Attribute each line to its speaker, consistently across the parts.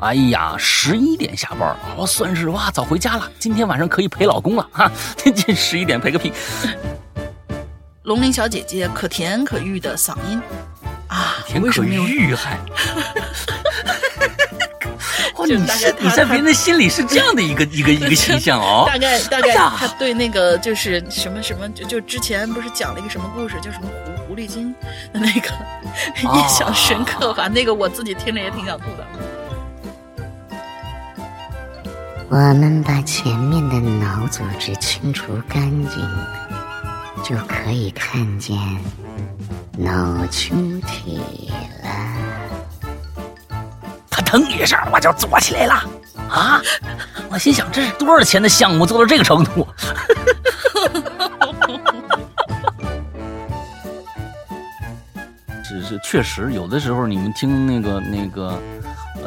Speaker 1: 哎呀，十一点下班，我算是哇早回家了，今天晚上可以陪老公了哈。这十一点陪个屁！
Speaker 2: 龙鳞小姐姐可甜可欲的嗓音啊，
Speaker 1: 甜可玉还。哇，你
Speaker 2: 是
Speaker 1: 你在别人的心里是这样的一个 一个一个形象哦。
Speaker 2: 大概大概他对那个就是什么什么，就就之前不是讲了一个什么故事，叫什么狐狐狸精的那个，印象深刻吧？那个我自己听着也挺想吐的。
Speaker 3: 我们把前面的脑组织清除干净，就可以看见脑球体了。
Speaker 1: 他腾一声，我就坐起来了。啊！我心想，这是多少钱的项目做到这个程度？只是，确实有的时候，你们听那个那个。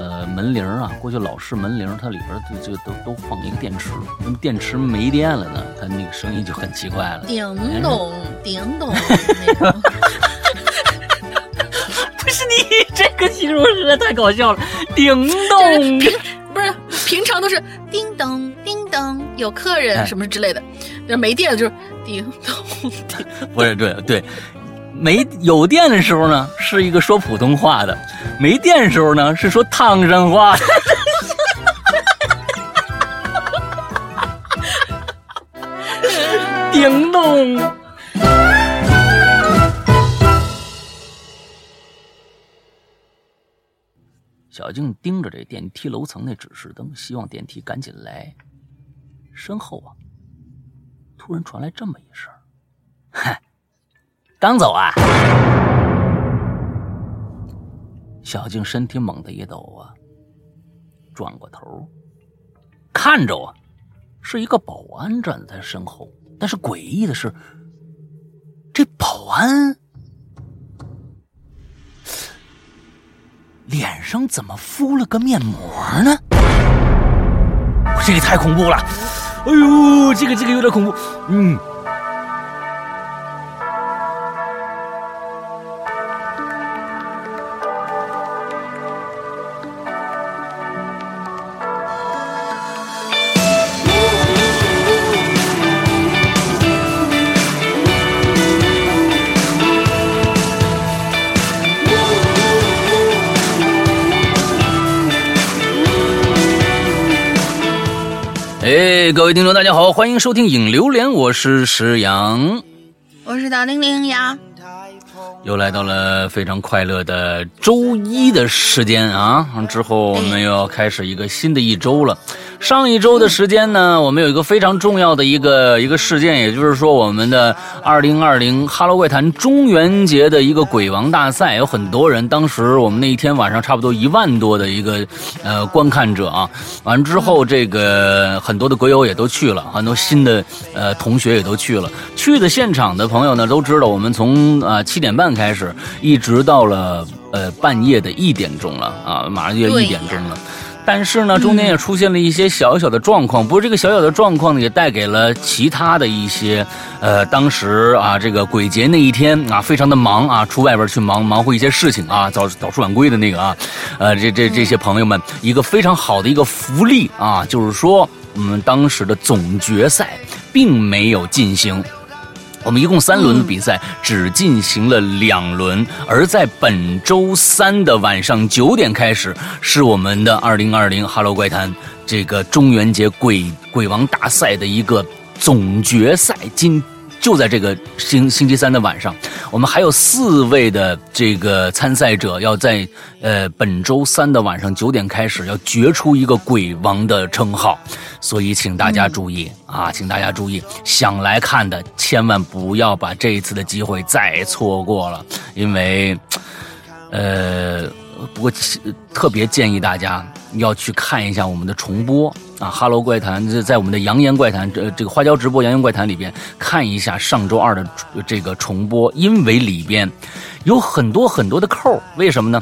Speaker 1: 呃，门铃啊，过去老式门铃，它里边这个都都放一个电池，那么电池没电了呢，它那个声音就很奇怪了，
Speaker 2: 叮咚 叮咚。
Speaker 1: 不是你这个形容实在太搞笑了，叮咚，
Speaker 2: 不是平常都是叮咚叮咚，有客人什么之类的，那没电了就是叮咚。叮，
Speaker 1: 不是对对。没有电的时候呢，是一个说普通话的；没电的时候呢，是说唐山话。叮咚！小静盯着这电梯楼层那指示灯，希望电梯赶紧来。身后啊，突然传来这么一声：“嗨。”刚走啊！小静身体猛地一抖啊，转过头，看着我，是一个保安站在身后。但是诡异的是，这保安脸上怎么敷了个面膜呢？这个太恐怖了！哎呦，这个这个有点恐怖。嗯。各位听众，大家好，欢迎收听《影流连》，我是石阳，
Speaker 2: 我是大玲玲呀，
Speaker 1: 又来到了非常快乐的周一的时间啊！之后我们又要开始一个新的一周了。上一周的时间呢，我们有一个非常重要的一个一个事件，也就是说，我们的二零二零哈喽怪谈中元节的一个鬼王大赛，有很多人。当时我们那一天晚上，差不多一万多的一个呃观看者啊。完之后，这个很多的鬼友也都去了，很多新的呃同学也都去了。去的现场的朋友呢，都知道我们从啊七点半开始，一直到了呃半夜的一点钟了啊，马上就要一点钟了。但是呢，中间也出现了一些小小的状况。不过这个小小的状况呢，也带给了其他的一些，呃，当时啊，这个鬼节那一天啊，非常的忙啊，出外边去忙忙活一些事情啊，早早出晚归的那个啊，呃，这这这些朋友们，一个非常好的一个福利啊，就是说我们当时的总决赛并没有进行。我们一共三轮的比赛，只进行了两轮。而在本周三的晚上九点开始，是我们的二零二零哈喽怪谈这个中元节鬼鬼王大赛的一个总决赛。今就在这个星星期三的晚上，我们还有四位的这个参赛者要在呃本周三的晚上九点开始要决出一个鬼王的称号，所以请大家注意啊，请大家注意，想来看的千万不要把这一次的机会再错过了，因为呃。不过，特别建议大家要去看一下我们的重播啊，《哈喽怪谈》在在我们的《扬言怪谈》这这个花椒直播《扬言怪谈》里边看一下上周二的这个重播，因为里边有很多很多的扣为什么呢？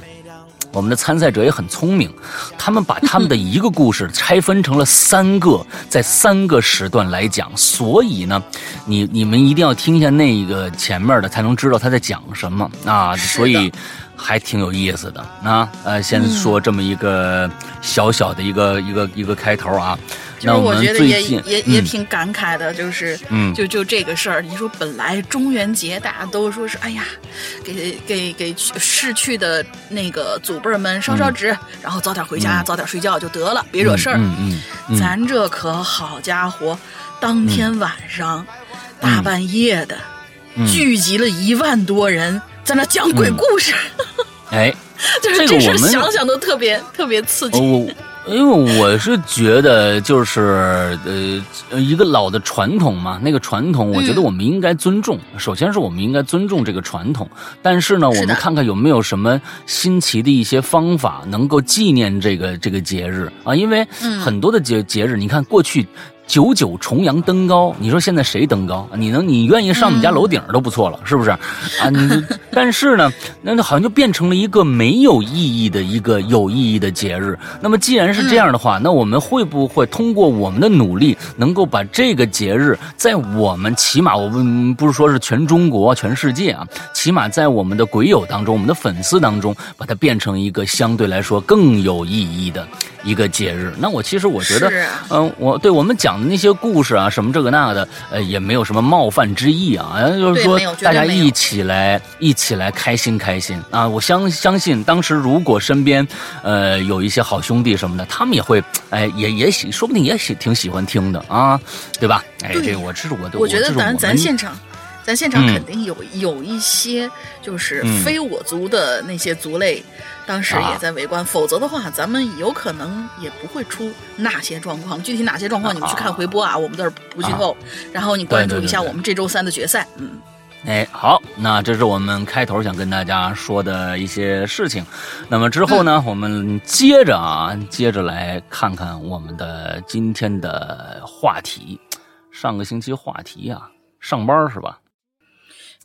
Speaker 1: 我们的参赛者也很聪明，他们把他们的一个故事拆分成了三个，在三个时段来讲，所以呢，你你们一定要听一下那个前面的，才能知道他在讲什么啊，所以。还挺有意思的啊。呃，先说这么一个小小的一个一个一个开头啊。
Speaker 2: 就是我觉得也也也
Speaker 1: 嗯。
Speaker 2: 挺感慨的，就是
Speaker 1: 嗯。
Speaker 2: 就就这个事儿，你说本来中元节大家都说是哎呀，给给给逝去的那个祖辈们烧烧纸，然后早点回家，
Speaker 1: 嗯。
Speaker 2: 早点睡觉就得了，别惹事儿。
Speaker 1: 嗯嗯嗯，
Speaker 2: 咱这可好家伙，当天晚上、大半夜的、
Speaker 1: 嗯。
Speaker 2: 聚集了一万多人在那讲鬼故事，
Speaker 1: 哎，
Speaker 2: 就是这事儿
Speaker 1: 这个我们
Speaker 2: 想想都特别特别刺激。
Speaker 1: 我。因为我是觉得，就是呃，一个老的传统嘛，那个传统，我觉得
Speaker 2: 嗯
Speaker 1: 我们应该尊重。首先是我们应该尊重这个传统，但是呢，我们看看有没有什么新奇的一些方法，能够纪念这个这个节日啊。因为
Speaker 2: 嗯
Speaker 1: 很多的节节日，你看过去。九九重阳登高，你说现在谁登高？你能你愿意上我们家楼顶都不错了，是不是？啊，你但是呢，那好像就变成了一个没有意义的一个有意义的节日。那么既然是这样的话，那我们会不会通过我们的努力，能够把这个节日在我们起码我们不是说是全中国、全世界啊，起码在我们的鬼友当中、我们的粉丝当中，把它变成一个相对来说更有意义的一个节日？那我其实我觉得嗯、我对我们讲的那些故事啊，什么这个那个的，呃，也没有什么冒犯之意啊，呃就是说大家一起来一起来开心开心啊！我相相信当时如果身边呃有一些好兄弟什么的，他们也会哎也也喜，说不定也喜挺喜欢听的啊，对吧？哎，这个我这是我的，
Speaker 2: 我觉得
Speaker 1: 这是
Speaker 2: 咱咱
Speaker 1: 们
Speaker 2: 现场，咱现场
Speaker 1: 嗯
Speaker 2: 肯定有、有一些就是
Speaker 1: 嗯
Speaker 2: 非我族的那些族类，当时
Speaker 1: 啊
Speaker 2: 也在围观。否则的话，咱们有可能也不会出那些状况。具体哪些状况，你们去看回播啊，我们这儿不剧透。然后你关注一下我们这周三的决赛。嗯，
Speaker 1: 哎，好，那这是我们开头想跟大家说的一些事情。那么之后呢，我们接着啊，接着来看看我们的今天的话题。上个星期话题啊，上班是吧？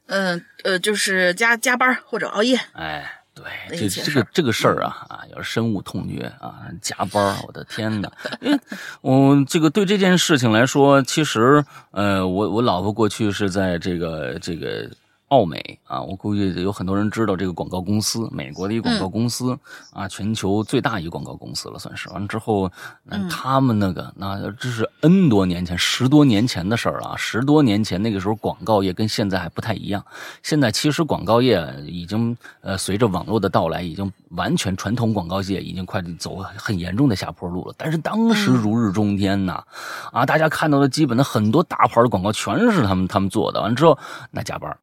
Speaker 2: 嗯呃，就是加加班或者熬夜。
Speaker 1: 哎，对，这这个这个事儿啊啊，要是深恶痛绝啊，加班，我的天哪！因为我这个对这件事情来说，其实呃，我我老婆过去是在这个这个。奥美啊，我估计有很多人知道这个广告公司，美国的一个广告公司、啊，全球最大一广告公司了，算是。完了之后，那
Speaker 2: 嗯
Speaker 1: 他们那个，那这是 N 多年前，十多年前的事儿啊，十多年前那个时候广告业跟现在还不太一样。现在其实广告业已经呃，随着网络的到来，已经完全传统广告界已经快走很严重的下坡路了。但是当时如日中天呐，啊，大家看到的基本的很多大牌的广告全是他们他们做的。完了之后，那加班，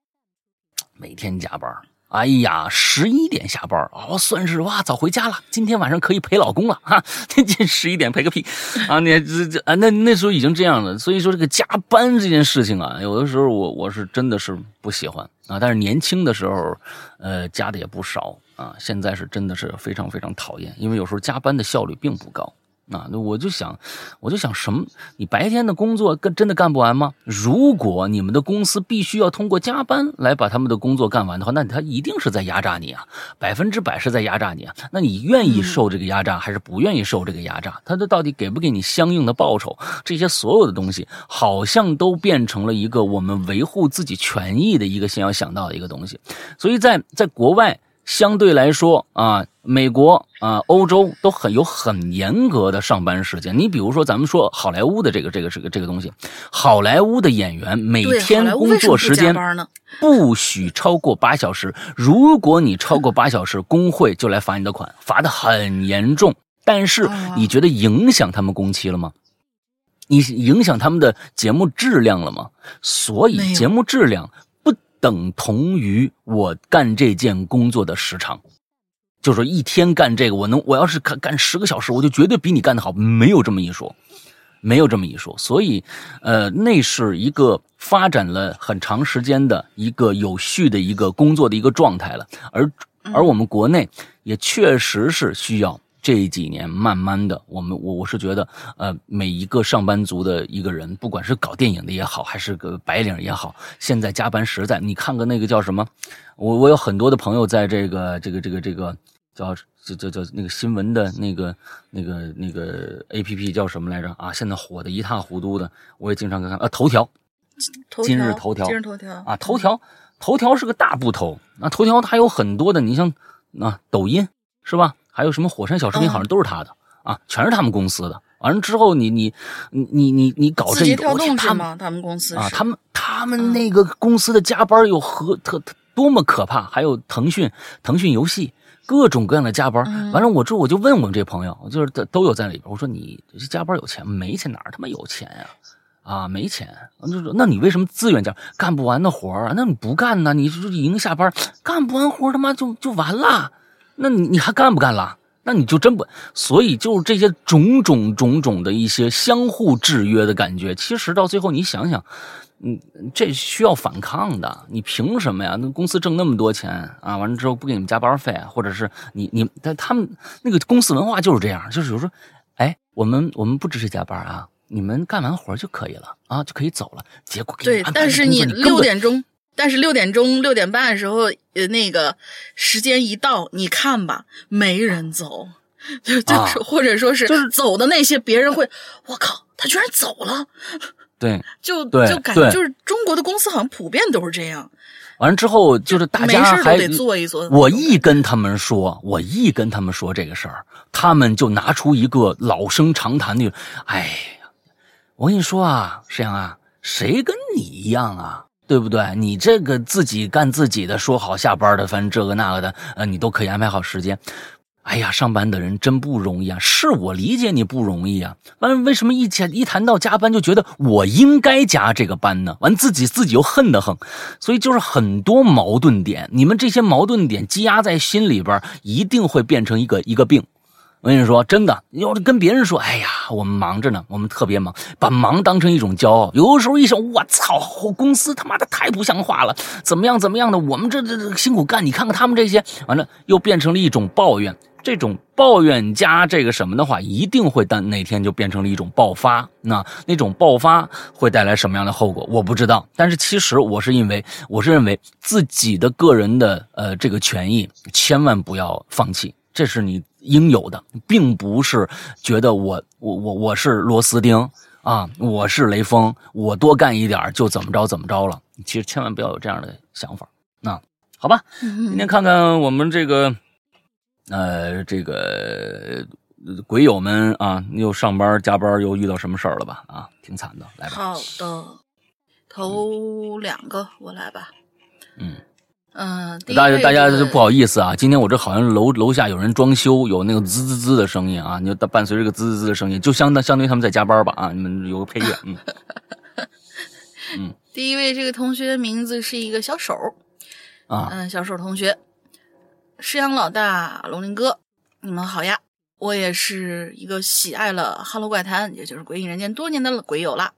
Speaker 1: 每天加班。哎呀，十一点下班哦，算是哇，早回家了。今天晚上可以陪老公了哈。今天十一点陪个屁啊！你这这啊，那那时候已经这样了。所以说这个加班这件事情啊，有的时候我我是真的是不喜欢啊。但是年轻的时候，呃，加的也不少啊。现在是真的是非常非常讨厌，因为有时候加班的效率并不高。啊，那我就想，我就想什么？你白天的工作干真的干不完吗？如果你们的公司必须要通过加班来把他们的工作干完的话，那他一定是在压榨你啊，百分之百是在压榨你啊。那你愿意受这个压榨，还是不愿意受这个压榨？他这到底给不给你相应的报酬？这些所有的东西，好像都变成了一个我们维护自己权益的一个先要想到的一个东西。所以在在国外。相对来说啊，美国啊、欧洲都很有很严格的上班时间。你比如说，咱们说好莱坞的这个这个这个这个东西，好莱坞的演员每天工作时间？不许超过八小时。如果你超过八小时，工会就来罚你的款，罚的很严重。但是
Speaker 2: 哦
Speaker 1: 你觉得影响他们工期了吗？你影响他们的节目质量了吗？所以节目质量不等同于我干这件工作的时长。就是说一天干这个，我能我要是干干十个小时，我就绝对比你干得好，没有这么一说。没有这么一说，所以，呃，那是一个发展了很长时间的一个有序的一个工作的一个状态了，而而我们国内也确实是需要这几年慢慢的，我们我我是觉得，呃，每一个上班族的一个人，不管是搞电影的也好，还是个白领也好，现在加班实在，你看个那个叫什么，我我有很多的朋友在这个这个这个这个叫这这叫那个新闻的那个那个那个 A P P 叫什么来着啊？现在火的一塌糊涂的，我也经常看啊，头条今日头条
Speaker 2: 今日头条
Speaker 1: 啊，头条头条是个大部头，那头条它有很多的，你像那抖音是吧？还有什么火山小视频，好像都是他的啊，全是他们公司的。完了之后，你你你你你你搞这个，
Speaker 2: 字节跳动是
Speaker 1: 他们
Speaker 2: 吗？他们公司
Speaker 1: 啊，他们他们那个公司的加班有何特特多么可怕？还有腾讯腾讯游戏各种各样的加班。
Speaker 2: 嗯
Speaker 1: 完了，我之后我就问我们这朋友，就是都都有在里边。我说你这加班有钱吗没钱哪儿他妈有钱呀、啊？没钱，就说那你为什么自愿加干不完的活儿啊？那你不干呢？你就是赢下班干不完活儿他妈就就完了，那你你还干不干了？那你就真不，所以就是这些种种种种的一些相互制约的感觉，其实到最后你想想，嗯，这需要反抗的。你凭什么呀？那公司挣那么多钱啊，完了之后不给你们加班费，或者是你你但他们那个公司文化就是这样，就是有时候，哎，我们我们不支持加班啊，你们干完活就可以了啊，就可以走了。结果给
Speaker 2: 对但是
Speaker 1: 你
Speaker 2: 六点钟，但是六点钟六点半的时候，呃，那个时间一到，你看吧，没人走，就就是、
Speaker 1: 啊
Speaker 2: 或者说是
Speaker 1: 就是。
Speaker 2: 走的那些，别人会，我靠，他居然走了，
Speaker 1: 对，
Speaker 2: 就
Speaker 1: 对
Speaker 2: 就感觉就是中国的公司好像普遍都是这样，
Speaker 1: 完了之后就是大
Speaker 2: 没
Speaker 1: 家还
Speaker 2: 事都得做一做。
Speaker 1: 我一跟他们说，我一跟他们说这个事儿，他们就拿出一个老生常谈的，哎呀，我跟你说啊，沈阳啊，谁跟你一样啊？对不对？你这个自己干自己的，说好下班的，反正这个那个的，呃，你都可以安排好时间。哎呀，上班的人真不容易啊！是我理解你不容易啊。完，为什么一谈一谈到加班就觉得我应该加这个班呢？完自己自己又恨得很，所以就是很多矛盾点。你们这些矛盾点积压在心里边，一定会变成一个一个病。我跟你说，真的，要是跟别人说，哎呀，我们忙着呢，我们特别忙，把忙当成一种骄傲。有的时候一想，我操，公司他妈的太不像话了，怎么样怎么样的，我们这这这辛苦干，你看看他们这些，完了又变成了一种抱怨。这种抱怨加这个什么的话，一定会但哪天就变成了一种爆发。那那种爆发会带来什么样的后果，我不知道。但是其实我是因为，我是认为自己的个人的呃这个权益千万不要放弃，这是你应有的，并不是觉得我我我我是螺丝钉啊，我是雷锋，我多干一点就怎么着怎么着了。其实千万不要有这样的想法。那好吧，今天看看我们这个。呃，这个呃鬼友们啊，又上班加班，又遇到什么事儿了吧？啊，挺惨的，来吧。
Speaker 2: 好的，头两个我来吧。
Speaker 1: 嗯，
Speaker 2: 嗯、
Speaker 1: 大家大家就不好意思啊，今天我这好像楼楼下有人装修，有那个滋滋滋的声音啊，你就伴随这个滋滋滋的声音，就相当相当于他们在加班吧啊，你们有个配乐，嗯 嗯
Speaker 2: 第一位这个同学的名字是一个小手，
Speaker 1: 啊，
Speaker 2: 嗯，小手同学，师阳老大，龙鳞哥，你们好呀！我也是一个喜爱了《哈喽怪谈》，也就是《鬼影人间》多年的鬼友啦。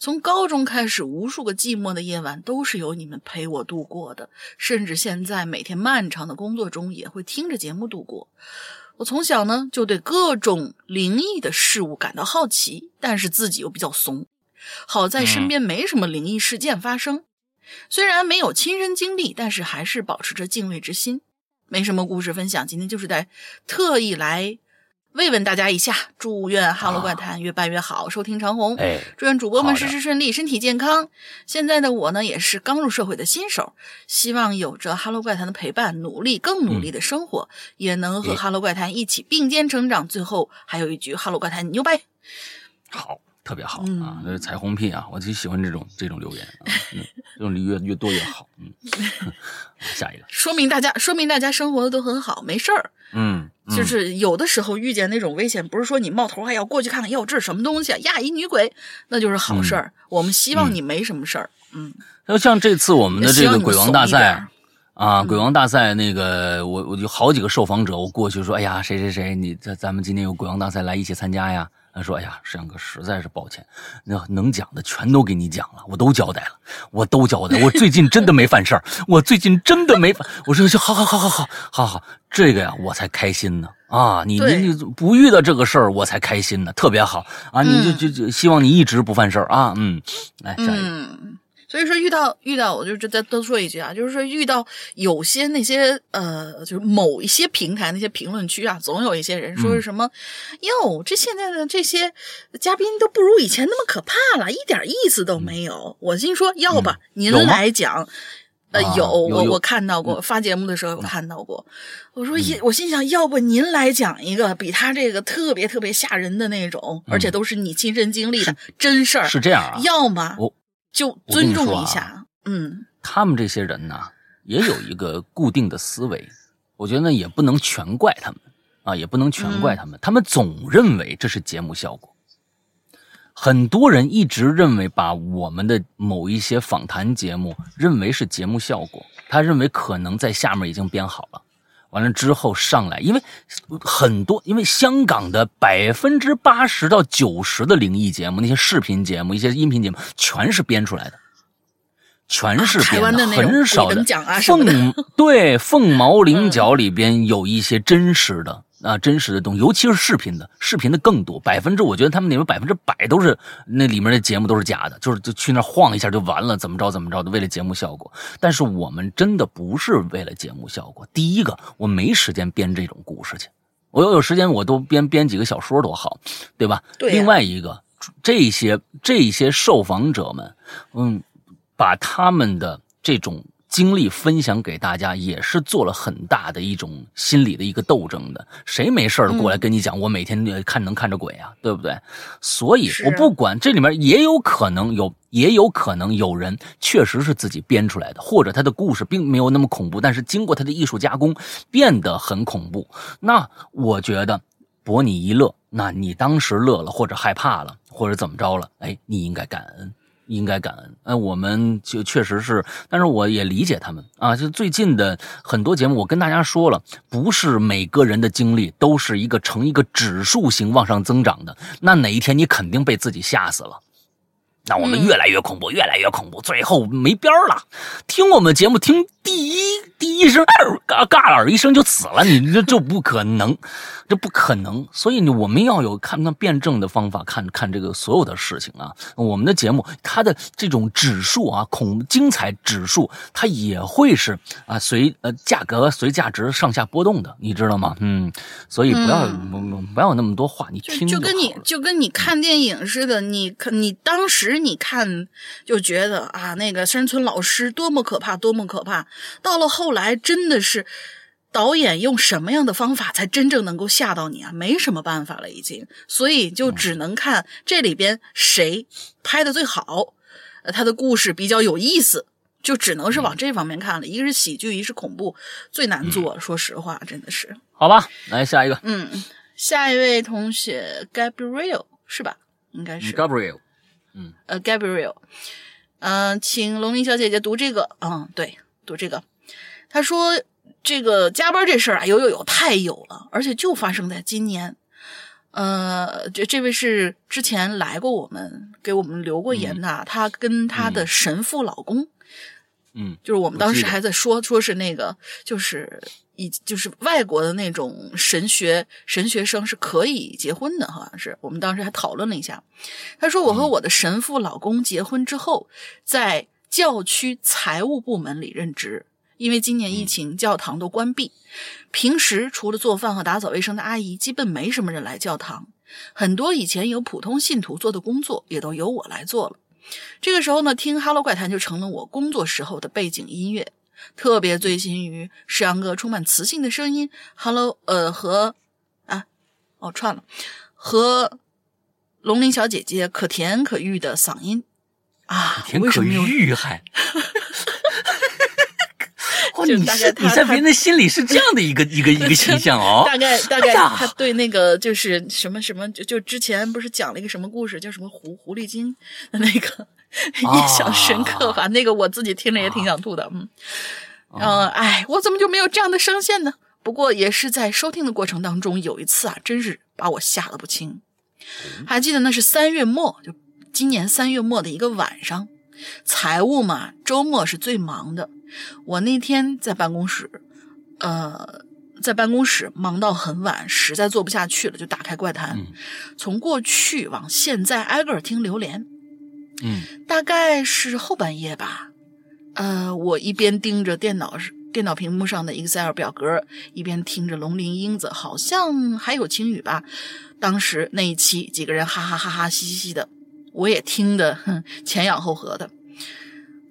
Speaker 2: 从高中开始，无数个寂寞的夜晚都是由你们陪我度过的，甚至现在每天漫长的工作中也会听着节目度过。我从小呢就对各种灵异的事物感到好奇，但是自己又比较怂。好在身边没什么灵异事件发生，虽然没有亲身经历，但是还是保持着敬畏之心。没什么故事分享，今天就是在特意来慰问大家一下，祝愿《哈喽怪谈》越办越好，收听长虹。
Speaker 1: 哎，
Speaker 2: 祝愿主播们事事顺利，身体健康。现在的我呢，也是刚入社会的新手，希望有着《哈喽怪谈》的陪伴，努力更努力的生活，也能和《
Speaker 1: 嗯
Speaker 2: 哈喽怪谈》一起并肩成长。最后还有一句：“哈喽怪谈牛掰！”
Speaker 1: 好，特别好
Speaker 2: 嗯
Speaker 1: 啊，那是彩虹屁啊，我就喜欢这种这种留言这种越越多越好，嗯，下一个，
Speaker 2: 说明大家，说明大家生活的都很好，没事儿。
Speaker 1: 嗯，嗯
Speaker 2: 就是有的时候遇见那种危险，不是说你冒头还要过去看看，哟，这是什么东西啊？呀，一女鬼，那就是好事儿。我们希望你没什么事儿。嗯，
Speaker 1: 要像这次我们的这个鬼王大赛啊，
Speaker 2: 嗯
Speaker 1: 鬼王大赛那个，我我有好几个受访者，我过去说，哎呀，谁谁谁，你咱咱们今天有鬼王大赛来一起参加呀？他说，哎呀，石阳哥实在是抱歉，那能讲的全都给你讲了，我都交代了，我都交代，我最近真的没犯事儿，我最近真的没犯，我说就好好好好好好好，这个呀我才开心呢啊，你
Speaker 2: 对。
Speaker 1: 你你不遇到这个事儿我才开心呢，特别好啊，你就
Speaker 2: 嗯。
Speaker 1: 就就希望你一直不犯事儿啊，嗯，来下一个，
Speaker 2: 嗯，所以说遇到遇到，我就再多说一句啊，就是说遇到有些那些呃，就是某一些平台那些评论区啊，总有一些人说是什么，哟，这现在的这些嘉宾都不如以前那么可怕了，一点意思都没有。我心说，要吧，您来讲。呃，
Speaker 1: 啊
Speaker 2: 有我我看到过，发节目的时候有看到过。我说也，我心想，要不您来讲一个比他这个特别特别吓人的那种，而且都是你亲身经历的真事儿，
Speaker 1: 是这样啊，
Speaker 2: 要么
Speaker 1: 我
Speaker 2: 就尊重一下。嗯，
Speaker 1: 他们这些人呢，也有一个固定的思维，我觉得呢也不能全怪他们啊，也不能全怪他们，他们总认为这是节目效果。很多人一直认为把我们的某一些访谈节目认为是节目效果，他认为可能在下面已经编好了，完了之后上来，因为很多，因为香港的百分之八十到九十的灵异节目，那些视频节目、一些音频节目，全是编出来的。全是编
Speaker 2: 的
Speaker 1: 很少的。凤对凤毛麟角里边有一些真实的啊，真实的东西，尤其是视频的，视频的更多，百分之我觉得他们里面百分之百都是那里面的节目都是假的，就是就去那儿晃一下就完了，怎么着怎么着的，为了节目效果。但是我们真的不是为了节目效果。第一个，我没时间编这种故事去，我要有时间我都编编几个小说多好，对吧？另外一个，这些这些受访者们，嗯，把他们的这种经历分享给大家，也是做了很大的一种心理的一个斗争的。谁没事儿过来跟你讲，我每天看能看着鬼啊，对不对？所以我不管这里面也有可能有，也有可能有人确实是自己编出来的，或者他的故事并没有那么恐怖，但是经过他的艺术加工，变得很恐怖。那我觉得博你一乐，那你当时乐了，或者害怕了，或者怎么着了，哎，你应该感恩。应该感恩，哎，我们就确实是，但是我也理解他们啊。就最近的很多节目，我跟大家说了，不是每个人的经历都是一个呈一个指数型往上增长的，那哪一天你肯定被自己吓死了。那我们
Speaker 2: 嗯
Speaker 1: 越来越恐怖，越来越恐怖，最后没边儿了。听我们节目，听第一第一声，嘎嘎啦一声就死了，你这这不可能，这不可能。所以呢，我们要有看看辩证的方法，看看这个所有的事情啊。我们的节目，它的这种指数啊，恐精彩指数，它也会是啊随呃价格随价值上下波动的，你知道吗？嗯，所以不要、不不要那么多话，你
Speaker 2: 就
Speaker 1: 听
Speaker 2: 就跟你就跟你看电影似的，你看你当时你看就觉得啊，那个山村老师多么可怕，多么可怕。到了后来，真的是导演用什么样的方法才真正能够吓到你啊？没什么办法了，已经，所以就只能看这里边谁拍的最好，呃，他的故事比较有意思。就只能是往这方面看了，一个是喜剧，一是恐怖，最难做了。说实话，真的是。
Speaker 1: 好吧，来下一个
Speaker 2: 嗯，下一位同学 Gabriel 是吧？应该是
Speaker 1: Gabriel。
Speaker 2: 呃 Gabriel，嗯、请龙鳞小姐姐读这个，嗯，对，读这个。他说这个加班这事儿啊，有有有，太有了，而且就发生在今年。呃，这这位是之前来过我们，给我们留过言的，她跟她的神父老公，
Speaker 1: 嗯
Speaker 2: 就是我们当时还在说，说是那个，就是以就是外国的那种神学神学生是可以结婚的，好像是我们当时还讨论了一下。他说我和我的神父老公结婚之后，在教区财务部门里任职，因为今年疫情，教堂都关闭，平时除了做饭和打扫卫生的阿姨，基本没什么人来教堂。很多以前有普通信徒做的工作，也都由我来做了。这个时候呢，听《哈喽怪谈》就成了我工作时候的背景音乐，特别醉心于石阳哥充满磁性的声音，Hello，呃和啊哦串了，和龙鳞小姐姐可甜可欲的嗓音。啊，
Speaker 1: 甜可
Speaker 2: 为什么有
Speaker 1: 欲 还。哦，
Speaker 2: 就
Speaker 1: 你是你在
Speaker 2: 他
Speaker 1: 别人的心里是这样的一个一个一个形象哦。
Speaker 2: 大概大概他对那个就是什么什么，就就之前不是讲了一个什么故事，叫什么狐狐狸精的那个 印象深刻吧？那个我自己听着也挺想吐的，嗯，嗯，哎，我怎么就没有这样的声线呢？不过也是在收听的过程当中，有一次啊，真是把我吓得不轻。还记得那是三月末，就今年三月末的一个晚上，财务嘛，周末是最忙的。我那天在办公室，呃，在办公室忙到很晚，实在做不下去了，就打开怪谈，
Speaker 1: 嗯
Speaker 2: 从过去往现在挨个听榴莲。
Speaker 1: 嗯
Speaker 2: 大概是后半夜吧，呃，我一边盯着电脑电脑屏幕上的 Excel 表格，一边听着龙鳞英子，好像还有晴雨吧。当时那一期几个人哈哈哈哈嘻嘻嘻的，我也听得哼 前仰后合的。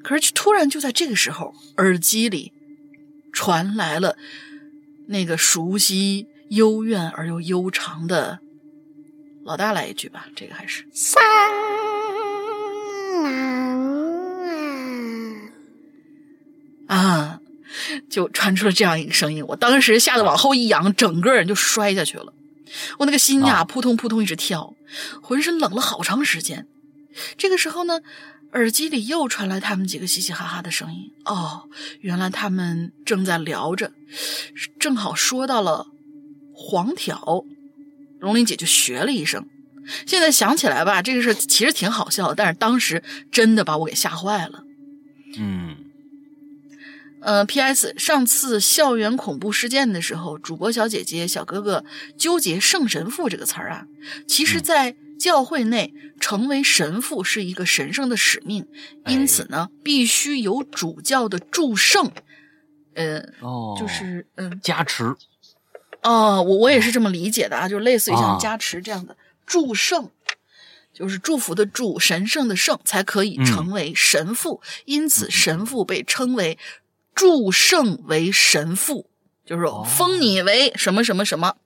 Speaker 2: 可是突然就在这个时候，耳机里传来了那个熟悉、幽怨而又悠长的“老大来一句吧”，这个还是
Speaker 3: 三郎啊，
Speaker 2: 啊，就传出了这样一个声音。我当时吓得往后一仰，整个人就摔下去了。我那个心呀，
Speaker 1: 啊
Speaker 2: 扑通扑通一直跳，浑身冷了好长时间。这个时候呢，耳机里又传来他们几个嘻嘻哈哈的声音。哦，原来他们正在聊着，正好说到了黄条，龙玲姐就学了一声。现在想起来吧，这个事其实挺好笑的，但是当时真的把我给吓坏了。
Speaker 1: 嗯
Speaker 2: 呃，P.S. 上次校园恐怖事件的时候，主播小姐姐、小哥哥纠结“圣神父”这个词儿啊，其实，在教会内成为神父是一个神圣的使命，
Speaker 1: 哎
Speaker 2: 因此呢，必须有主教的祝圣。呃，
Speaker 1: 哦，
Speaker 2: 就是嗯，
Speaker 1: 加持，
Speaker 2: 哦，我我也是这么理解的啊，就类似于
Speaker 1: 啊
Speaker 2: 像加持这样的祝圣，就是祝福的祝，神圣的圣，才可以
Speaker 1: 嗯
Speaker 2: 成为神父。因此，神父被称为祝圣为神父，就是
Speaker 1: 哦。
Speaker 2: 封你为什么什么什么，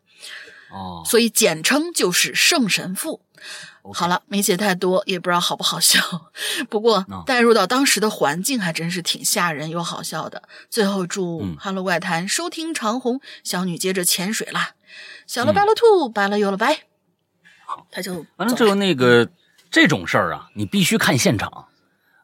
Speaker 1: 哦，
Speaker 2: 所以简称就是圣神父。好了，没写太多，也不知道好不好笑。不过
Speaker 1: 嗯
Speaker 2: 带入到当时的环境，还真是挺吓人又好笑的。最后祝
Speaker 1: 嗯《
Speaker 2: 哈喽怪谈》收听长虹，小女接着潜水啦。小了
Speaker 1: 嗯。
Speaker 2: 白了兔，白了有了白。他就
Speaker 1: 完了之后，那个这种事儿啊，你必须看现场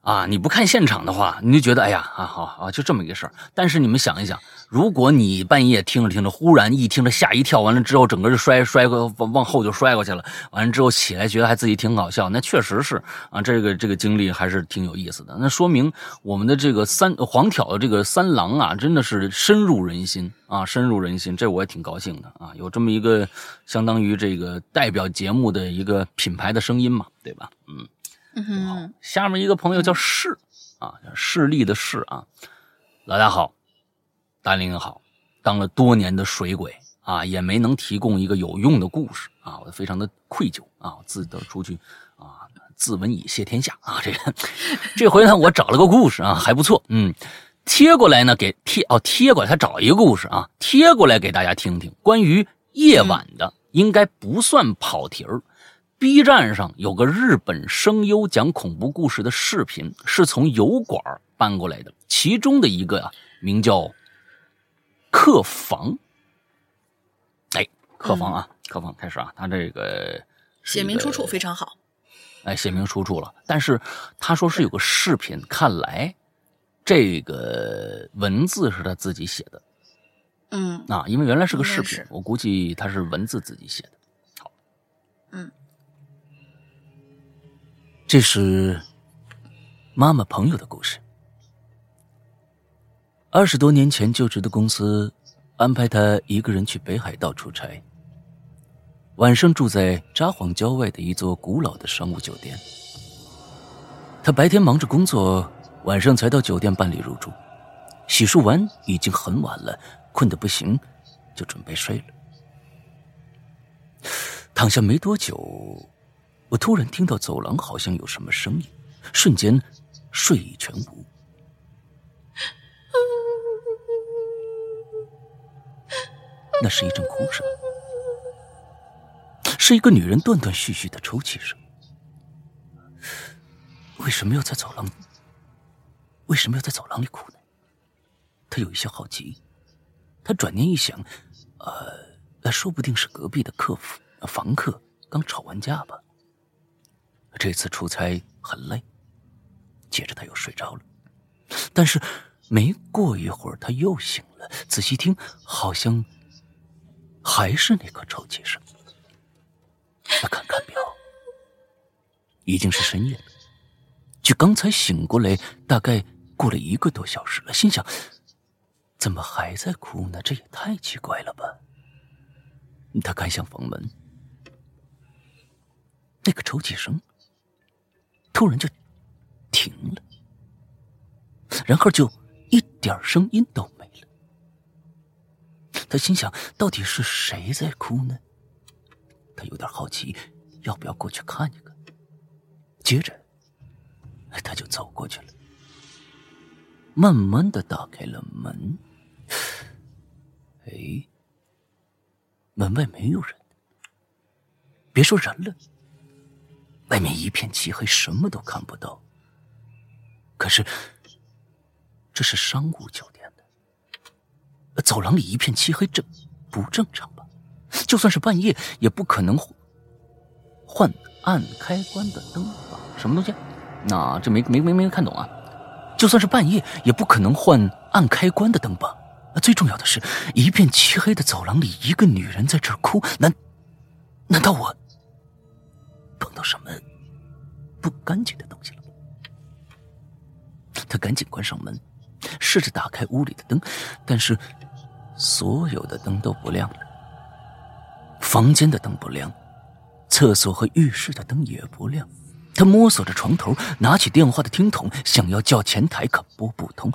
Speaker 1: 啊！你不看现场的话，你就觉得哎呀啊好啊，就这么一个事儿。但是你们想一想，如果你半夜听着听着，忽然一听着吓一跳，完了之后整个就摔摔往往后就摔过去了，完了之后起来觉得还自己挺搞笑，那确实是啊，这个这个经历还是挺有意思的。那说明我们的这个三黄挑的这个三郎啊，真的是深入人心啊，深入人心，这我也挺高兴的啊，有这么一个相当于这个代表节目的一个品牌的声音嘛，对吧？嗯。下面一个朋友叫势啊，势力的势啊，老大好，大林好，当了多年的水鬼啊，也没能提供一个有用的故事啊，我非常的愧疚啊，我自得出去啊，自刎以谢天下啊，这个这回呢，我找了个故事啊，还不错，嗯。贴过来呢，给贴哦，贴过来，他找一个故事啊，贴过来给大家听听，关于夜晚的，应该不算跑题儿。B 站上有个日本声优讲恐怖故事的视频，是从油管搬过来的。其中的一个啊，名叫“客房”。哎，客房啊，客房开始啊，他这个
Speaker 2: 写明出处非常好。
Speaker 1: 哎，写明出处了。但是他说是有个视频，看来这个文字是他自己写的
Speaker 2: 嗯
Speaker 1: 啊，因为原来是个视频我估计他是文字自己写的。这是妈妈朋友的故事。二十多年前就职的公司安排他一个人去北海道出差，晚上住在札幌郊外的一座古老的商务酒店。他白天忙着工作，晚上才到酒店办理入住。洗漱完已经很晚了，困得不行，就准备睡了。躺下没多久，我突然听到走廊好像有什么声音，瞬间睡意全无。那是一阵哭声，是一个女人断断续续的抽泣声。为什么要在走廊？为什么要在走廊里哭呢？他有一些好奇。他转念一想，呃，那说不定是隔壁的客服房客刚吵完架吧。这次出差很累，接着他又睡着了。但是没过一会儿，他又醒了，仔细听，好像还是那个抽泣声。他看看表，已经是深夜了。距刚才醒过来，大概过了一个多小时了。心想，怎么还在哭呢？这也太奇怪了吧！他看向房门，那个抽泣声突然就停了，然后就一点声音都没了。他心想，到底是谁在哭呢？他有点好奇，要不要过去看一看？接着，他就走过去了。慢慢的打开了门。哎，门外没有人，别说人了，外面一片漆黑，什么都看不到。可是，这是商务酒店的，走廊里一片漆黑，这不正常吧？就算是半夜，也不可能换暗开关的灯吧？什么东西？那这没没没没看懂啊！就算是半夜，也不可能换暗开关的灯吧？最重要的是，一片漆黑的走廊里，一个女人在这哭。难，难道我碰到什么不干净的东西了？他赶紧关上门，试着打开屋里的灯，但是所有的灯都不亮了。房间的灯不亮，厕所和浴室的灯也不亮。他摸索着床头，拿起电话的听筒，想要叫前台，可拨不通。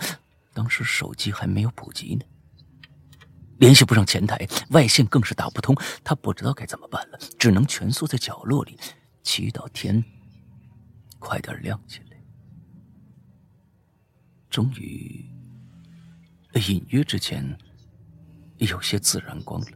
Speaker 1: 当时手机还没有普及呢，联系不上前台，外线更是打不通。他不知道该怎么办了，只能蜷缩在角落里，祈祷天快点亮起来。终于，隐约之间有些自然光了。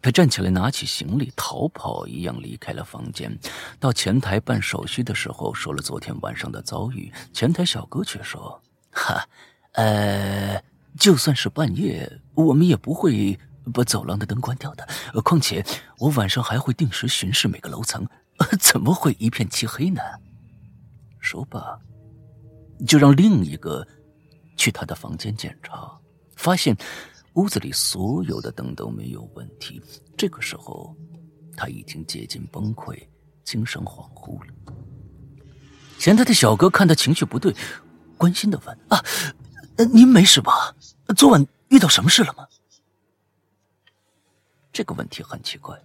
Speaker 1: 他站起来，拿起行李，逃跑一样离开了房间。到前台办手续的时候，说了昨天晚上的遭遇。前台小哥却说：“哈，呃，就算是半夜，我们也不会把走廊的灯关掉的。况且我晚上还会定时巡视每个楼层，怎么会一片漆黑呢？”说罢，就让另一个去他的房间检查，发现。屋子里所有的灯都没有问题。这个时候，他已经接近崩溃，精神恍惚了。前台的小哥看他情绪不对，关心的问：“啊，您没事吧？昨晚遇到什么事了吗？”这个问题很奇怪，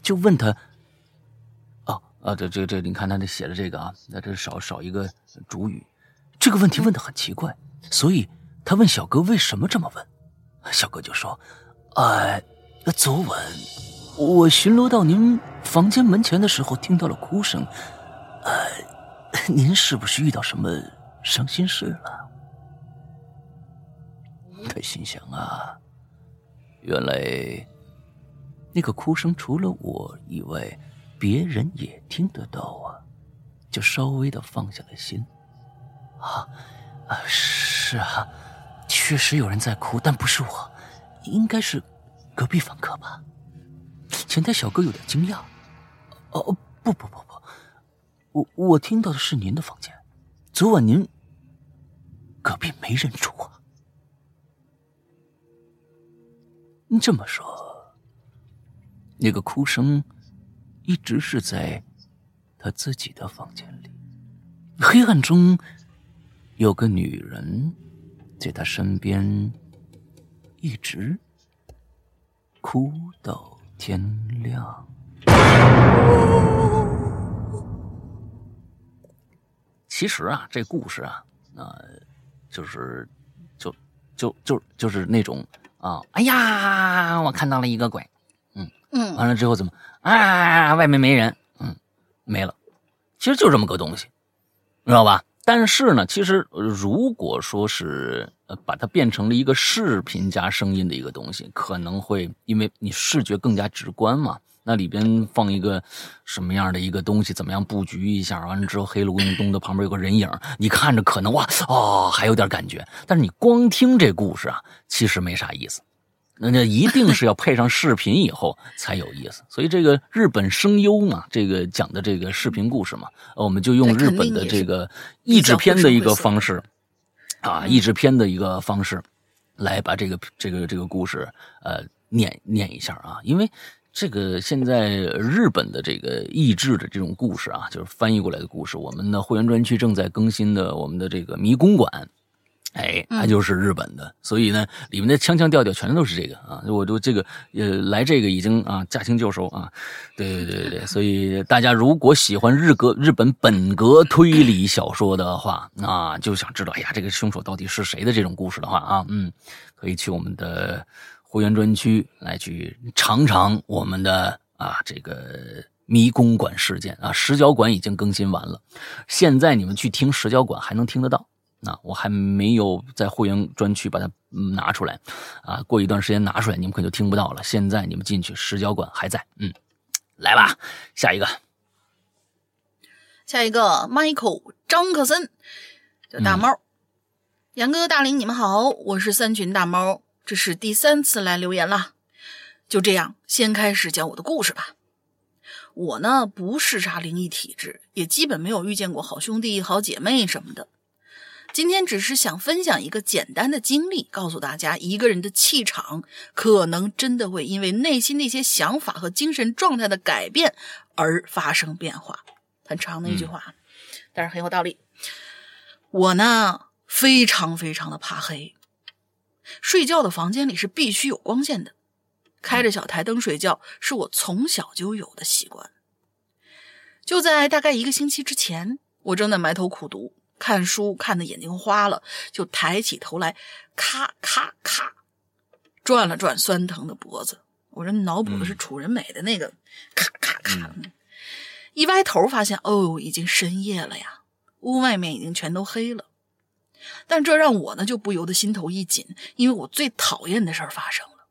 Speaker 1: 就问他：“哦，啊，这、这、这，你看他这写的这个啊，那这少少一个主语。这个问题问的很奇怪，所以。”他问小哥为什么这么问，小哥就说：“哎，昨晚我巡逻到您房间门前的时候，听到了哭声。呃，您是不是遇到什么伤心事了？”他心想啊，原来那个哭声除了我以外，别人也听得到啊，就稍微的放下了心。啊啊，是啊。确实有人在哭，但不是我，应该是隔壁房客吧。前台小哥有点惊讶。哦，不不不不，我我听到的是您的房间。昨晚您隔壁没人住啊？这么说，那个哭声一直是在他自己的房间里。黑暗中有个女人。在他身边，一直哭到天亮。其实啊，这故事啊，呃，就是，就就就就是那种啊，哎呀，我看到了一个鬼，嗯嗯，完了之后怎么啊，外面没人，嗯，没了，其实就这么个东西，知道吧？但是呢，其实如果说是呃把它变成了一个视频加声音的一个东西，可能会因为你视觉更加直观嘛。那里边放一个什么样的一个东西，怎么样布局一下，完了之后黑咕咚的旁边有个人影，你看着可能哇哦还有点感觉。但是你光听这故事啊，其实没啥意思。那那一定是要配上视频以后才有意思，所以这个日本声优嘛，这个讲的这个视频故事嘛，我们就用日本的这个译制片的一个方式，啊，译制片的一个方式，来把这个这个这个故事呃念念一下啊，因为这个现在日本的这个译制的这种故事啊，就是翻译过来的故事，我们的会员专区正在更新的我们的这个迷宫馆。哎，它就是日本的，所以呢，里面的腔腔调调全都是这个啊！我都这个呃，来这个已经啊驾轻就熟啊，对对对对所以大家如果喜欢日格日本本格推理小说的话，啊就想知道，哎呀，这个凶手到底是谁的这种故事的话啊，嗯，可以去我们的会员专区来去尝尝我们的啊这个迷宫馆事件。啊，石角馆已经更新完了，现在你们去听石角馆还能听得到。那我还没有在会员专区把它拿出来，啊，过一段时间拿出来，你们可就听不到了。现在你们进去，石角馆还在，嗯，来吧，下一个，
Speaker 2: 下一个，Michael 张克森，叫大猫，杨哥、大林，你们好，我是三群大猫，这是第三次来留言了。就这样，先开始讲我的故事吧。我呢，不是啥灵异体质，也基本没有遇见过好兄弟、好姐妹什么的。今天只是想分享一个简单的经历，告诉大家，一个人的气场可能真的会因为内心的一些想法和精神状态的改变而发生变化。很长的一句话，但是很有道理。我呢，非常非常的怕黑，睡觉的房间里是必须有光线的，开着小台灯睡觉是我从小就有的习惯。就在大概一个星期之前，我正在埋头苦读。看书看的眼睛花了，就抬起头来，咔咔咔，转了转酸疼的脖子。我这脑补的是楚人美的那个咔咔咔。一歪头发现，哦，已经深夜了呀，屋外面已经全都黑了。但这让我呢就不由得心头一紧，因为我最讨厌的事儿发生了，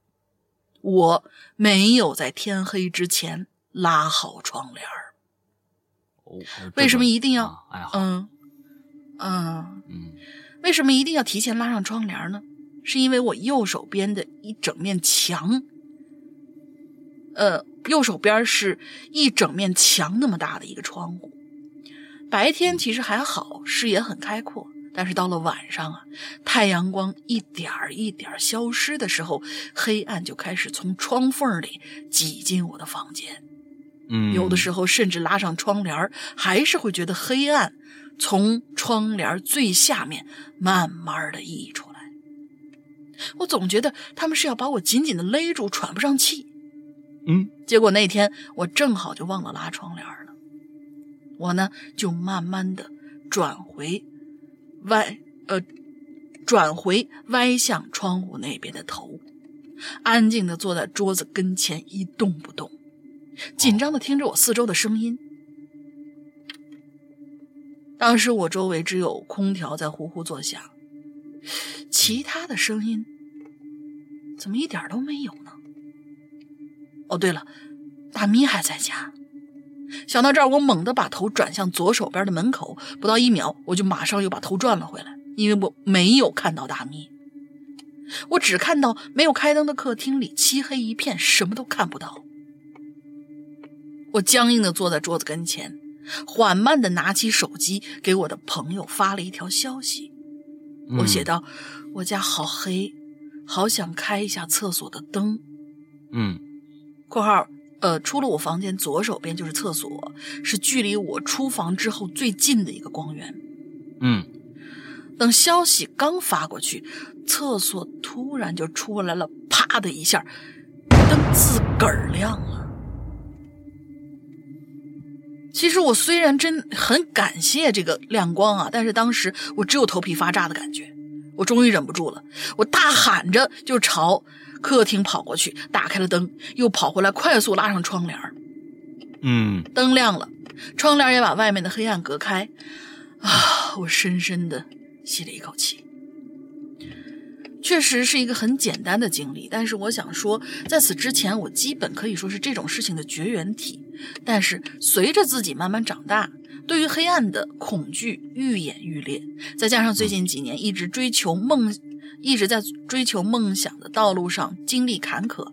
Speaker 2: 我没有在天黑之前拉好窗帘儿。为什么一定要？嗯。嗯嗯，为什么一定要提前拉上窗帘呢？是因为我右手边的一整面墙，呃，右手边是一整面墙那么大的一个窗户。白天其实还好，视野很开阔，但是到了晚上啊，太阳光一点儿一点儿消失的时候，黑暗就开始从窗缝里挤进我的房间。
Speaker 1: 嗯，
Speaker 2: 有的时候甚至拉上窗帘，还是会觉得黑暗。从窗帘最下面慢慢的溢出来，我总觉得他们是要把我紧紧的勒住，喘不上气。
Speaker 1: 嗯，
Speaker 2: 结果那天我正好就忘了拉窗帘了，我呢就慢慢的转回歪呃转回歪向窗户那边的头，安静的坐在桌子跟前一动不动，紧张的听着我四周的声音。当时我周围只有空调在呼呼作响，其他的声音怎么一点都没有呢？哦，对了，大咪还在家。想到这儿，我猛地把头转向左手边的门口，不到一秒，我就马上又把头转了回来，因为我没有看到大咪，我只看到没有开灯的客厅里漆黑一片，什么都看不到。我僵硬的坐在桌子跟前。缓慢的拿起手机，给我的朋友发了一条消息。我写道：“我家好黑，好想开一下厕所的灯。”
Speaker 1: 嗯（
Speaker 2: 括号呃，出了我房间左手边就是厕所，是距离我出房之后最近的一个光源。）
Speaker 1: 嗯，
Speaker 2: 等消息刚发过去，厕所突然就出来了，啪的一下，灯自个儿亮了。其实我虽然真很感谢这个亮光啊，但是当时我只有头皮发炸的感觉。我终于忍不住了，我大喊着就朝客厅跑过去，打开了灯，又跑回来，快速拉上窗帘
Speaker 1: 嗯，
Speaker 2: 灯亮了，窗帘也把外面的黑暗隔开。啊，我深深的吸了一口气。确实是一个很简单的经历，但是我想说，在此之前，我基本可以说是这种事情的绝缘体。但是随着自己慢慢长大，对于黑暗的恐惧愈演愈烈，再加上最近几年一直追求梦，一直在追求梦想的道路上经历坎坷，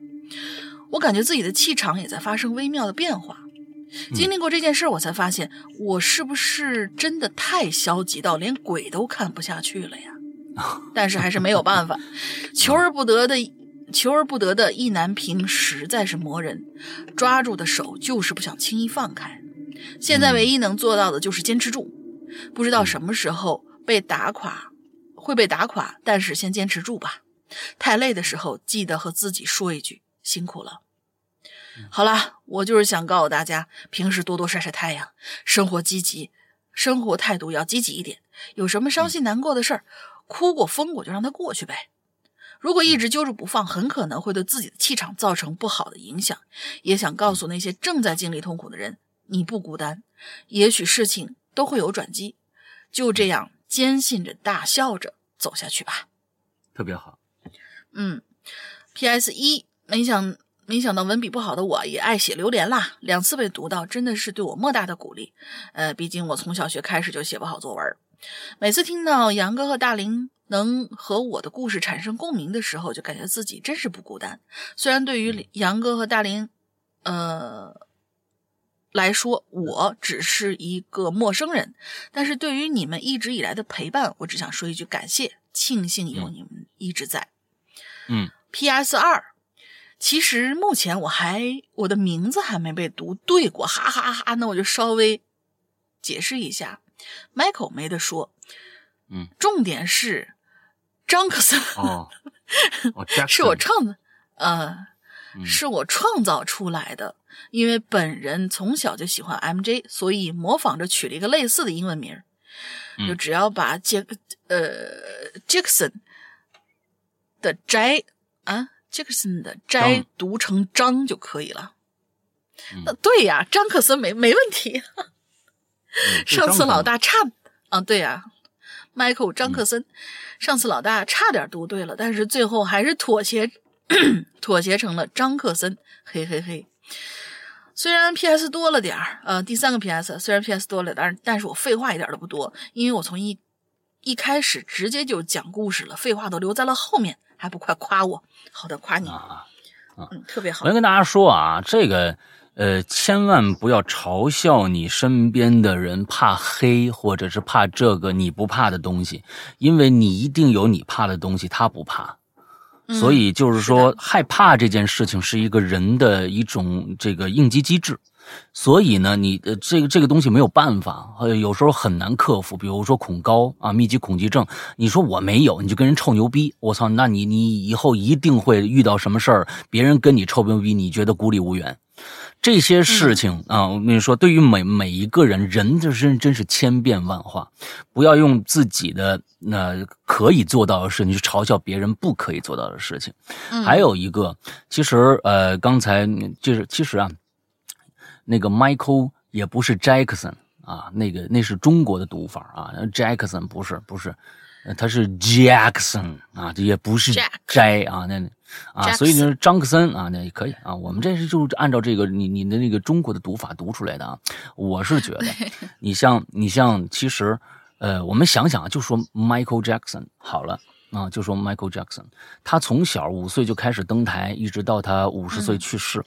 Speaker 2: 我感觉自己的气场也在发生微妙的变化。经历过这件事，我才发现我是不是真的太消极到连鬼都看不下去了呀？但是还是没有办法，求而不得的。求而不得的意难平实在是磨人，抓住的手就是不想轻易放开。现在唯一能做到的就是坚持住，不知道什么时候被打垮，会被打垮，但是先坚持住吧。太累的时候，记得和自己说一句辛苦了。好了，我就是想告诉大家，平时多多晒晒太阳，生活积极，生活态度要积极一点。有什么伤心难过的事儿，哭过疯过就让它过去呗。如果一直揪着不放，很可能会对自己的气场造成不好的影响。也想告诉那些正在经历痛苦的人，你不孤单，也许事情都会有转机。就这样坚信着、大笑着走下去吧。
Speaker 1: 特别好。
Speaker 2: 嗯，P.S. 一，没想没想到文笔不好的我也爱写榴莲啦，两次被读到，真的是对我莫大的鼓励。呃，毕竟我从小学开始就写不好作文，每次听到杨哥和大林。能和我的故事产生共鸣的时候，就感觉自己真是不孤单。虽然对于杨哥和大林，呃来说，我只是一个陌生人，但是对于你们一直以来的陪伴，我只想说一句感谢，庆幸有你们一直在。
Speaker 1: 嗯。
Speaker 2: P.S. 二，其实目前我还我的名字还没被读对过，哈哈哈。那我就稍微解释一下，Michael 没得说。
Speaker 1: 嗯。
Speaker 2: 重点是。张克森
Speaker 1: 哦，
Speaker 2: 是我创的，呃，是我创造出来的。因为本人从小就喜欢 MJ，所以模仿着取了一个类似的英文名就只要把杰呃 Jackson 的摘啊 Jackson 的摘读成张就可以了。那对呀，张克森没没问题。上次老大差啊，对呀。Michael 张克森，上次老大差点读对了，但是最后还是妥协，妥协成了张克森。嘿嘿嘿，虽然 PS 多了点儿，呃，第三个 PS 虽然 PS 多了，但是但是我废话一点都不多，因为我从一一开始直接就讲故事了，废话都留在了后面，还不快夸我？好的，夸你
Speaker 1: 啊，
Speaker 2: 嗯，特别好。
Speaker 1: 我要跟大家说啊，这个。呃，千万不要嘲笑你身边的人怕黑，或者是怕这个你不怕的东西，因为你一定有你怕的东西，他不怕。所以就是说，害怕这件事情是一个人的一种这个应激机制。所以呢，你的这个这个东西没有办法，呃，有时候很难克服。比如说恐高啊，密集恐惧症，你说我没有，你就跟人臭牛逼，我操，那你你以后一定会遇到什么事儿，别人跟你臭牛逼，你觉得孤立无援。这些事情啊，我跟你说，对于每每一个人，人的真真是千变万化，不要用自己的那可以做到的事情去嘲笑别人不可以做到的事情。还有一个，其实呃，刚才就是其实啊，那个 Michael 也不是 Jackson 啊，那个那是中国的读法啊，Jackson 不是不是，他是 Jackson 啊，这也不是摘啊那。啊，所以呢，张克森啊，那也可以啊。我们这是就是按照这个你你的那个中国的读法读出来的啊。我是觉得，你像你像，其实，呃，我们想想啊，就说 Michael Jackson 好了。啊，就说 Michael Jackson，他从小五岁就开始登台，一直到他五十岁去世。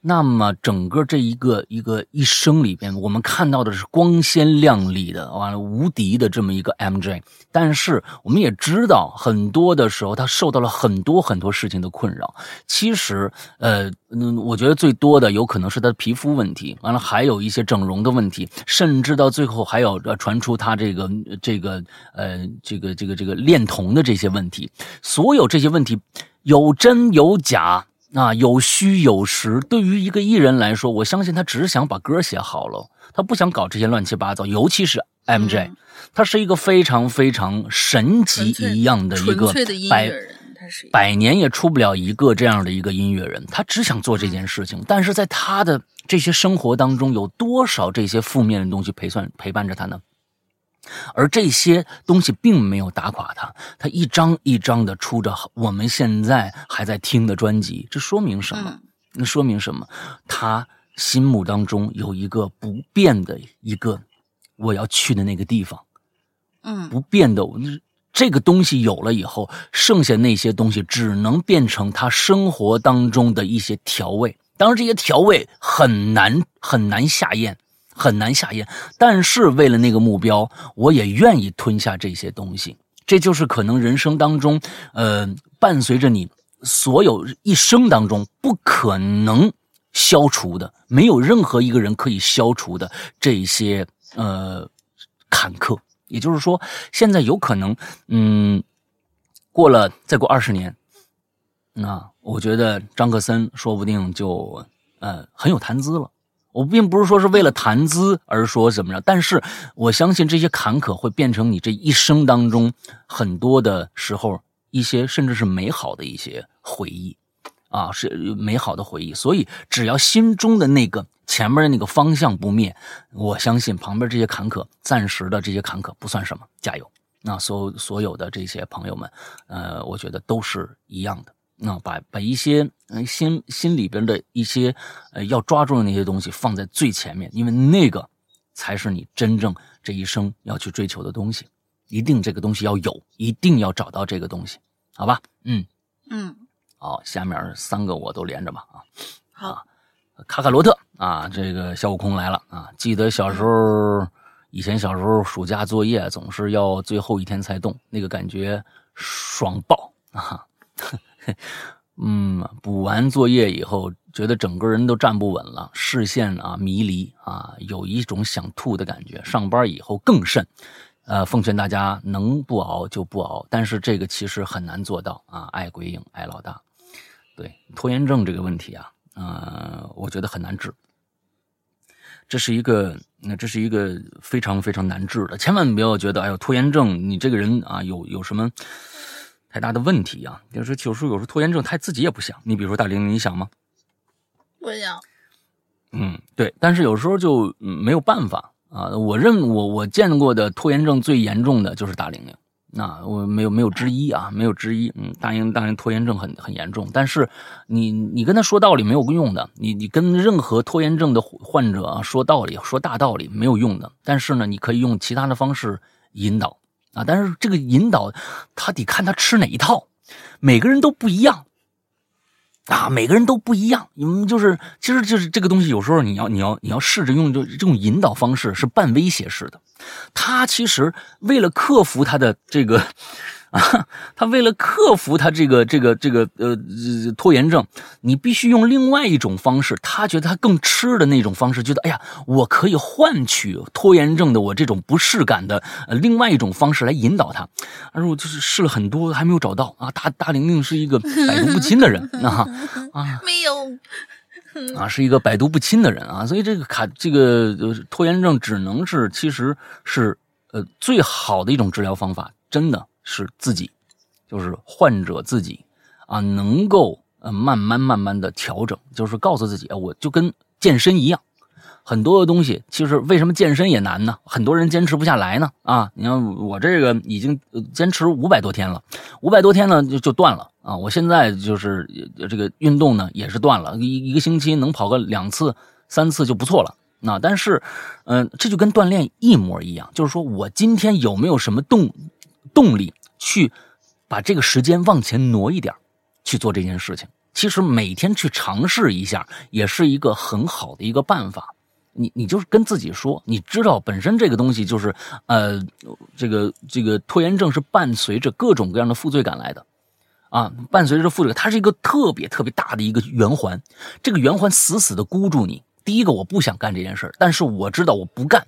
Speaker 1: 那么整个这一个一个一生里边，我们看到的是光鲜亮丽的，完了无敌的这么一个 MJ。但是我们也知道，很多的时候他受到了很多很多事情的困扰。其实，呃，嗯，我觉得最多的有可能是他的皮肤问题，完了还有一些整容的问题，甚至到最后还有传出他这个这个呃这个这个这个恋童的这些。些问题，所有这些问题有真有假啊，有虚有实。对于一个艺人来说，我相信他只是想把歌写好了，他不想搞这些乱七八糟。尤其是 MJ，他是一个非常非常神级一样的一个百百年也出不了一个这样的一个音乐人。他只想做这件事情，但是在他的这些生活当中，有多少这些负面的东西陪算陪伴着他呢？而这些东西并没有打垮他，他一张一张的出着我们现在还在听的专辑，这说明什么？那说明什么？他心目当中有一个不变的一个我要去的那个地方，
Speaker 2: 嗯，
Speaker 1: 不变的。这个东西有了以后，剩下那些东西只能变成他生活当中的一些调味。当然，这些调味很难很难下咽。很难下咽，但是为了那个目标，我也愿意吞下这些东西。这就是可能人生当中，呃，伴随着你所有一生当中不可能消除的，没有任何一个人可以消除的这些呃坎坷。也就是说，现在有可能，嗯，过了再过二十年，那我觉得张克森说不定就呃很有谈资了。我并不是说是为了谈资而说怎么着，但是我相信这些坎坷会变成你这一生当中很多的时候一些甚至是美好的一些回忆，啊，是美好的回忆。所以只要心中的那个前面的那个方向不灭，我相信旁边这些坎坷，暂时的这些坎坷不算什么，加油！那所有所有的这些朋友们，呃，我觉得都是一样的。那把把一些心心里边的一些呃要抓住的那些东西放在最前面，因为那个才是你真正这一生要去追求的东西。一定这个东西要有，一定要找到这个东西，好吧？
Speaker 2: 嗯嗯，
Speaker 1: 好，下面三个我都连着吧啊。
Speaker 2: 好，
Speaker 1: 卡卡罗特啊，这个小悟空来了啊！记得小时候，以前小时候暑假作业总是要最后一天才动，那个感觉爽爆啊！嗯，补完作业以后，觉得整个人都站不稳了，视线啊迷离啊，有一种想吐的感觉。上班以后更甚。呃，奉劝大家能不熬就不熬，但是这个其实很难做到啊！爱鬼影，爱老大，对拖延症这个问题啊，呃，我觉得很难治。这是一个，那这是一个非常非常难治的，千万不要觉得，哎呦，拖延症，你这个人啊，有有什么太大的问题啊？就是有时候有时候拖延症他自己也不想。你比如说大玲，你想吗？
Speaker 2: 不想。
Speaker 1: 嗯，对，但是有时候就没有办法。啊，我认我我见过的拖延症最严重的就是大玲玲，那我没有没有之一啊，没有之一。嗯，大英大玲拖延症很很严重，但是你你跟他说道理没有用的，你你跟任何拖延症的患者啊说道理说大道理没有用的。但是呢，你可以用其他的方式引导啊，但是这个引导他得看他吃哪一套，每个人都不一样。啊，每个人都不一样，你们，就是，其实就是这个东西，有时候你要，你要，你要试着用就这种引导方式，是半威胁式的。他其实为了克服他的这个。啊，他为了克服他这个这个这个呃拖延症，你必须用另外一种方式。他觉得他更吃的那种方式，觉得哎呀，我可以换取拖延症的我这种不适感的呃另外一种方式来引导他。而我就是试了很多，还没有找到啊。大大玲玲是一个百毒不侵的人啊啊，
Speaker 2: 没有
Speaker 1: 啊，是一个百毒不侵的人啊。所以这个卡这个拖延症只能是其实是呃最好的一种治疗方法，真的。是自己，就是患者自己啊，能够呃慢慢慢慢的调整，就是告诉自己，我就跟健身一样，很多的东西其实为什么健身也难呢？很多人坚持不下来呢啊！你看我这个已经坚持五百多天了，五百多天呢就就断了啊！我现在就是这个运动呢也是断了，一一个星期能跑个两次三次就不错了。那但是，嗯，这就跟锻炼一模一样，就是说我今天有没有什么动？动力去把这个时间往前挪一点去做这件事情。其实每天去尝试一下，也是一个很好的一个办法。你你就是跟自己说，你知道本身这个东西就是，呃，这个这个拖延症是伴随着各种各样的负罪感来的，啊，伴随着负罪，它是一个特别特别大的一个圆环，这个圆环死死的箍住你。第一个，我不想干这件事但是我知道我不干，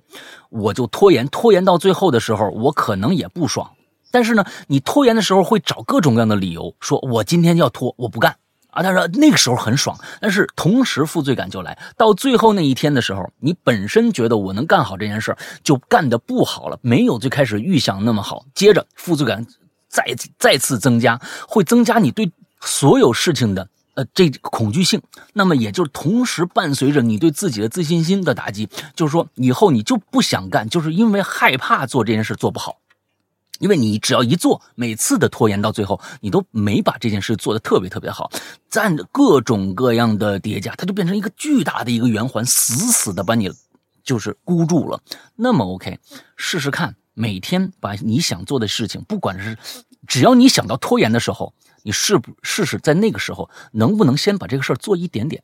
Speaker 1: 我就拖延，拖延到最后的时候，我可能也不爽。但是呢，你拖延的时候会找各种各样的理由，说我今天要拖，我不干啊。他说那个时候很爽，但是同时负罪感就来到最后那一天的时候，你本身觉得我能干好这件事就干得不好了，没有最开始预想那么好。接着负罪感再再次增加，会增加你对所有事情的呃这恐惧性，那么也就是同时伴随着你对自己的自信心的打击，就是说以后你就不想干，就是因为害怕做这件事做不好。因为你只要一做，每次的拖延到最后，你都没把这件事做得特别特别好，在各种各样的叠加，它就变成一个巨大的一个圆环，死死的把你就是箍住了。那么 OK，试试看，每天把你想做的事情，不管是只要你想到拖延的时候，你试不试试在那个时候能不能先把这个事儿做一点点，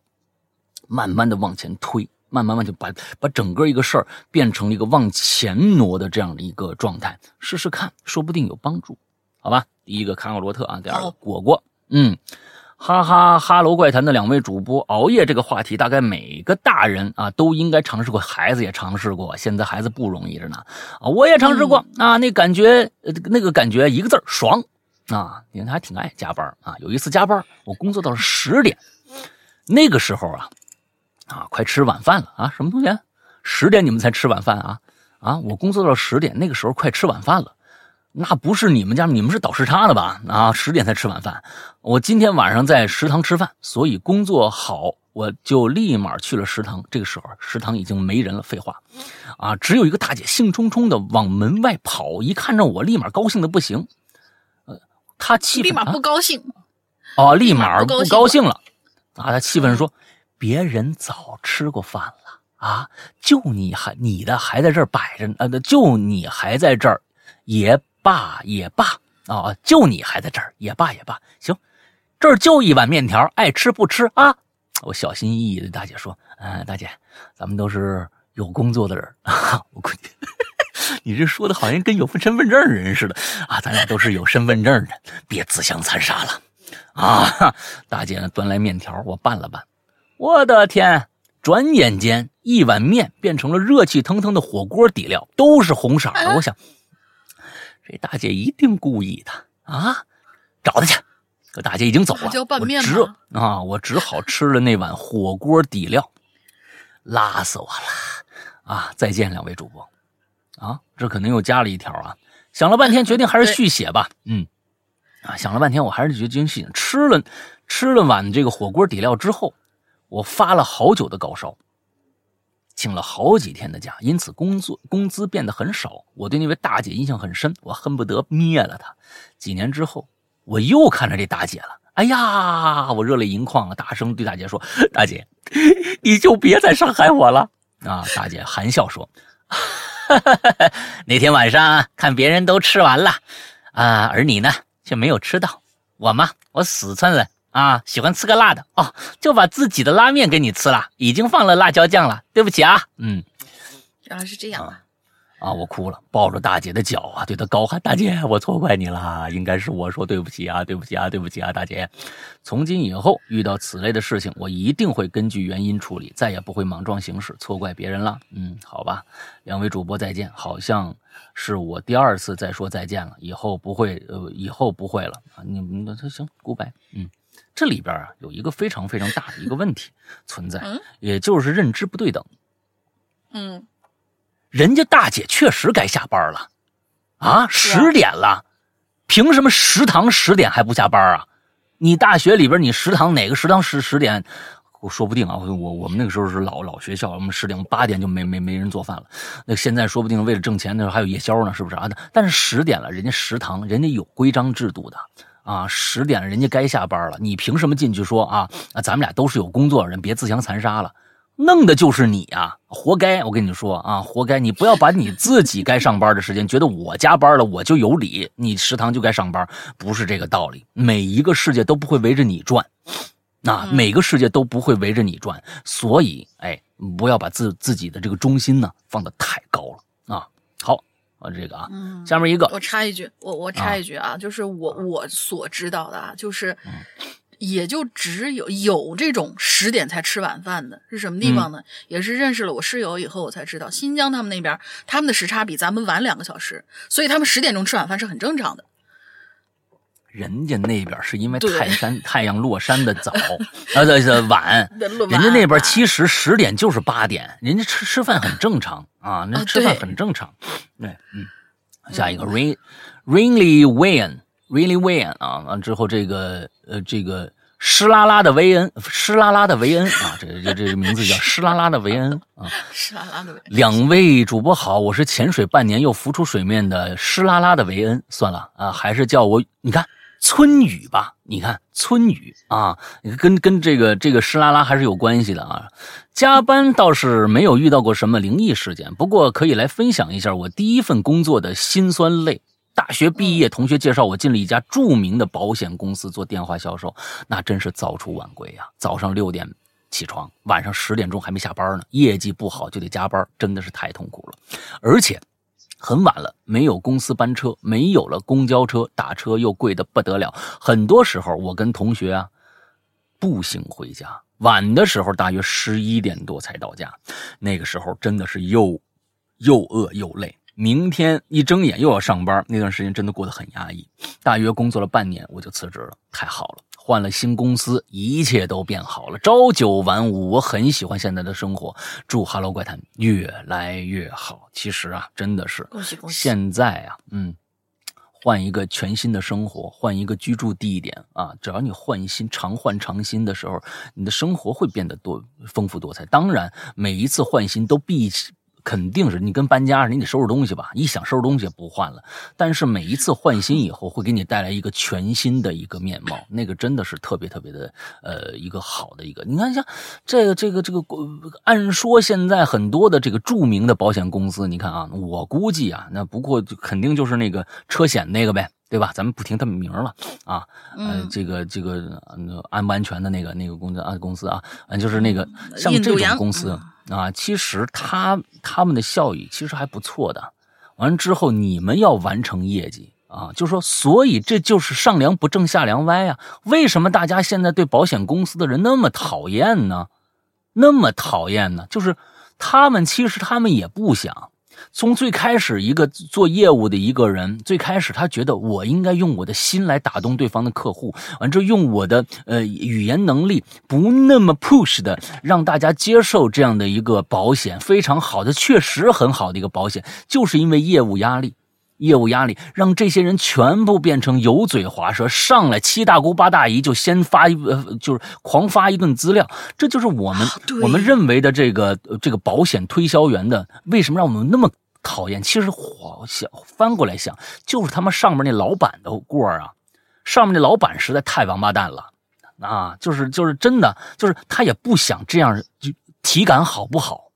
Speaker 1: 慢慢的往前推。慢慢慢就把把整个一个事儿变成了一个往前挪的这样的一个状态，试试看，说不定有帮助，好吧？第一个卡奥罗特啊，第二个果果，嗯，哈哈哈喽怪谈的两位主播，熬夜这个话题，大概每个大人啊都应该尝试过，孩子也尝试过，现在孩子不容易着呢啊，我也尝试过啊，那感觉那个感觉一个字爽啊，因为他还挺爱加班啊，有一次加班，我工作到了十点，那个时候啊。啊，快吃晚饭了啊！什么东西？十点你们才吃晚饭啊？啊，我工作到十点，那个时候快吃晚饭了。那不是你们家，你们是倒时差的吧？啊，十点才吃晚饭。我今天晚上在食堂吃饭，所以工作好，我就立马去了食堂。这个时候，食堂已经没人了。废话，啊，只有一个大姐兴冲冲的往门外跑，一看着我，立马高兴的不行。呃，她气
Speaker 2: 立马不高兴。
Speaker 1: 哦，立马不高兴了。啊，她气愤说：“别人早吃过饭了啊，就你还你的还在这儿摆着，呃，就你还在这儿，也。”罢也罢啊，就你还在这儿，也罢也罢，行，这儿就一碗面条，爱吃不吃啊？我小心翼翼的大姐说：“嗯，大姐，咱们都是有工作的人啊。”我估计 你这说的好像跟有份身份证人似的啊，咱俩都是有身份证的，别自相残杀了啊！大姐，端来面条，我拌了拌，我的天，转眼间一碗面变成了热气腾腾的火锅底料，都是红色的，我想。这大姐一定故意的啊！找她去。可大姐已经走了，我只啊，我只好吃了那碗火锅底料，辣死我了啊！再见，两位主播啊！这可能又加了一条啊！想了半天，决定还是续写吧。嗯啊，想了半天，我还是决定续。吃了吃了碗这个火锅底料之后，我发了好久的高烧。请了好几天的假，因此工作工资变得很少。我对那位大姐印象很深，我恨不得灭了她。几年之后，我又看着这大姐了。哎呀，我热泪盈眶啊！大声对大姐说：“大姐，你就别再伤害我了。”啊，大姐含笑说：“ 那天晚上看别人都吃完了，啊，而你呢却没有吃到。我嘛，我死撑了。”啊，喜欢吃个辣的哦，就把自己的拉面给你吃了，已经放了辣椒酱了，对不起啊。嗯，
Speaker 2: 原来是这样
Speaker 1: 啊！啊，我哭了，抱着大姐的脚啊，对她高喊：“大姐，我错怪你了，应该是我说对不起啊，对不起啊，对不起啊，大姐。从今以后遇到此类的事情，我一定会根据原因处理，再也不会莽撞行事，错怪别人了。嗯，好吧，两位主播再见，好像是我第二次再说再见了，以后不会，呃，以后不会了啊。你们那行，goodbye。嗯。这里边啊有一个非常非常大的一个问题 存在，也就是认知不对等。
Speaker 2: 嗯，
Speaker 1: 人家大姐确实该下班了，啊，十点了，凭什么食堂十点还不下班啊？你大学里边你食堂哪个食堂十十点？我说不定啊，我我们那个时候是老老学校，我们十点八点就没没没人做饭了。那现在说不定为了挣钱，那时候还有夜宵呢，是不是啊？但是十点了，人家食堂人家有规章制度的。啊，十点了，人家该下班了，你凭什么进去说啊？啊，咱们俩都是有工作的人，别自相残杀了，弄的就是你啊，活该！我跟你说啊，活该！你不要把你自己该上班的时间，觉得我加班了我就有理，你食堂就该上班，不是这个道理。每一个世界都不会围着你转，那每个世界都不会围着你转，所以，哎，不要把自自己的这个中心呢放得太高了啊。好。啊，这个啊，下面一个，
Speaker 2: 我插一句，我我插一句啊，就是我我所知道的啊，就是也就只有有这种十点才吃晚饭的，是什么地方呢？也是认识了我室友以后，我才知道，新疆他们那边他们的时差比咱们晚两个小时，所以他们十点钟吃晚饭是很正常的。
Speaker 1: 人家那边是因为泰山 太阳落山的早，啊对对晚，人家那边其实十点就是八点，人家吃吃饭很正常啊，那吃饭很正常。对，嗯，下一个 rain rainly wayan really wayan 啊，完之后这个呃这个湿拉拉的维恩湿拉拉的维恩啊，这这这个名字叫湿拉拉的维恩啊，
Speaker 2: 湿拉拉的维恩。
Speaker 1: 两位主播好，我是潜水半年又浮出水面的湿拉拉的维恩，算了啊，还是叫我你看。村雨吧，你看村雨啊，跟跟这个这个湿拉拉还是有关系的啊。加班倒是没有遇到过什么灵异事件，不过可以来分享一下我第一份工作的辛酸泪。大学毕业，同学介绍我进了一家著名的保险公司做电话销售，那真是早出晚归呀。早上六点起床，晚上十点钟还没下班呢，业绩不好就得加班，真的是太痛苦了，而且。很晚了，没有公司班车，没有了公交车，打车又贵的不得了。很多时候，我跟同学啊步行回家，晚的时候大约十一点多才到家。那个时候真的是又又饿又累，明天一睁眼又要上班，那段时间真的过得很压抑。大约工作了半年，我就辞职了。太好了。换了新公司，一切都变好了，朝九晚五，我很喜欢现在的生活。祝《哈喽怪谈》越来越好。其实啊，真的是，
Speaker 2: 恭喜恭喜！
Speaker 1: 现在啊，嗯，换一个全新的生活，换一个居住地点啊，只要你换新，常换常新的时候，你的生活会变得多丰富多彩。当然，每一次换新都必肯定是你跟搬家似的，你得收拾东西吧？一想收拾东西不换了，但是每一次换新以后，会给你带来一个全新的一个面貌，那个真的是特别特别的呃一个好的一个。你看像这个这个这个，按说现在很多的这个著名的保险公司，你看啊，我估计啊，那不过肯定就是那个车险那个呗。对吧？咱们不听他们名了啊，呃，这个这个安不安全的那个那个公司啊公司啊，就是那个像这种公司啊，其实他他们的效益其实还不错的。完了之后，你们要完成业绩啊，就说，所以这就是上梁不正下梁歪啊。为什么大家现在对保险公司的人那么讨厌呢？那么讨厌呢？就是他们其实他们也不想。从最开始，一个做业务的一个人，最开始他觉得我应该用我的心来打动对方的客户，完之后用我的呃语言能力不那么 push 的让大家接受这样的一个保险，非常好的，确实很好的一个保险，就是因为业务压力。业务压力让这些人全部变成油嘴滑舌，上来七大姑八大姨就先发一呃，就是狂发一顿资料。这就是我们我们认为的这个这个保险推销员的为什么让我们那么讨厌？其实我想翻过来想，就是他们上面那老板的锅啊，上面那老板实在太王八蛋了啊！就是就是真的就是他也不想这样，就体感好不好？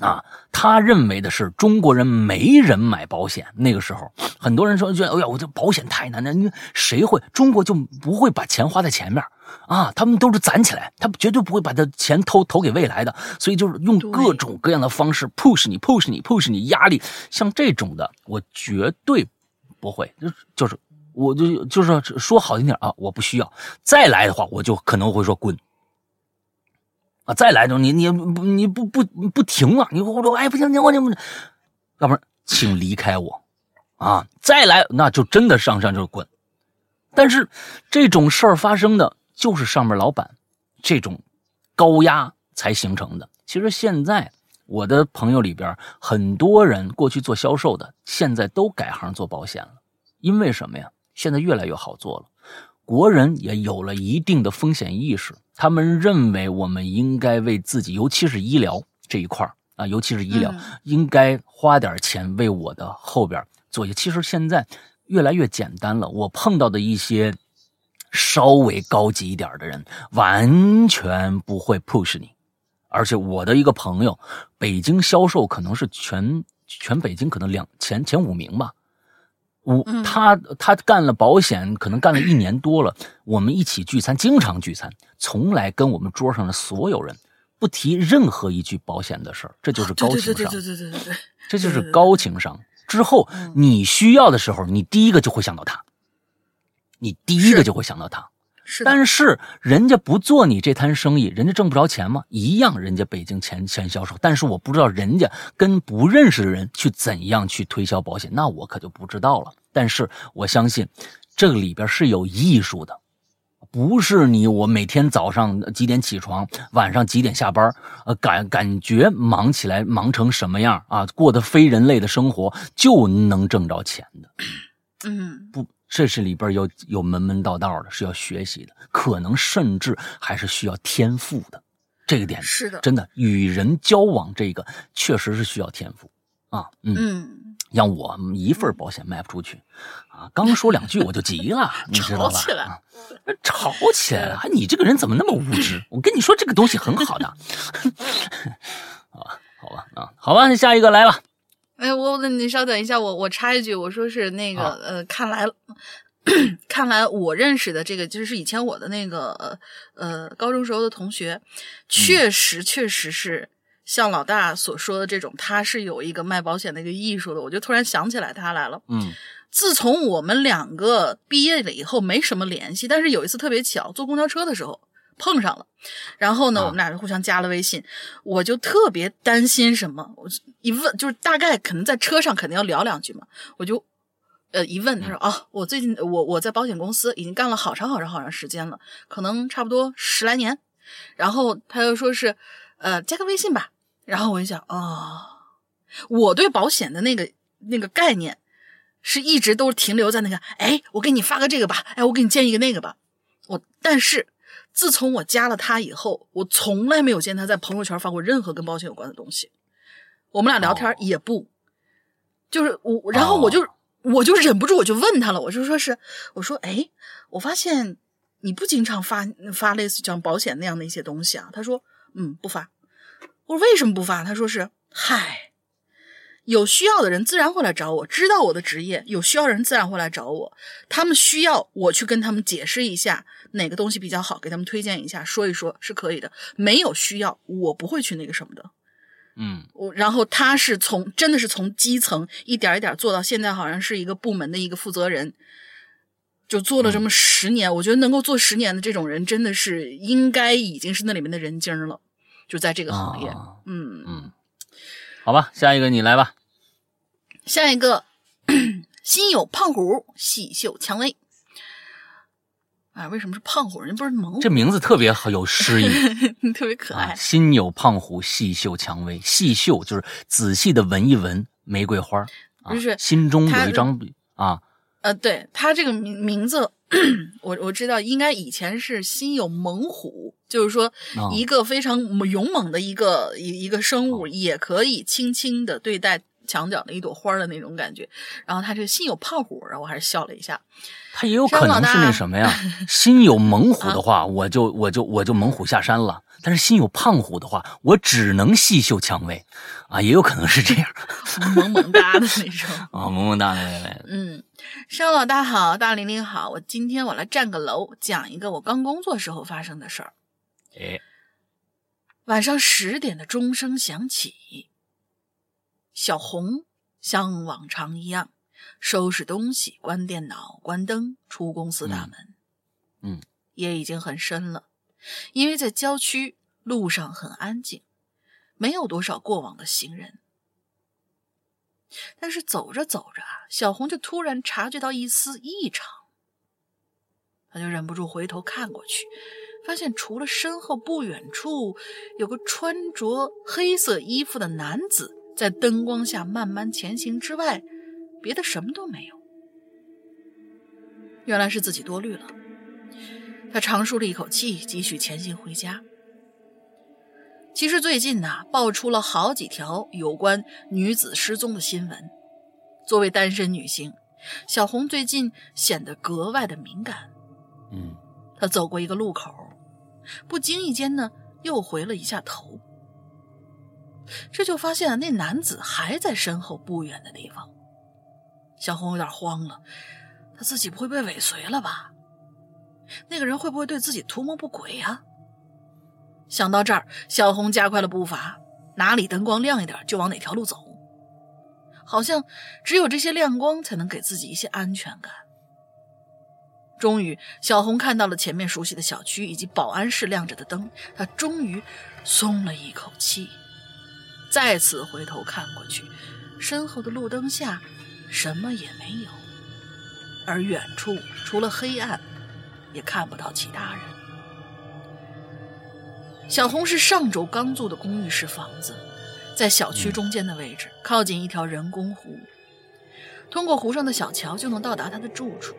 Speaker 1: 啊，他认为的是中国人没人买保险。那个时候，很多人说：“觉得哎呀，我这保险太难了，你谁会？中国就不会把钱花在前面啊？他们都是攒起来，他绝对不会把他钱投投给未来的。所以就是用各种各样的方式 push 你，push 你，push 你，压力。像这种的，我绝对不会。就就是，我就就是说好听点啊，我不需要。再来的话，我就可能会说滚。”啊，再来就你你不你不不不停了，你我说哎不行，你我你，要不然请离开我，啊，再来那就真的上山就滚。但是这种事儿发生的就是上面老板这种高压才形成的。其实现在我的朋友里边很多人过去做销售的，现在都改行做保险了，因为什么呀？现在越来越好做了。国人也有了一定的风险意识，他们认为我们应该为自己，尤其是医疗这一块啊，尤其是医疗，应该花点钱为我的后边做些。其实现在越来越简单了，我碰到的一些稍微高级一点的人，完全不会 push 你，而且我的一个朋友，北京销售可能是全全北京可能两前前五名吧。我他他干了保险，可能干了一年多了。我们一起聚餐，经常聚餐，从来跟我们桌上的所有人不提任何一句保险的事儿。这就是高情商，
Speaker 2: 对对对对对对对，
Speaker 1: 这就是高情商。之后你需要的时候，你第一个就会想到他，你第一个就会想到他。
Speaker 2: 是，
Speaker 1: 但是人家不做你这摊生意，人家挣不着钱吗？一样，人家北京前前销售，但是我不知道人家跟不认识的人去怎样去推销保险，那我可就不知道了。但是我相信，这个里边是有艺术的，不是你我每天早上几点起床，晚上几点下班，呃，感感觉忙起来忙成什么样啊，过得非人类的生活就能挣着钱的。
Speaker 2: 嗯，
Speaker 1: 不。这是里边有有门门道道的，是要学习的，可能甚至还是需要天赋的。这个点
Speaker 2: 是的，
Speaker 1: 真的与人交往，这个确实是需要天赋啊。
Speaker 2: 嗯，
Speaker 1: 让我一份保险卖不出去啊，刚说两句我就急了，你知道吧？
Speaker 2: 吵起来，
Speaker 1: 吵起来了！你这个人怎么那么无知？我跟你说，这个东西很好的。啊，好吧，啊，好吧，下一个来了。
Speaker 2: 哎，我那你稍等一下，我我插一句，我说是那个呃，看来看来我认识的这个就是以前我的那个呃高中时候的同学，确实确实是像老大所说的这种，他是有一个卖保险的一个艺术的，我就突然想起来他来了。
Speaker 1: 嗯，
Speaker 2: 自从我们两个毕业了以后，没什么联系，但是有一次特别巧，坐公交车的时候。碰上了，然后呢，我们俩就互相加了微信。我就特别担心什么，我一问就是大概可能在车上肯定要聊两句嘛。我就呃一问，他说啊，我最近我我在保险公司已经干了好长好长好长时间了，可能差不多十来年。然后他又说是呃加个微信吧。然后我就想啊，我对保险的那个那个概念是一直都停留在那个，哎，我给你发个这个吧，哎，我给你建一个那个吧。我但是自从我加了他以后，我从来没有见他在朋友圈发过任何跟保险有关的东西。我们俩聊天也不，就是我，然后我就、我就忍不住我就问他了，我就说是，我说，哎，我发现你不经常发发类似像保险那样的一些东西啊。他说，嗯，不发。我说为什么不发？他说是，嗨。有需要的人自然会来找我，知道我的职业，有需要的人自然会来找我。他们需要我去跟他们解释一下哪个东西比较好，给他们推荐一下，说一说是可以的。没有需要，我不会去那个什么的。
Speaker 1: 嗯
Speaker 2: 我然后他是从真的是从基层一点一点做到现在，好像是一个部门的一个负责人，就做了这么十年。我觉得能够做十年的这种人，真的是应该已经是那里面的人精了，就在这个行业。
Speaker 1: 啊
Speaker 2: 嗯，
Speaker 1: 嗯，好吧，下一个你来吧。
Speaker 2: 下一个，心有胖虎，细嗅蔷薇。哎，为什么是胖虎？人家不是猛虎，
Speaker 1: 这名字特别好，有诗意。
Speaker 2: 特别可
Speaker 1: 啊，
Speaker 2: 爱。
Speaker 1: 心有胖虎，细嗅蔷薇。细嗅就是仔细的闻一闻玫瑰花，啊
Speaker 2: 就是
Speaker 1: 心中有一张笔啊，
Speaker 2: 呃，对他这个名名字，我我知道，应该以前是心有猛虎，就是说
Speaker 1: 啊
Speaker 2: 一个非常勇猛的一个一一个生物，也可以轻轻的对待墙角的一朵花的那种感觉。然后他这个心有胖虎，然后我还是笑了一下。
Speaker 1: 他也有可能是那什么呀。心有猛虎的话，我就我就我就猛虎下山了。但是心有胖虎的话，我只能细嗅蔷薇，啊，也有可能是这样
Speaker 2: 萌萌哒的那种。
Speaker 1: 啊，萌萌哒的
Speaker 2: 嗯，商老大好，大玲玲好，我今天我来占个楼，讲一个我刚工作时候发生的事儿。
Speaker 1: 哎，
Speaker 2: 晚上十点的钟声响起，小红像往常一样收拾东西、关电脑、关灯，出公司大门。
Speaker 1: 嗯，
Speaker 2: 夜已经很深了，因为在郊区，路上很安静，没有多少过往的行人。但是走着走着啊，小红就突然察觉到一丝异常，她就忍不住回头看过去，发现除了身后不远处有个穿着黑色衣服的男子在灯光下慢慢前行之外，别的什么都没有。原来是自己多虑了。他长舒了一口气，继续前行回家。其实最近呐、爆出了好几条有关女子失踪的新闻。作为单身女性，小红最近显得格外的敏感。
Speaker 1: 嗯
Speaker 2: 她走过一个路口，不经意间呢，又回了一下头。这就发现，那男子还在身后不远的地方。小红有点慌了，她自己不会被尾随了吧？那个人会不会对自己图谋不轨呀、想到这儿，小红加快了步伐，哪里灯光亮一点就往哪条路走。好像只有这些亮光才能给自己一些安全感。终于，小红看到了前面熟悉的小区以及保安室亮着的灯，她终于松了一口气。再次回头看过去，身后的路灯下什么也没有，而远处除了黑暗，也看不到其他人。小红是上周刚租的公寓式房子，在小区中间的位置，靠近一条人工湖。通过湖上的小桥就能到达她的住处。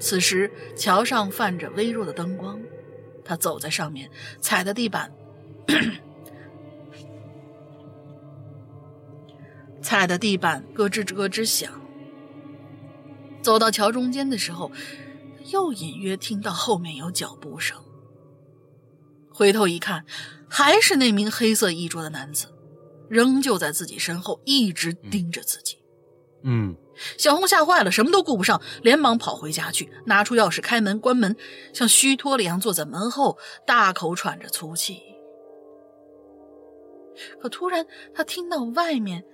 Speaker 2: 此时，桥上泛着微弱的灯光，她走在上面，踩的地板，踩的地板咯吱咯吱响。走到桥中间的时候，又隐约听到后面有脚步声。回头一看，还是那名黑色衣着的男子，仍旧在自己身后，一直盯着自己。
Speaker 1: 嗯
Speaker 2: 小红吓坏了，什么都顾不上，连忙跑回家去，拿出钥匙开门关门，像虚脱了一样坐在门后，大口喘着粗气。可突然，他听到外面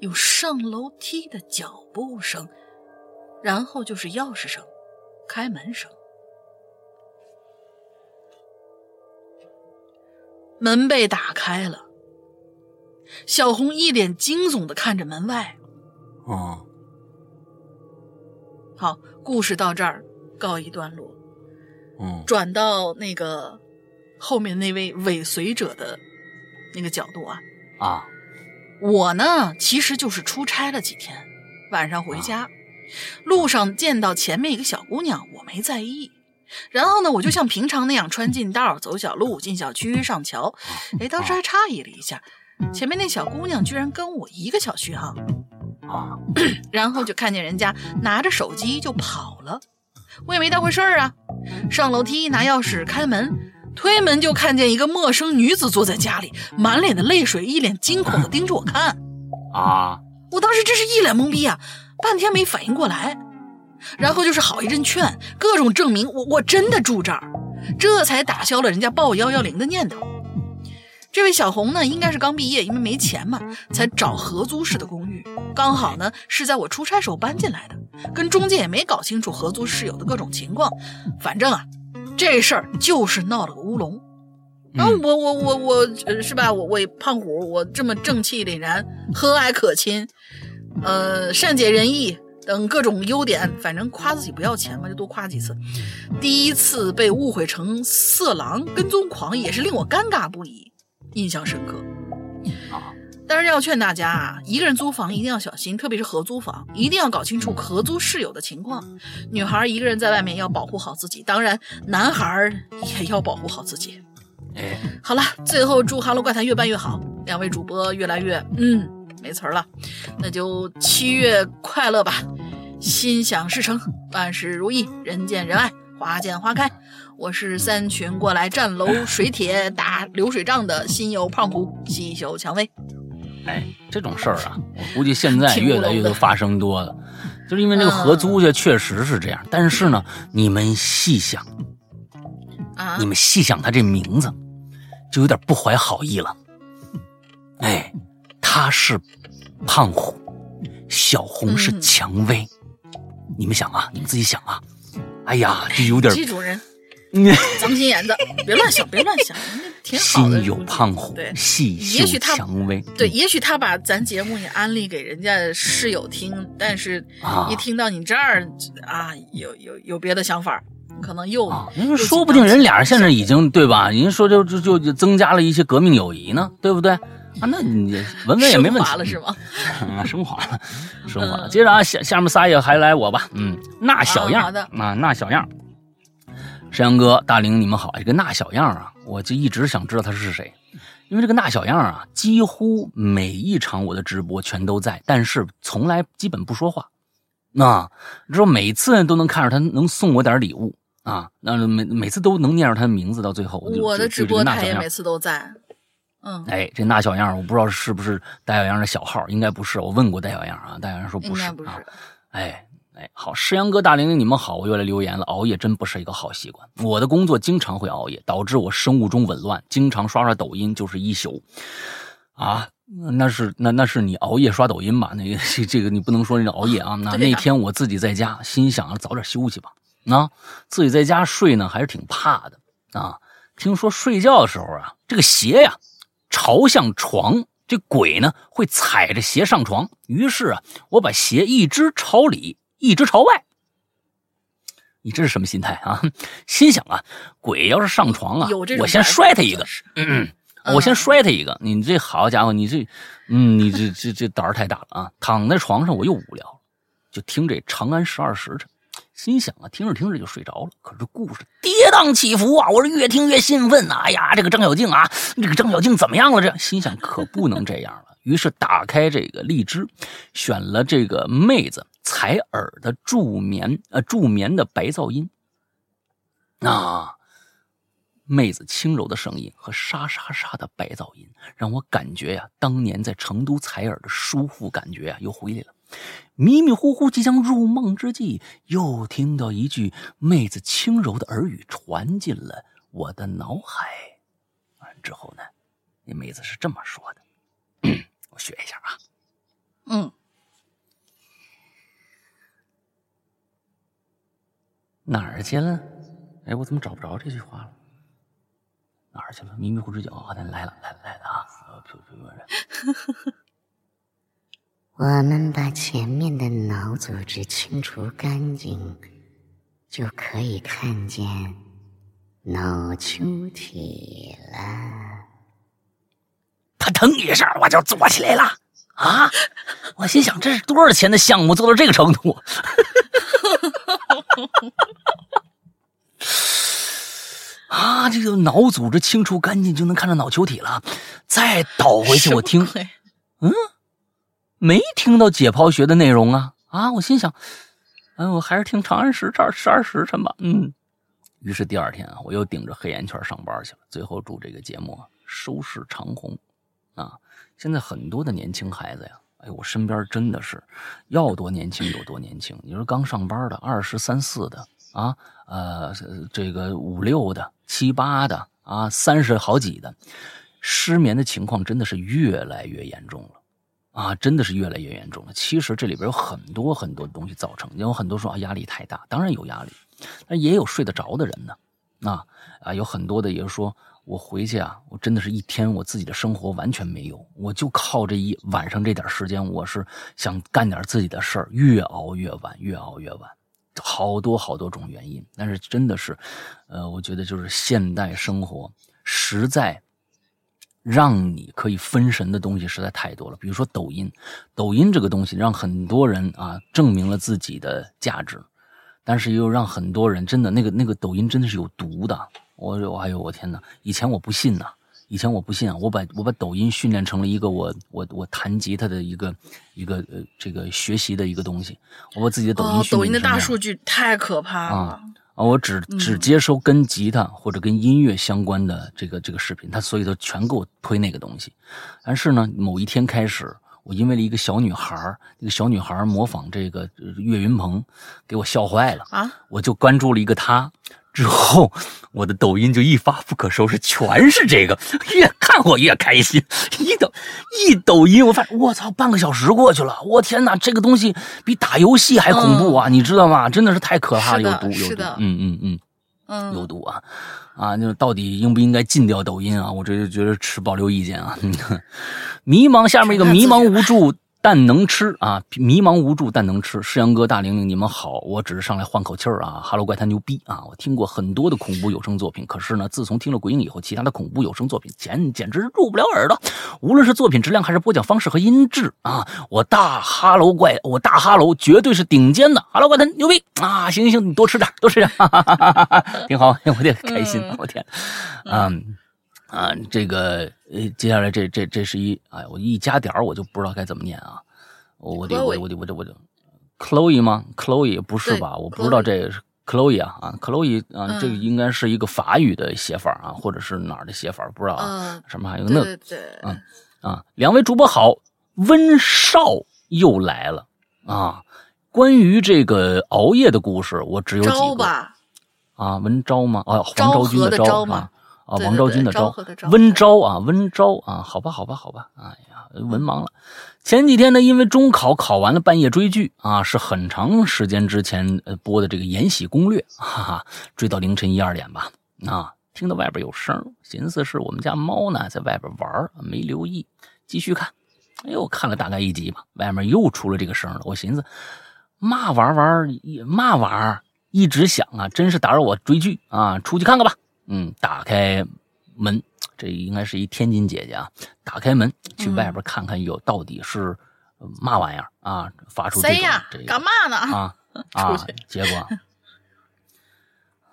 Speaker 2: 有上楼梯的脚步声，然后就是钥匙声、开门声。门被打开了，小红一脸惊悚的看着门外。
Speaker 1: 哦
Speaker 2: 好，故事到这儿告一段落，
Speaker 1: 嗯
Speaker 2: 转到那个后面那位尾随者的那个角度啊。
Speaker 1: 啊
Speaker 2: 我呢，其实就是出差了几天，晚上回家，路上见到前面一个小姑娘，我没在意。然后呢，我就像平常那样穿近道、走小路、进小区、上桥。哎，当时还诧异了一下，前面那小姑娘居然跟我一个小区哈。
Speaker 1: 啊，
Speaker 2: 然后就看见人家拿着手机就跑了，我也没当回事儿啊。上楼梯拿钥匙开门，推门就看见一个陌生女子坐在家里，满脸的泪水，一脸惊恐的盯着我看。
Speaker 1: 啊，
Speaker 2: 我当时真是一脸懵逼啊，半天没反应过来。然后就是好一阵劝，各种证明我我真的住这儿，这才打消了人家报幺幺零的念头。这位小红呢，应该是刚毕业，因为没钱嘛，才找合租式的公寓。刚好呢是在我出差时候搬进来的，跟中介也没搞清楚合租室友的各种情况。反正啊，这事儿就是闹了个乌龙。然后我我我我是吧？我我胖虎，我这么正气凛然、和蔼可亲，呃，善解人意。等各种优点，反正夸自己不要钱嘛，就多夸几次。第一次被误会成色狼跟踪狂，也是令我尴尬不已，印象深刻。
Speaker 1: 啊，
Speaker 2: 但是要劝大家啊，一个人租房一定要小心，特别是合租房，一定要搞清楚合租室友的情况。女孩一个人在外面要保护好自己，当然男孩也要保护好自己。
Speaker 1: 哎，
Speaker 2: 好了，最后祝《哈喽怪谈》越办越好，两位主播越来越嗯。没词儿了，那就七月快乐吧，心想事成，万事如意，人见人爱，花见花开。我是三群过来站楼水铁打流水账的新友胖虎，细嗅蔷薇。
Speaker 1: 哎，这种事儿啊，我估计现在越来越多发生多了，就是因为这个合租去确实是这样。但是呢，你们细想，
Speaker 2: 啊，
Speaker 1: 你们细想他这名字，就有点不怀好意了。哎。他是胖虎，小红是蔷薇，你们想啊，你们自己想啊，哎呀，就有点
Speaker 2: 这种人，脏心眼子，别乱想，别乱想，挺好
Speaker 1: 的。心有胖虎，
Speaker 2: 对，
Speaker 1: 细嗅蔷薇，
Speaker 2: 对，也许他把咱节目也安利给人家室友听，但是一听到你这儿啊，有有有别的想法，可能又，
Speaker 1: 说不定人俩现在已经对吧？您说就就就增加了一些革命友谊呢，对不对？啊，那你文文也没问题
Speaker 2: 了是吗？
Speaker 1: 啊，升华了，升华了。接着啊，下下面仨也还来我吧。嗯，那小样啊，那小样。山羊哥、大玲，你们好。这个那小样啊，我就一直想知道他是谁，因为这个那小样啊，几乎每一场我的直播全都在，但是从来基本不说话。那之后每次都能看着他能送我点礼物啊，那每每次都能念着他的名字，到最后
Speaker 2: 我的直播他也每次都在。嗯，
Speaker 1: 哎，这那小样我不知道是不是戴小样的小号，应该不是。我问过戴小样啊，戴小样说不是。
Speaker 2: 不是。
Speaker 1: 哎哎，好，诗阳哥、大玲玲，你们好，我又来留言了。熬夜真不是一个好习惯，我的工作经常会熬夜，导致我生物钟紊乱，经常刷刷抖音就是一宿。啊，那是那那是你熬夜刷抖音吧？那个 这个你不能说那熬夜啊。那那天我自己在家，心想早点休息吧。那自己在家睡呢，还是挺怕的啊。听说睡觉的时候啊，这个鞋呀。朝向床，这鬼呢会踩着鞋上床。于是啊，我把鞋一只朝里，一直朝外。你这是什么心态啊？心想啊，鬼要是上床啊，我先摔他一个。嗯，我先摔他一个。你这好家伙，你这，嗯，你这这这胆儿太大了啊！躺在床上我又无聊，就听这《长安十二时辰》。心想啊，听着听着就睡着了。可是故事跌宕起伏啊，我是越听越兴奋呐。哎呀，这个张小静啊，这个张小静怎么样了？这心想可不能这样了。于是打开这个荔枝，选了这个妹子采耳的助眠呃助眠的白噪音。啊，妹子轻柔的声音和沙沙沙的白噪音，让我感觉呀，当年在成都采耳的舒服感觉啊，又回来了。迷迷糊糊即将入梦之际，又听到一句妹子轻柔的耳语传进了我的脑海。完之后呢，那妹子是这么说的：“ 我学一下啊，
Speaker 2: 嗯，
Speaker 1: 哪儿去了？哎，我怎么找不着这句话了？哪儿去了？迷迷糊之间，哦，来了，来了，来了啊！
Speaker 3: 我们把前面的脑组织清除干净，就可以看见脑球体了。
Speaker 1: 他腾一声，我就坐起来了。啊！我心想这是多少钱的项目做到这个程度？啊，这个脑组织清除干净就能看到脑球体了。再倒回去，我听，嗯，没听到解剖学的内容啊啊！我心想，嗯，我还是听《长安十这十二时辰吧。嗯，于是第二天啊，我又顶着黑眼圈上班去了。最后祝这个节目收视长虹啊！现在很多的年轻孩子呀，哎，我身边真的是要多年轻有多年轻。你说刚上班的二十三四的啊，呃，这个五六的。七八的啊，三十好几的，失眠的情况真的是越来越严重了，啊，真的是越来越严重了。其实这里边有很多很多东西造成，有很多说啊压力太大，当然有压力，但也有睡得着的人呢，啊啊，有很多的也是说我回去啊，我真的是一天我自己的生活完全没有，我就靠这一晚上这点时间，我是想干点自己的事儿，越熬越晚，越熬越晚。好多好多种原因，但是真的是，呃，我觉得就是现代生活实在让你可以分神的东西实在太多了。比如说抖音，抖音这个东西让很多人啊证明了自己的价值，但是又让很多人真的那个那个抖音真的是有毒的。我我哎呦我天哪！以前我不信呐。以前我不信啊，我把我把抖音训练成了一个我我我弹吉他的一个一个呃这个学习的一个东西，我把自己的抖音
Speaker 2: 抖音的大数据太可怕了啊！
Speaker 1: 我只只接收跟吉他或者跟音乐相关的这个这个视频，他所以都全给我推那个东西。但是呢，某一天开始，我因为了一个小女孩那个小女孩模仿这个岳云鹏，给我笑坏了啊！我就关注了一个她。之后，我的抖音就一发不可收拾，全是这个，越看我越开心。一抖一抖音，我发现我操，半个小时过去了，我天哪，这个东西比打游戏还恐怖啊！你知道吗？真的是太可怕了，有毒，有毒，嗯嗯嗯嗯，有毒啊！啊，就到底应不应该禁掉抖音啊？我这就觉得持保留意见啊。迷茫，下面一个 迷茫无助。但能吃啊！迷茫无助，但能吃。世阳哥、大玲玲，你们好，我只是上来换口气儿啊。哈喽，怪谈牛逼啊！我听过很多的恐怖有声作品，可是呢，自从听了鬼影以后，其他的恐怖有声作品简简直入不了耳朵。无论是作品质量，还是播讲方式和音质啊，我大哈喽怪，我大哈喽绝对是顶尖的。哈喽，怪谈牛逼啊！行行行，你多吃点，多吃点，哈哈哈哈哈，挺好，我得开心，我天，嗯。啊，这个呃，接下来这这这是一，哎，我一加点儿我就不知道该怎么念啊，我得我得我得我得我得，Chloe 吗？Chloe 不是吧？我不知道这个是 Chloe 啊啊，Chloe 啊，这个应该是一个法语的写法啊，或者是哪儿的写法，不知道啊，什么还有那
Speaker 2: 对对，
Speaker 1: 嗯啊，两位主播好，温少又来了啊，关于这个熬夜的故事，我只有几个啊，文昭吗？哦，黄昭君的昭吗？啊，王昭君的昭，温昭啊，温昭啊，好吧，好吧，好吧，哎呀，文盲了。前几天呢，因为中考考完了，半夜追剧啊，是很长时间之前呃播的这个《延禧攻略》，哈哈，追到凌晨一二点吧。啊，听到外边有声，寻思是我们家猫呢在外边玩，没留意，继续看。哎呦，看了大概一集吧，外面又出了这个声了。我寻思，嘛玩玩，嘛玩，一直想啊，真是打扰我追剧啊，出去看看吧。嗯，打开门，这应该是一天津姐姐啊。打开门去外边看看，有到底是嘛玩意儿啊？发出这种这个
Speaker 2: 干嘛呢？
Speaker 1: 啊 啊！结果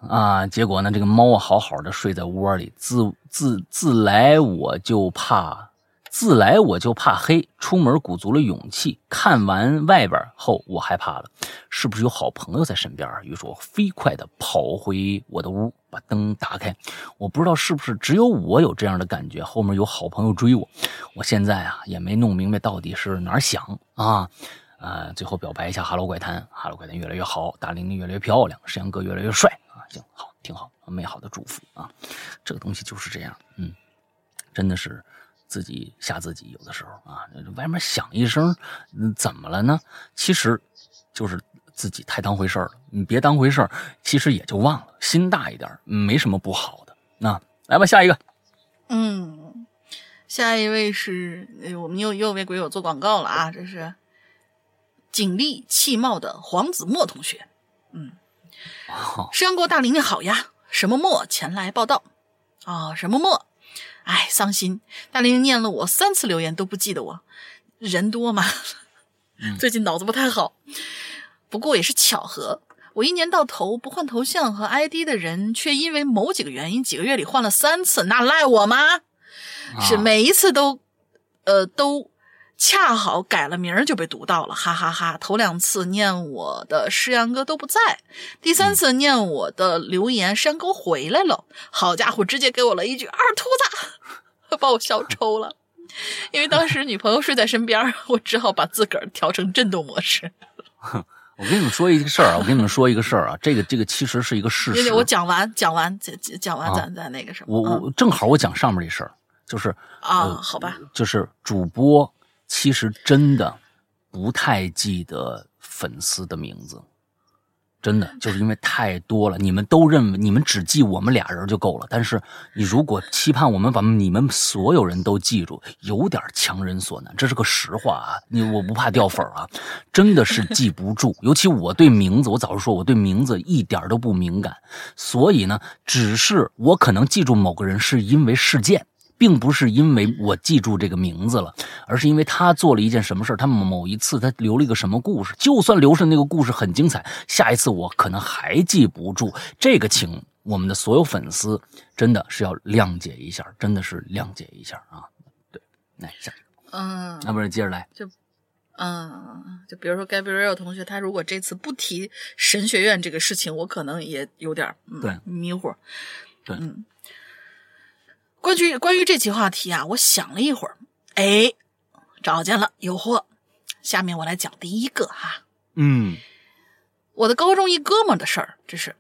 Speaker 1: 啊，结果呢，这个猫好好的睡在窝里，自自自来我就怕。自来我就怕黑，出门鼓足了勇气。看完外边后，我害怕了，是不是有好朋友在身边？于是我飞快的跑回我的屋，把灯打开。我不知道是不是只有我有这样的感觉，后面有好朋友追我。我现在啊也没弄明白到底是哪儿响啊。呃，最后表白一下哈喽怪谈，哈喽怪谈越来越好，大玲玲越来越漂亮，山羊哥越来越帅啊。行，好，挺好，美好的祝福啊。这个东西就是这样，嗯，真的是。自己吓自己，有的时候啊，外面响一声，怎么了呢？其实，就是自己太当回事儿了。你别当回事儿，其实也就忘了。心大一点，没什么不好的。那来吧，下一个。
Speaker 2: 嗯，下一位是我们又又为鬼友做广告了啊！这是警力气貌的黄子墨同学。嗯，山过大林的好呀，什么墨前来报道？啊，什么墨？哎，伤心！大玲念了我三次留言都不记得我，人多嘛？最近脑子不太好。不过也是巧合，我一年到头不换头像和 ID 的人，却因为某几个原因，几个月里换了三次，那赖我吗？是每一次都，呃，都恰好改了名儿就被读到了，哈哈哈头两次念我的诗阳哥都不在，第三次念我的留言，山沟回来了，好家伙，直接给我了一句二秃子，把我笑抽了。因为当时女朋友睡在身边，我只好把自个儿调成震动模式。
Speaker 1: 我跟你们说一个事儿啊，我跟你们说一个事儿啊，这个这个其实是一个事实。
Speaker 2: 我讲完讲完讲讲完，咱咱那个什么。
Speaker 1: 我我正好我讲上面这事儿，就是
Speaker 2: 啊，好吧，
Speaker 1: 就是主播其实真的不太记得粉丝的名字。真的 就是因为太多了，你们都认为你们只记我们俩人就够了。但是你如果期盼我们把你们所有人都记住，有点强人所难，这是个实话啊。你我不怕掉粉啊，真的是记不住。尤其我对名字，我早就说我对名字一点都不敏感，所以呢，只是我可能记住某个人是因为事件。并不是因为我记住这个名字了，而是因为他做了一件什么事他某一次他留了一个什么故事。就算留下那个故事很精彩，下一次我可能还记不住。这个，请我们的所有粉丝真的是要谅解一下，真的是谅解一下啊！对，来下一个，
Speaker 2: 嗯，
Speaker 1: 那不是接着来，
Speaker 2: 就，嗯，就比如说 Gabriel 同学，他如果这次不提神学院这个事情，我可能也有点
Speaker 1: 对
Speaker 2: 迷糊，
Speaker 1: 对，
Speaker 2: 嗯。关于关于这期话题啊，我想了一会儿，哎，找见了，有货。下面我来讲第一个哈，
Speaker 1: 嗯，
Speaker 2: 我的高中一哥们的事儿，这是。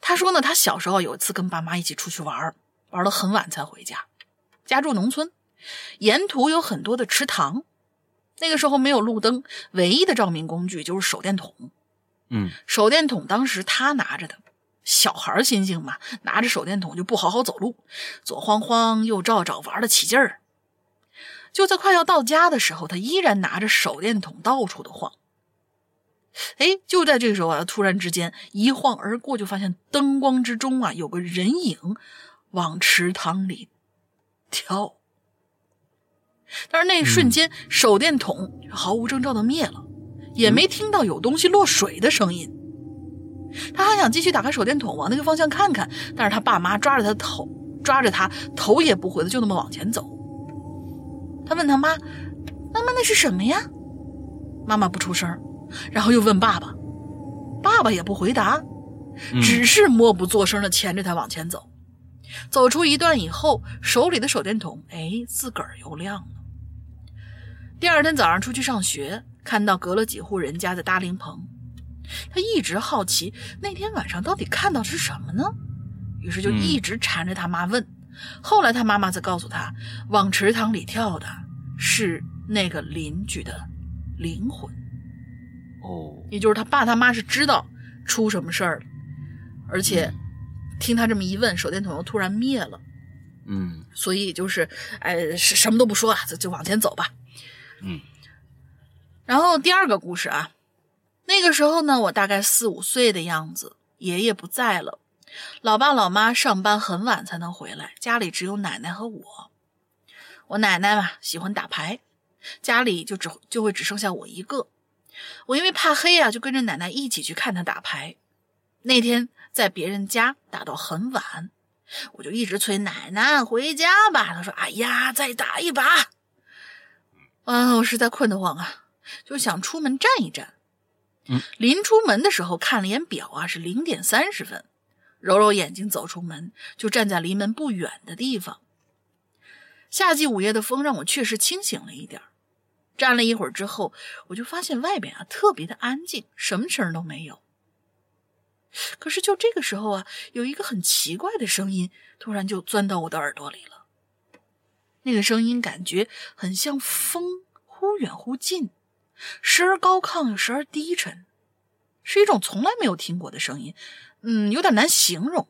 Speaker 2: 他说呢，他小时候有一次跟爸妈一起出去玩，玩到很晚才回家。家住农村，沿途有很多的池塘。那个时候没有路灯，唯一的照明工具就是手电筒。
Speaker 1: 嗯，
Speaker 2: 手电筒当时他拿着的。小孩心性嘛，拿着手电筒就不好好走路，左晃晃右照照，玩的起劲儿。就在快要到家的时候，他依然拿着手电筒到处的晃。哎，就在这个时候啊，突然之间一晃而过，就发现灯光之中啊有个人影往池塘里跳。但是那一瞬间，手电筒毫无征兆的灭了，也没听到有东西落水的声音。他还想继续打开手电筒往那个方向看看，但是他爸妈抓着他头，抓着他头也不回的就那么往前走。他问他妈：“妈妈，那是什么呀？”妈妈不出声，然后又问爸爸，爸爸也不回答，只是默不作声的牵着他往前走。走出一段以后，手里的手电筒哎，自个儿又亮了。第二天早上出去上学，看到隔了几户人家的搭灵棚。他一直好奇那天晚上到底看到的是什么呢？于是就一直缠着他妈问。后来他妈妈才告诉他，往池塘里跳的是那个邻居的灵魂。
Speaker 1: 哦，
Speaker 2: 也就是他爸他妈是知道出什么事儿了，而且听他这么一问，手电筒又突然灭了。
Speaker 1: 嗯，
Speaker 2: 所以就是哎，什么都不说了，就就往前走吧。
Speaker 1: 嗯，
Speaker 2: 然后第二个故事啊。那个时候呢，我大概四五岁的样子，爷爷不在了，老爸老妈上班很晚才能回来，家里只有奶奶和我。我奶奶嘛喜欢打牌，家里就只就会只剩下我一个。我因为怕黑啊，就跟着奶奶一起去看她打牌。那天在别人家打到很晚，我就一直催奶奶回家吧。她说：“哎呀，再打一把。”啊，我实在困得慌啊，就想出门站一站。临出门的时候看了眼表啊，是零点三十分，揉揉眼睛走出门，就站在离门不远的地方。夏季午夜的风让我确实清醒了一点站了一会儿之后，我就发现外边啊特别的安静，什么声都没有。可是就这个时候啊，有一个很奇怪的声音突然就钻到我的耳朵里了。那个声音感觉很像风，忽远忽近。时而高亢，时而低沉，是一种从来没有听过的声音，嗯，有点难形容。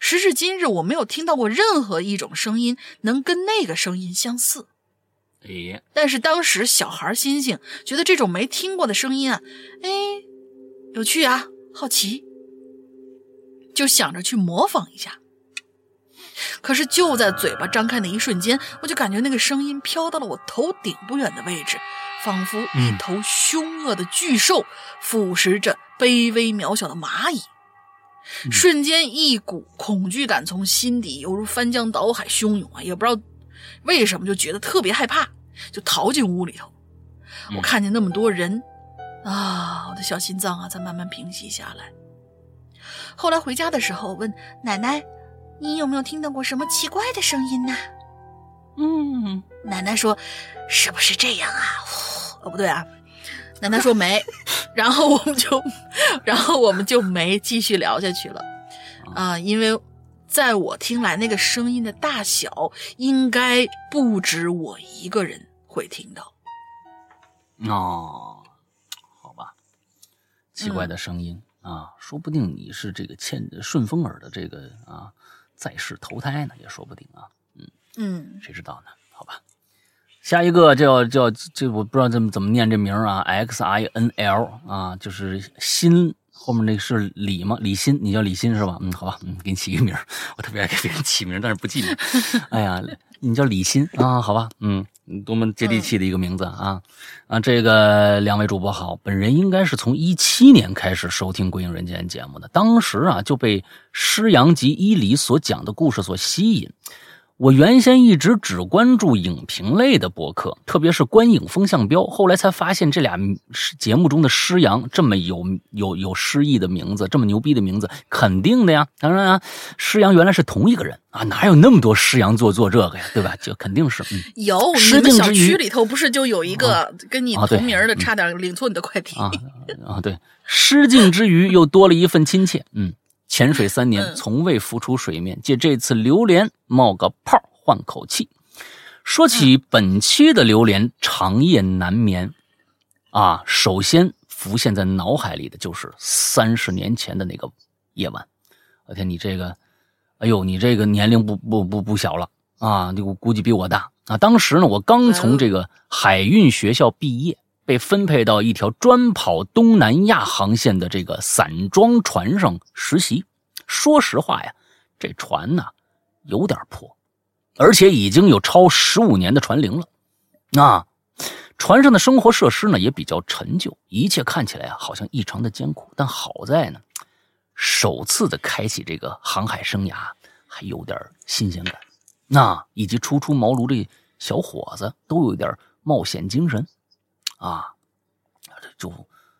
Speaker 2: 时至今日，我没有听到过任何一种声音能跟那个声音相似。
Speaker 1: 哎，
Speaker 2: 但是当时小孩心性，觉得这种没听过的声音啊，哎，有趣啊，好奇，就想着去模仿一下。可是就在嘴巴张开的一瞬间，我就感觉那个声音飘到了我头顶不远的位置。仿佛一头凶恶的巨兽腐蚀着卑微渺小的蚂蚁。瞬间，一股恐惧感从心底犹如翻江倒海汹涌啊！也不知道为什么，就觉得特别害怕，就逃进屋里头。我看见那么多人啊，我的小心脏啊，才慢慢平息下来。后来回家的时候，问奶奶：“你有没有听到过什么奇怪的声音呢？”
Speaker 1: 嗯，
Speaker 2: 奶奶说：“是不是这样啊？”哦，不对啊，奶奶说没。然后我们就，然后我们就没继续聊下去了，啊，因为在我听来，那个声音的大小应该不止我一个人会听到。
Speaker 1: 哦，好吧，奇怪的声音啊，说不定你是这个欠顺风耳的这个啊，在世投胎呢，也说不定啊。嗯
Speaker 2: 嗯，
Speaker 1: 谁知道呢？好吧。下一个叫叫这我不知道怎么怎么念这名啊，X I N L 啊，就是新后面那个是李吗？李欣，你叫李欣是吧？嗯，好吧，嗯，给你起一个名 我特别爱给别人起名，但是不记名。哎呀，你叫李欣啊？好吧，嗯，多么接地气的一个名字啊啊！这个两位主播好，本人应该是从一七年开始收听《归影人间》节目的，当时啊就被施阳及伊犁所讲的故事所吸引。我原先一直只关注影评类的博客，特别是观影风向标。后来才发现，这俩节目中的施阳这么有有有诗意的名字，这么牛逼的名字，肯定的呀。当然啊，施阳原来是同一个人啊，哪有那么多施阳做做这个呀，对吧？就肯定是。嗯、
Speaker 2: 有，你们小区里头不是就有一个跟你同名的，差点领错你的快递
Speaker 1: 啊啊！对，失敬之余又多了一份亲切。嗯。潜水三年，从未浮出水面，借这次榴莲冒个泡，换口气。说起本期的榴莲，长夜难眠啊，首先浮现在脑海里的就是三十年前的那个夜晚。我天，你这个，哎呦，你这个年龄不不不不小了啊！你估计比我大啊。当时呢，我刚从这个海运学校毕业，被分配到一条专跑东南亚航线的这个散装船上实习。说实话呀，这船呢有点破，而且已经有超十五年的船龄了。那船上的生活设施呢也比较陈旧，一切看起来啊好像异常的艰苦。但好在呢，首次的开启这个航海生涯还有点新鲜感。那以及初出茅庐的小伙子都有点冒险精神啊，就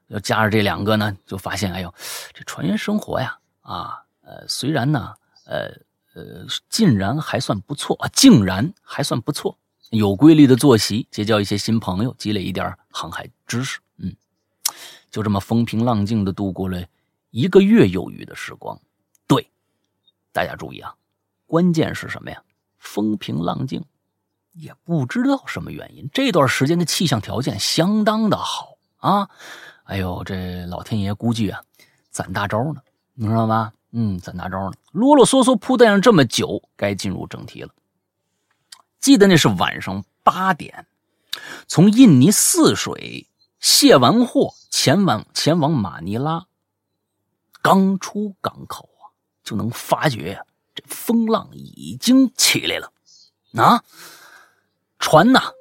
Speaker 1: 要加上这两个呢，就发现哎呦，这船员生活呀啊。呃，虽然呢，呃呃，竟然还算不错啊，竟然还算不错，有规律的作息，结交一些新朋友，积累一点航海知识，嗯，就这么风平浪静的度过了一个月有余的时光。对，大家注意啊，关键是什么呀？风平浪静，也不知道什么原因，这段时间的气象条件相当的好啊。哎呦，这老天爷估计啊，攒大招呢，你知道吗？嗯，攒大招呢？啰啰嗦嗦铺垫了这么久，该进入正题了。记得那是晚上八点，从印尼泗水卸完货，前往前往马尼拉。刚出港口啊，就能发觉呀，这风浪已经起来了。啊，船呐，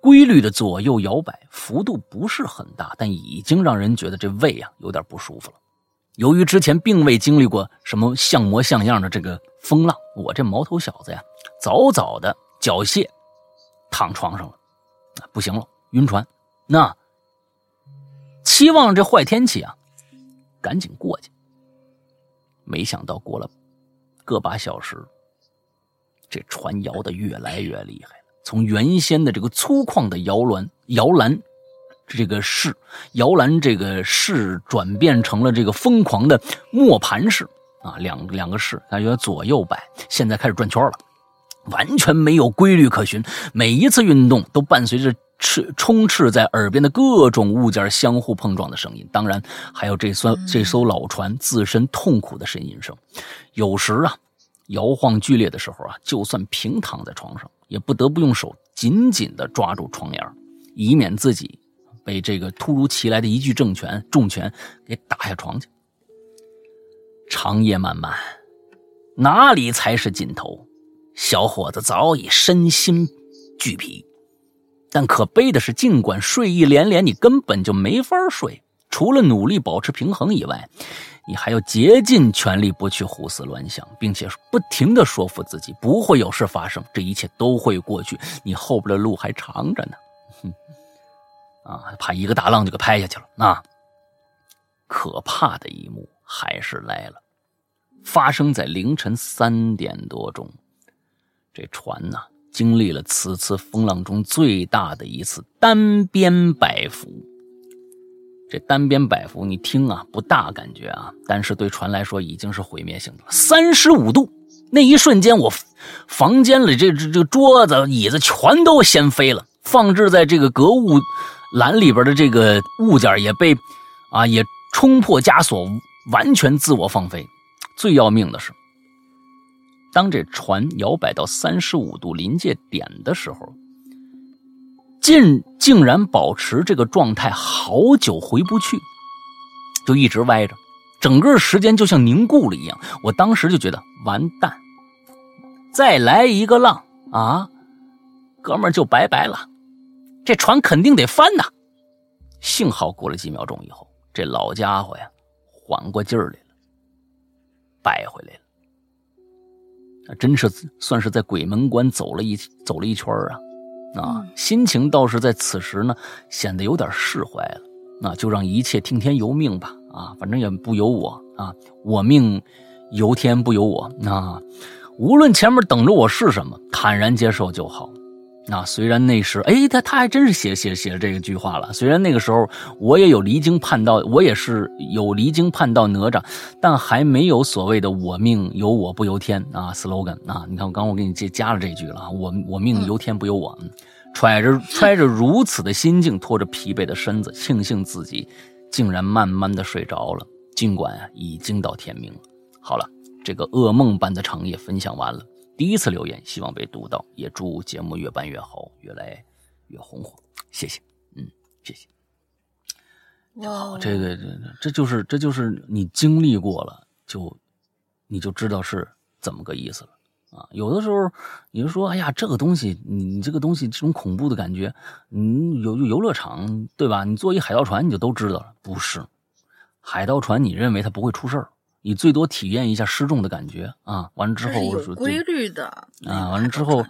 Speaker 1: 规律的左右摇摆，幅度不是很大，但已经让人觉得这胃啊有点不舒服了。由于之前并未经历过什么像模像样的这个风浪，我这毛头小子呀，早早的缴械，躺床上了，不行了，晕船。那期望这坏天气啊，赶紧过去。没想到过了个把小时，这船摇的越来越厉害，从原先的这个粗犷的摇篮摇篮。这个式摇篮，这个式转变成了这个疯狂的磨盘式啊，两两个式，大约左右摆，现在开始转圈了，完全没有规律可循。每一次运动都伴随着斥充斥在耳边的各种物件相互碰撞的声音，当然还有这艘这艘老船自身痛苦的呻吟声。有时啊，摇晃剧烈的时候啊，就算平躺在床上，也不得不用手紧紧地抓住床沿，以免自己。被这个突如其来的一句重拳重拳给打下床去。长夜漫漫，哪里才是尽头？小伙子早已身心俱疲，但可悲的是，尽管睡意连连，你根本就没法睡。除了努力保持平衡以外，你还要竭尽全力不去胡思乱想，并且不停的说服自己不会有事发生，这一切都会过去，你后边的路还长着呢。哼，啊，怕一个大浪就给拍下去了。那可怕的一幕还是来了，发生在凌晨三点多钟，这船呐。经历了此次风浪中最大的一次单边摆浮，这单边摆幅你听啊不大感觉啊，但是对船来说已经是毁灭性的了。三十五度，那一瞬间我房间里这这这桌子椅子全都掀飞了，放置在这个隔物栏里边的这个物件也被啊也冲破枷锁，完全自我放飞。最要命的是。当这船摇摆到三十五度临界点的时候，竟竟然保持这个状态好久回不去，就一直歪着，整个时间就像凝固了一样。我当时就觉得完蛋，再来一个浪啊，哥们儿就拜拜了，这船肯定得翻呐。幸好过了几秒钟以后，这老家伙呀缓过劲儿来了，掰回来了。真是算是在鬼门关走了一走了一圈啊，啊，心情倒是在此时呢显得有点释怀了。那就让一切听天由命吧，啊，反正也不由我啊，我命由天不由我。啊无论前面等着我是什么，坦然接受就好。那虽然那时，哎，他他还真是写写写这个句话了。虽然那个时候我也有离经叛道，我也是有离经叛道哪吒，但还没有所谓的“我命由我不由天”啊 slogan 啊。你看，我刚我给你加加了这句了，我我命由天不由我。揣着揣着如此的心境，拖着疲惫的身子，庆幸自己竟然慢慢的睡着了，尽管已经到天明了。好了，这个噩梦般的长夜分享完了。第一次留言，希望被读到，也祝节目越办越好，越来越红火。谢谢，嗯，谢谢。
Speaker 2: 哇，
Speaker 1: 这个这这就是这就是你经历过了，就你就知道是怎么个意思了啊。有的时候你就说，哎呀，这个东西，你这个东西这种恐怖的感觉，你游游乐场对吧？你坐一海盗船你就都知道了，不是海盗船，你认为它不会出事儿。你最多体验一下失重的感觉啊！完了之后
Speaker 2: 有规律的
Speaker 1: 啊！完了之后，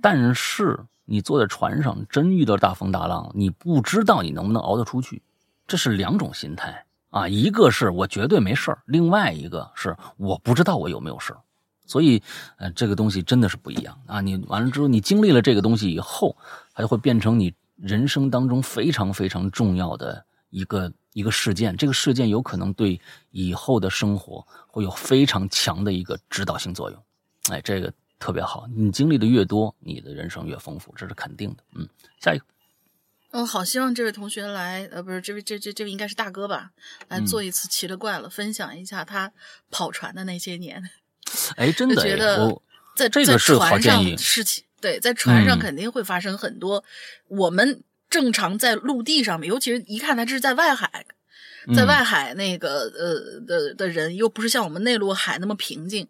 Speaker 1: 但是你坐在船上，真遇到大风大浪，你不知道你能不能熬得出去，这是两种心态啊！一个是我绝对没事儿，另外一个是我不知道我有没有事儿，所以呃，这个东西真的是不一样啊！你完了之后，你经历了这个东西以后，它就会变成你人生当中非常非常重要的一个。一个事件，这个事件有可能对以后的生活会有非常强的一个指导性作用。哎，这个特别好。你经历的越多，你的人生越丰富，这是肯定的。嗯，下一个。
Speaker 2: 哦，好希望这位同学来，呃，不是这位，这这这位应该是大哥吧？来做一次奇了怪了，分享一下他跑船的那些年。
Speaker 1: 哎，真的，
Speaker 2: 觉得在
Speaker 1: 这个是好建议。
Speaker 2: 事情对，在船上肯定会发生很多我们。正常在陆地上面，尤其是一看他这是在外海，在外海那个呃的的人，又不是像我们内陆海那么平静，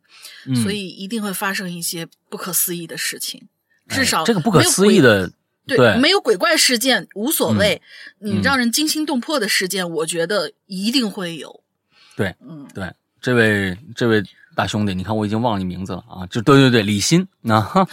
Speaker 2: 所以一定会发生一些不可思议的事情。至少
Speaker 1: 这个不可思议的，
Speaker 2: 对，没有鬼怪事件无所谓，你让人惊心动魄的事件，我觉得一定会有。
Speaker 1: 对，嗯，对，这位这位。大兄弟，你看我已经忘了你名字了啊！就对对对，李欣啊，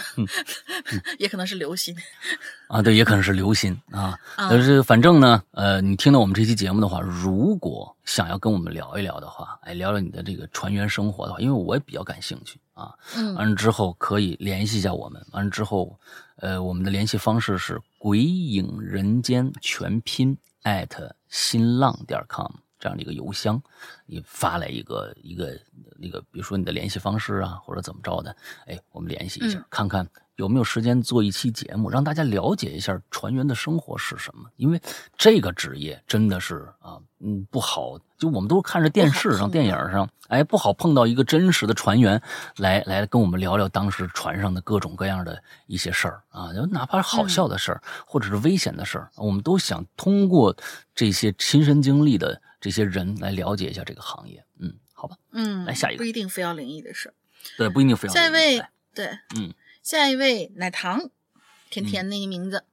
Speaker 2: 也可能是刘鑫
Speaker 1: 啊，对，也可能是刘鑫啊。但是反正呢，呃，你听到我们这期节目的话，如果想要跟我们聊一聊的话，哎，聊聊你的这个船员生活的话，因为我也比较感兴趣啊。
Speaker 2: 嗯，
Speaker 1: 完了之后可以联系一下我们。完了之后，呃，我们的联系方式是“鬼影人间”全拼艾特新浪点 com。这样的一个邮箱，你发来一个一个那个，比如说你的联系方式啊，或者怎么着的，哎，我们联系一下，看看有没有时间做一期节目，让大家了解一下船员的生活是什么。因为这个职业真的是啊，嗯，不好，就我们都看着电视上、电影上，哎，不好碰到一个真实的船员来来跟我们聊聊当时船上的各种各样的一些事儿啊，就哪怕是好笑的事儿，或者是危险的事儿，我们都想通过这些亲身经历的。这些人来了解一下这个行业，嗯，好吧，
Speaker 2: 嗯，
Speaker 1: 来下一个，
Speaker 2: 不一定非要灵异的事儿
Speaker 1: 对，不一定非要。
Speaker 2: 下一位，对，
Speaker 1: 嗯，
Speaker 2: 下一位奶糖，甜甜那个名字，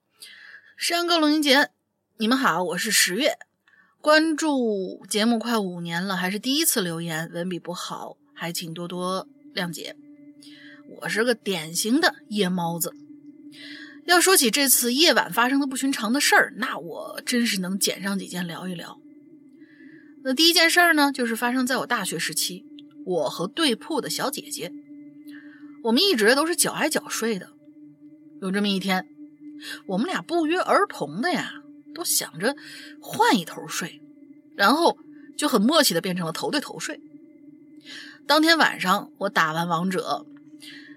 Speaker 2: 山高龙吟节，你们好，我是十月。关注节目快五年了，还是第一次留言，文笔不好，还请多多谅解。我是个典型的夜猫子。要说起这次夜晚发生的不寻常的事儿，那我真是能捡上几件聊一聊。那第一件事儿呢，就是发生在我大学时期，我和对铺的小姐姐，我们一直都是脚挨脚睡的。有这么一天，我们俩不约而同的呀，都想着换一头睡，然后就很默契的变成了头对头睡。当天晚上，我打完王者，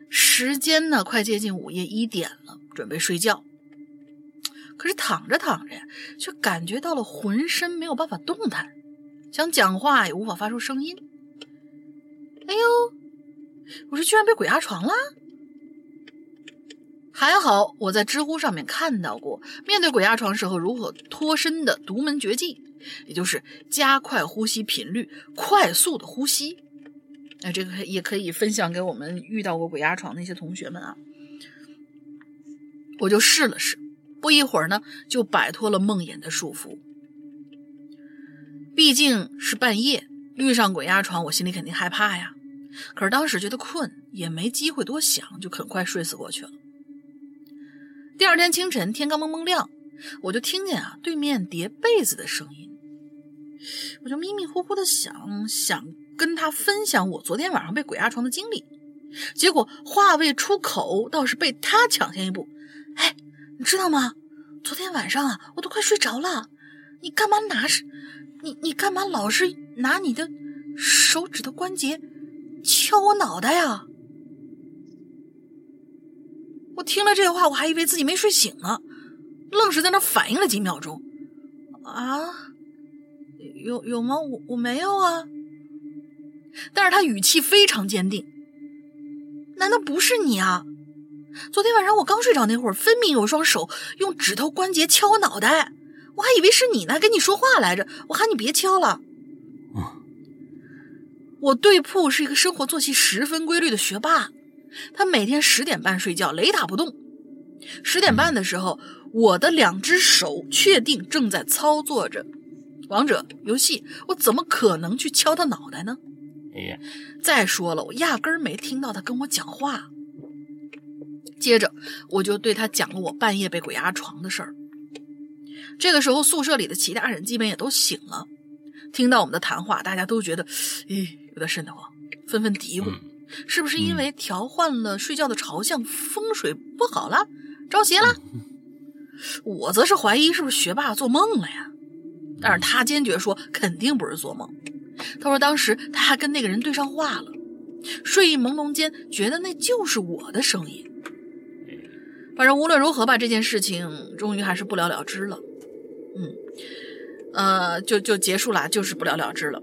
Speaker 2: 时间呢快接近午夜一点了。准备睡觉，可是躺着躺着呀，却感觉到了浑身没有办法动弹，想讲话也无法发出声音。哎呦，我这居然被鬼压床了！还好我在知乎上面看到过，面对鬼压床时候如何脱身的独门绝技，也就是加快呼吸频率，快速的呼吸。那这个也可以分享给我们遇到过鬼压床那些同学们啊。我就试了试，不一会儿呢，就摆脱了梦魇的束缚。毕竟是半夜遇上鬼压床，我心里肯定害怕呀。可是当时觉得困，也没机会多想，就很快睡死过去了。第二天清晨，天刚蒙蒙亮，我就听见啊对面叠被子的声音，我就迷迷糊糊的想想跟他分享我昨天晚上被鬼压床的经历，结果话未出口，倒是被他抢先一步。哎，你知道吗？昨天晚上啊，我都快睡着了。你干嘛拿是？你你干嘛老是拿你的手指头关节敲我脑袋呀？我听了这话，我还以为自己没睡醒呢，愣是在那反应了几秒钟。啊，有有吗？我我没有啊。但是他语气非常坚定。难道不是你啊？昨天晚上我刚睡着那会儿，分明有双手用指头关节敲我脑袋，我还以为是你呢，跟你说话来着。我喊你别敲了。我对铺是一个生活作息十分规律的学霸，他每天十点半睡觉，雷打不动。十点半的时候，我的两只手确定正在操作着王者游戏，我怎么可能去敲他脑袋呢？
Speaker 1: 哎呀，
Speaker 2: 再说了，我压根儿没听到他跟我讲话。接着，我就对他讲了我半夜被鬼压床的事儿。这个时候，宿舍里的其他人基本也都醒了，听到我们的谈话，大家都觉得，咦，有点瘆得慌，纷纷嘀咕：是不是因为调换了睡觉的朝向，风水不好了，着邪了？我则是怀疑是不是学霸做梦了呀？但是他坚决说肯定不是做梦。他说当时他还跟那个人对上话了，睡意朦胧间觉得那就是我的声音。反正无论如何吧，这件事情终于还是不了了之了。嗯，呃，就就结束了，就是不了了之了。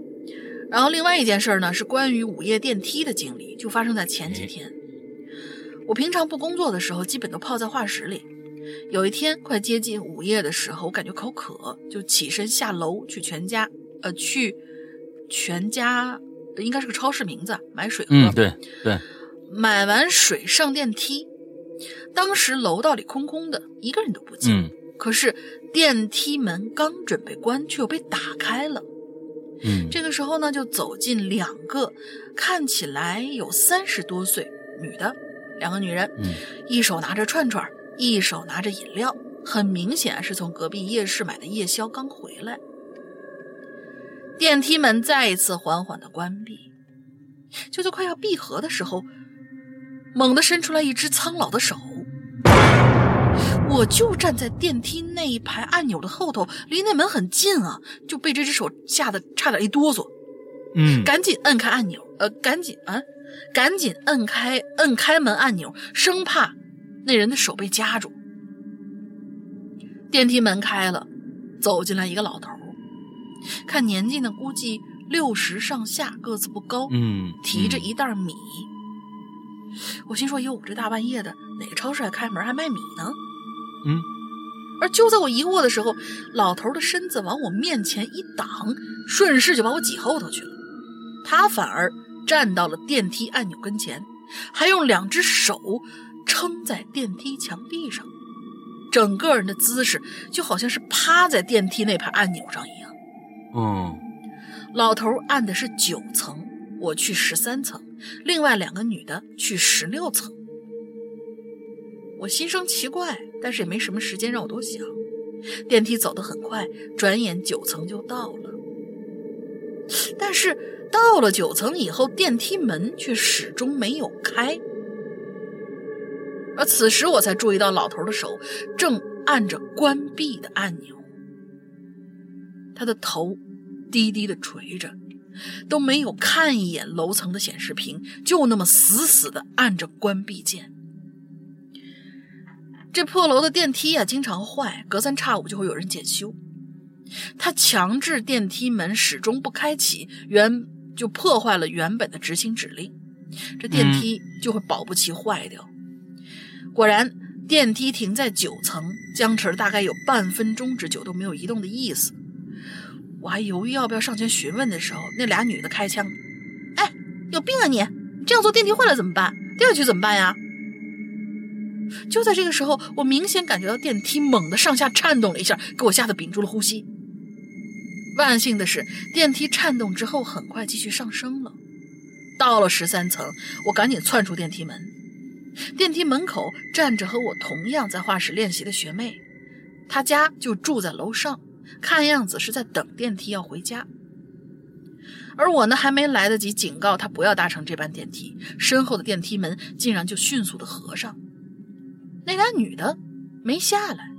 Speaker 2: 然后另外一件事儿呢，是关于午夜电梯的经历，就发生在前几天。我平常不工作的时候，基本都泡在画室里。有一天快接近午夜的时候，我感觉口渴，就起身下楼去全家，呃，去全家应该是个超市名字，买水喝。
Speaker 1: 嗯，对对。
Speaker 2: 买完水上电梯。当时楼道里空空的，一个人都不见。
Speaker 1: 嗯，
Speaker 2: 可是电梯门刚准备关，却又被打开了。
Speaker 1: 嗯，
Speaker 2: 这个时候呢，就走进两个看起来有三十多岁女的，两个女人，
Speaker 1: 嗯，
Speaker 2: 一手拿着串串，一手拿着饮料，很明显是从隔壁夜市买的夜宵刚回来。电梯门再一次缓缓的关闭，就在快要闭合的时候。猛地伸出来一只苍老的手，我就站在电梯那一排按钮的后头，离那门很近啊，就被这只手吓得差点一哆嗦，
Speaker 1: 嗯，
Speaker 2: 赶紧摁开按钮，呃，赶紧啊，赶紧摁开摁开门按钮，生怕那人的手被夹住。电梯门开了，走进来一个老头，看年纪呢，估计六十上下，个子不高，
Speaker 1: 嗯，
Speaker 2: 提着一袋米。我心说：“哟，这大半夜的，哪个超市还开门还卖米呢？”
Speaker 1: 嗯。
Speaker 2: 而就在我疑惑的时候，老头的身子往我面前一挡，顺势就把我挤后头去了。他反而站到了电梯按钮跟前，还用两只手撑在电梯墙壁上，整个人的姿势就好像是趴在电梯那排按钮上一样。
Speaker 1: 嗯
Speaker 2: 老头按的是九层，我去十三层，另外两个女的去十六层。我心生奇怪，但是也没什么时间让我多想。电梯走得很快，转眼九层就到了。但是到了九层以后，电梯门却始终没有开。而此时我才注意到老头的手正按着关闭的按钮，他的头低低的垂着，都没有看一眼楼层的显示屏，就那么死死的按着关闭键。这破楼的电梯啊，经常坏，隔三差五就会有人检修。他强制电梯门始终不开启，原就破坏了原本的执行指令，这电梯就会保不齐坏掉。果然，电梯停在九层，僵持了大概有半分钟之久都没有移动的意思。我还犹豫要不要上前询问的时候，那俩女的开枪：“哎，有病啊你！这样坐电梯坏了怎么办？掉下去怎么办呀？”就在这个时候，我明显感觉到电梯猛地上下颤动了一下，给我吓得屏住了呼吸。万幸的是，电梯颤动之后很快继续上升了。到了十三层，我赶紧窜出电梯门。电梯门口站着和我同样在画室练习的学妹，她家就住在楼上，看样子是在等电梯要回家。而我呢，还没来得及警告她不要搭乘这班电梯，身后的电梯门竟然就迅速的合上。那俩女的没下来。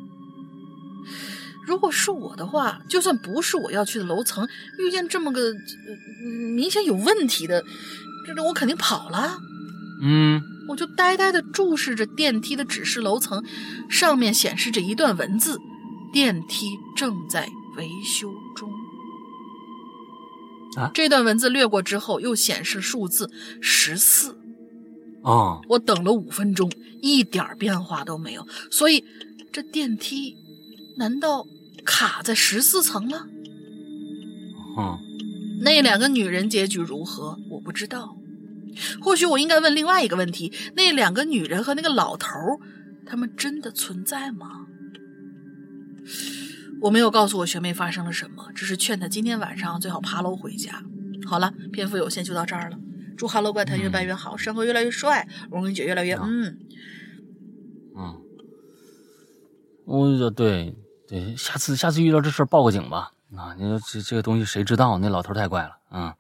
Speaker 2: 如果是我的话，就算不是我要去的楼层，遇见这么个、呃、明显有问题的，这我肯定跑了。
Speaker 1: 嗯
Speaker 2: 我就呆呆的注视着电梯的指示楼层，上面显示着一段文字：电梯正在维修中。
Speaker 1: 啊
Speaker 2: 这段文字略过之后，又显示数字十四。
Speaker 1: 哦，
Speaker 2: 我等了五分钟，一点变化都没有。所以，这电梯难道卡在十四层了？
Speaker 1: 嗯
Speaker 2: 那两个女人结局如何？我不知道。或许我应该问另外一个问题：那两个女人和那个老头儿，他们真的存在吗？我没有告诉我学妹发生了什么，只是劝她今天晚上最好爬楼回家。好了，篇幅有限，就到这儿了。祝《哈喽怪谈》越办越好，山哥越来越帅，龙云姐越来越嗯。
Speaker 1: 嗯，我就对对，下次下次遇到这事儿报个警吧。啊，你说这这个东西谁知道？那老头太怪了。嗯，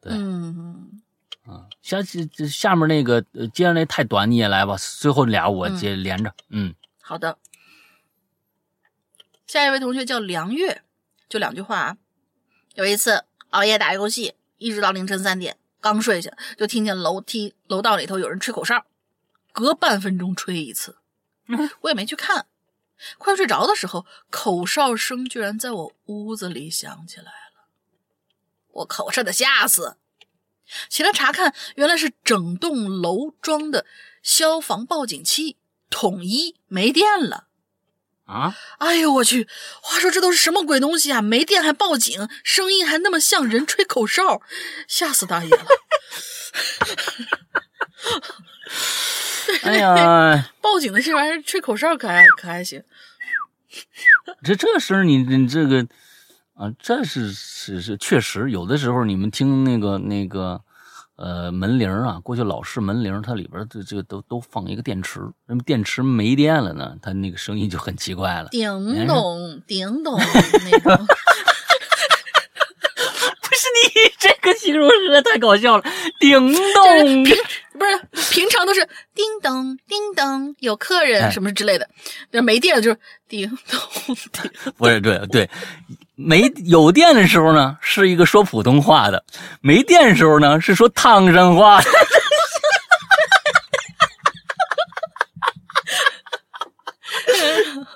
Speaker 1: 对
Speaker 2: 嗯，
Speaker 1: 嗯，下这这下面那个呃接着那太短，你也来吧。最后俩我接连着。嗯
Speaker 2: 好的。下一位同学叫梁月，就两句话啊。有一次熬夜打游戏，一直到凌晨三点，刚睡下就听见楼梯楼道里头有人吹口哨，隔半分钟吹一次。我也没去看。快睡着的时候，口哨声居然在我屋子里响起来了，我口差的吓死。起来查看，原来是整栋楼装的消防报警器统一没电了。
Speaker 1: 啊，
Speaker 2: 哎呦我去！话说这都是什么鬼东西啊？没电还报警，声音还那么像人吹口哨，吓死大爷了！
Speaker 1: 哎呀，
Speaker 2: 报警的这玩意儿吹口哨可还可还行？
Speaker 1: 这这声儿你你这个啊，这是是是确实有的时候你们听那个那个呃门铃啊，过去老式门铃，它里边这这个都都放一个电池，那么电池没电了呢，它那个声音就很奇怪了。
Speaker 2: 叮咚叮咚那种。
Speaker 1: 不是你这个形容实在太搞笑了，叮咚。
Speaker 2: 不是平常都是叮咚叮咚，有客人
Speaker 1: 哎
Speaker 2: 什么之类的，那没电了就是叮咚叮。
Speaker 1: 不是对对，没有电的时候呢，是一个说普通话的；没电的时候呢，是说唐山话的。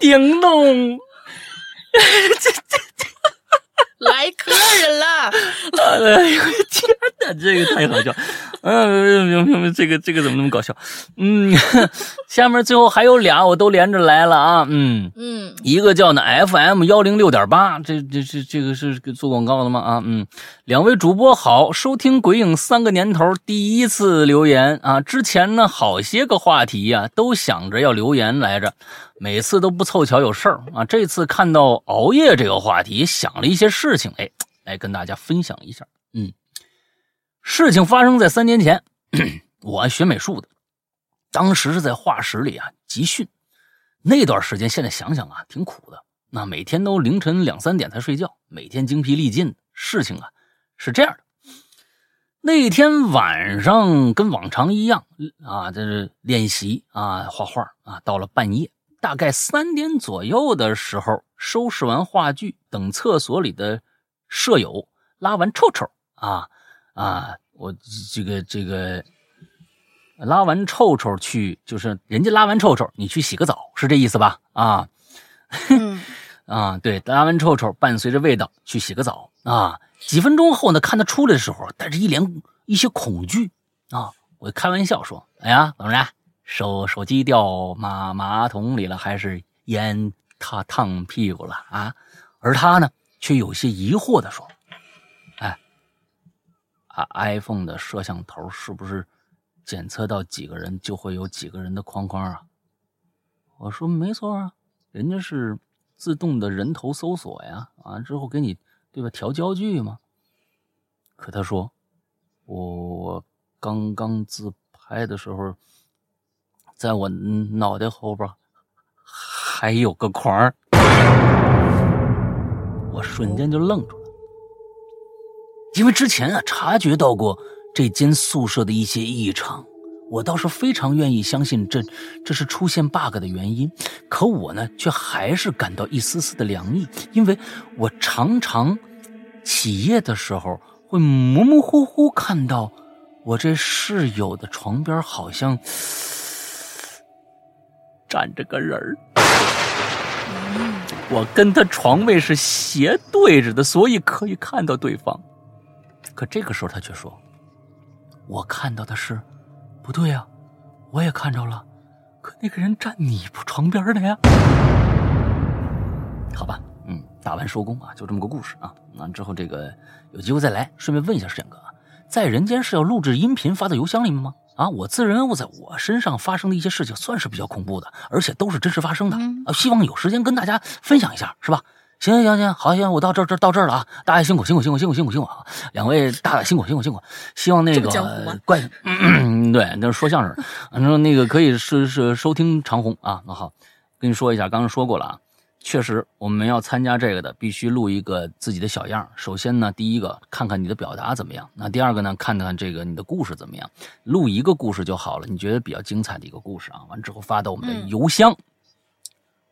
Speaker 1: 叮咚，
Speaker 2: 来客人了，
Speaker 1: 哎呦天哪，这个太好笑！嗯，明明明，这个这个怎么那么搞笑？嗯，下面最后还有俩，我都连着来了啊。嗯
Speaker 2: 嗯，
Speaker 1: 一个叫呢 FM 幺零六点八，这这这这个是做广告的吗？啊，嗯，两位主播好，收听鬼影三个年头，第一次留言啊。之前呢，好些个话题呀，都想着要留言来着，每次都不凑巧有事儿啊。这次看到熬夜这个话题，想了一些事情，哎，来跟大家分享一下。嗯。事情发生在三年前，我学美术的，当时是在画室里啊集训，那段时间现在想想啊挺苦的，那每天都凌晨两三点才睡觉，每天精疲力尽。事情啊是这样的，那天晚上跟往常一样啊，这是练习啊画画啊，到了半夜大概三点左右的时候，收拾完话剧，等厕所里的舍友拉完臭臭啊。啊，我这个这个拉完臭臭去，就是人家拉完臭臭，你去洗个澡，是这意思吧？啊，啊，对，拉完臭臭，伴随着味道去洗个澡啊。几分钟后呢，看他出来的时候，带着一脸一些恐惧啊。我开玩笑说：“哎呀，怎么着？手手机掉马马桶里了，还是烟他烫屁股了啊？”而他呢，却有些疑惑的说。哎 iPhone 的摄像头是不是检测到几个人就会有几个人的框框啊？我说没错啊，人家是自动的人头搜索呀，完之后给你对吧调焦距嘛。可他说我我刚刚自拍的时候，在我脑袋后边还有个框我瞬间就愣住了。因为之前啊察觉到过这间宿舍的一些异常，我倒是非常愿意相信这这是出现 bug 的原因。可我呢，却还是感到一丝丝的凉意，因为我常常起夜的时候会模模糊糊看到我这室友的床边好像站着个人儿，我跟他床位是斜对着的，所以可以看到对方。可这个时候，他却说：“我看到的是，不对呀，我也看着了，可那个人站你床边的呀。”好吧，嗯，打完收工啊，就这么个故事啊。完之后，这个有机会再来，顺便问一下石阳哥啊，在人间是要录制音频发到邮箱里面吗？啊，我自认为我在我身上发生的一些事情算是比较恐怖的，而且都是真实发生的啊，希望有时间跟大家分享一下，是吧？行行行行，好行，我到这这到这儿了啊！大家辛苦辛苦辛苦辛苦辛苦辛苦啊！两位大大辛苦辛苦辛苦，希望那个怪对，那是说相声，反正那个可以是是收听长虹啊。那好，跟你说一下，刚刚说过了啊，确实我们要参加这个的，必须录一个自己的小样。首先呢，第一个看看你的表达怎么样，那第二个呢，看看这个你的故事怎么样，录一个故事就好了，你觉得比较精彩的一个故事啊，完之后发到我们的邮箱。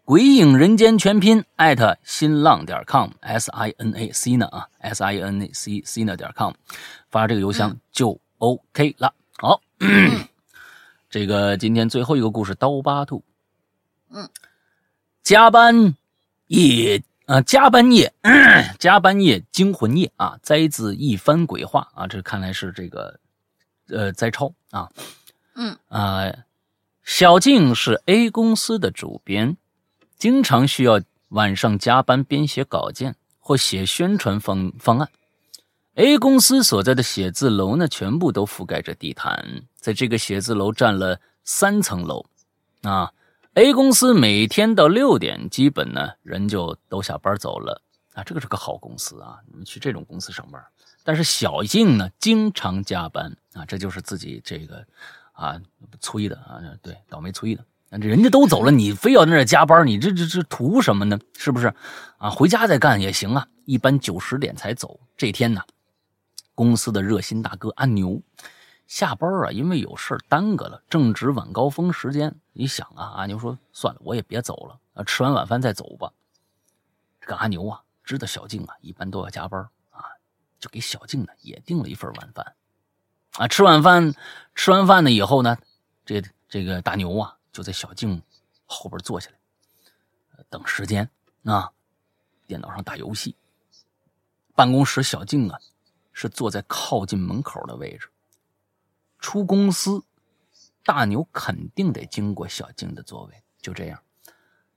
Speaker 1: 鬼影人间全拼艾特新浪点 com s i n a c 呢啊 s i n a c c 呢点 com 发这个邮箱就 OK 了。好，这个今天最后一个故事刀疤兔。
Speaker 2: 嗯，
Speaker 1: 加班夜啊，加班夜，加班夜惊魂夜啊，摘自一番鬼话啊，这看来是这个呃摘抄啊。
Speaker 2: 嗯
Speaker 1: 啊，小静是 A 公司的主编。经常需要晚上加班编写稿件或写宣传方方案。A 公司所在的写字楼呢，全部都覆盖着地毯，在这个写字楼占了三层楼。啊，A 公司每天到六点，基本呢人就都下班走了。啊，这个是个好公司啊，你们去这种公司上班。但是小静呢，经常加班啊，这就是自己这个啊催的啊，对，倒霉催的。这人家都走了，你非要在那加班，你这这这图什么呢？是不是？啊，回家再干也行啊。一般九十点才走。这天呢，公司的热心大哥阿牛下班啊，因为有事耽搁了，正值晚高峰时间。你想啊，阿牛说：“算了，我也别走了，啊，吃完晚饭再走吧。”这个阿牛啊，知道小静啊一般都要加班啊，就给小静呢也订了一份晚饭。啊，吃晚饭，吃完饭呢以后呢，这这个大牛啊。就在小静后边坐下来，等时间啊，电脑上打游戏。办公室小静啊，是坐在靠近门口的位置。出公司，大牛肯定得经过小静的座位。就这样，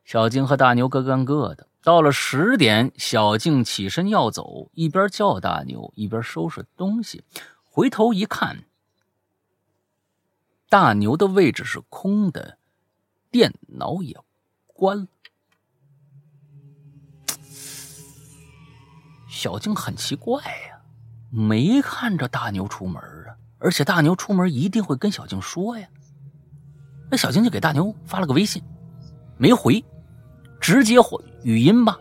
Speaker 1: 小静和大牛各干各的。到了十点，小静起身要走，一边叫大牛，一边收拾东西。回头一看，大牛的位置是空的，电脑也关了。小静很奇怪呀，没看着大牛出门啊，而且大牛出门一定会跟小静说呀。那小静就给大牛发了个微信，没回，直接回语音吧，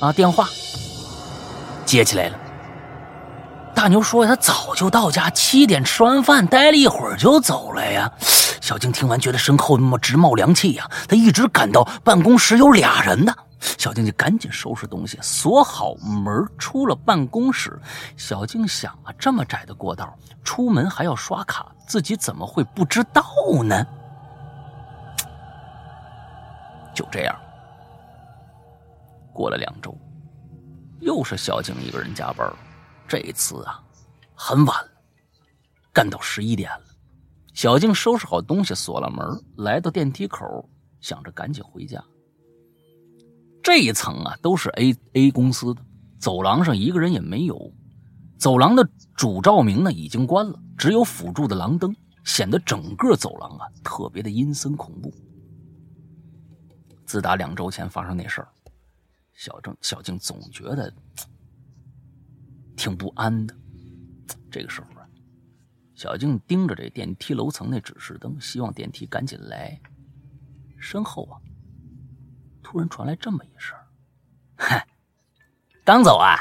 Speaker 1: 啊，电话接起来了。大牛说他早就到家，七点吃完饭，待了一会儿就走了呀。小静听完觉得身后那么直冒凉气呀，他一直感到办公室有俩人呢。小静就赶紧收拾东西，锁好门，出了办公室。小静想啊，这么窄的过道，出门还要刷卡，自己怎么会不知道呢？就这样，过了两周，又是小静一个人加班。这次啊，很晚了，干到十一点了。小静收拾好东西，锁了门，来到电梯口，想着赶紧回家。这一层啊，都是 A A 公司的，走廊上一个人也没有。走廊的主照明呢已经关了，只有辅助的廊灯，显得整个走廊啊特别的阴森恐怖。自打两周前发生那事儿，小郑小静总觉得挺不安的。这个时候啊，小静盯着这电梯楼层那指示灯，希望电梯赶紧来。身后啊。突然传来这么一声：“嗨，刚走啊！”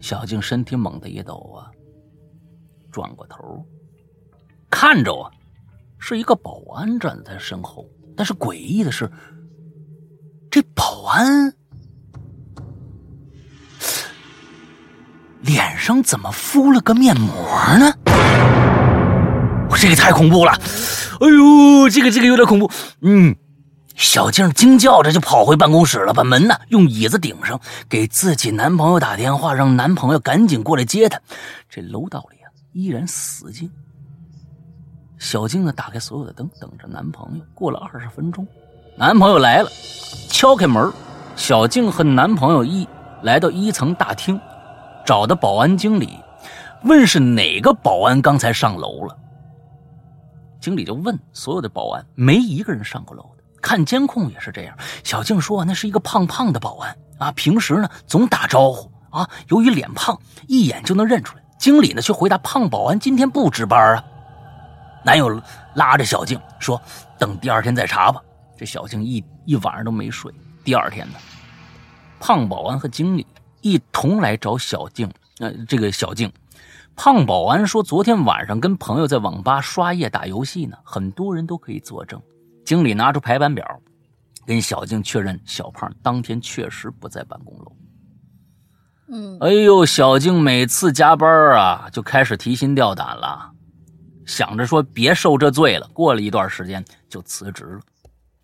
Speaker 1: 小静身体猛地一抖啊，转过头，看着啊，是一个保安站在他身后。但是诡异的是，这保安脸上怎么敷了个面膜呢？这个太恐怖了！哎呦，这个这个有点恐怖。嗯，小静惊叫着就跑回办公室了，把门呢用椅子顶上，给自己男朋友打电话，让男朋友赶紧过来接她。这楼道里啊依然死静。小静呢打开所有的灯，等着男朋友。过了二十分钟，男朋友来了，敲开门，小静和男朋友一来到一层大厅，找的保安经理，问是哪个保安刚才上楼了。经理就问所有的保安，没一个人上过楼的。看监控也是这样。小静说，那是一个胖胖的保安啊，平时呢总打招呼啊，由于脸胖，一眼就能认出来。经理呢却回答，胖保安今天不值班啊。男友拉着小静说，等第二天再查吧。这小静一一晚上都没睡。第二天呢，胖保安和经理一同来找小静，呃，这个小静。胖保安说：“昨天晚上跟朋友在网吧刷夜打游戏呢，很多人都可以作证。”经理拿出排班表，跟小静确认，小胖当天确实不在办公楼。
Speaker 2: 嗯，
Speaker 1: 哎呦，小静每次加班啊，就开始提心吊胆了，想着说别受这罪了。过了一段时间就辞职了，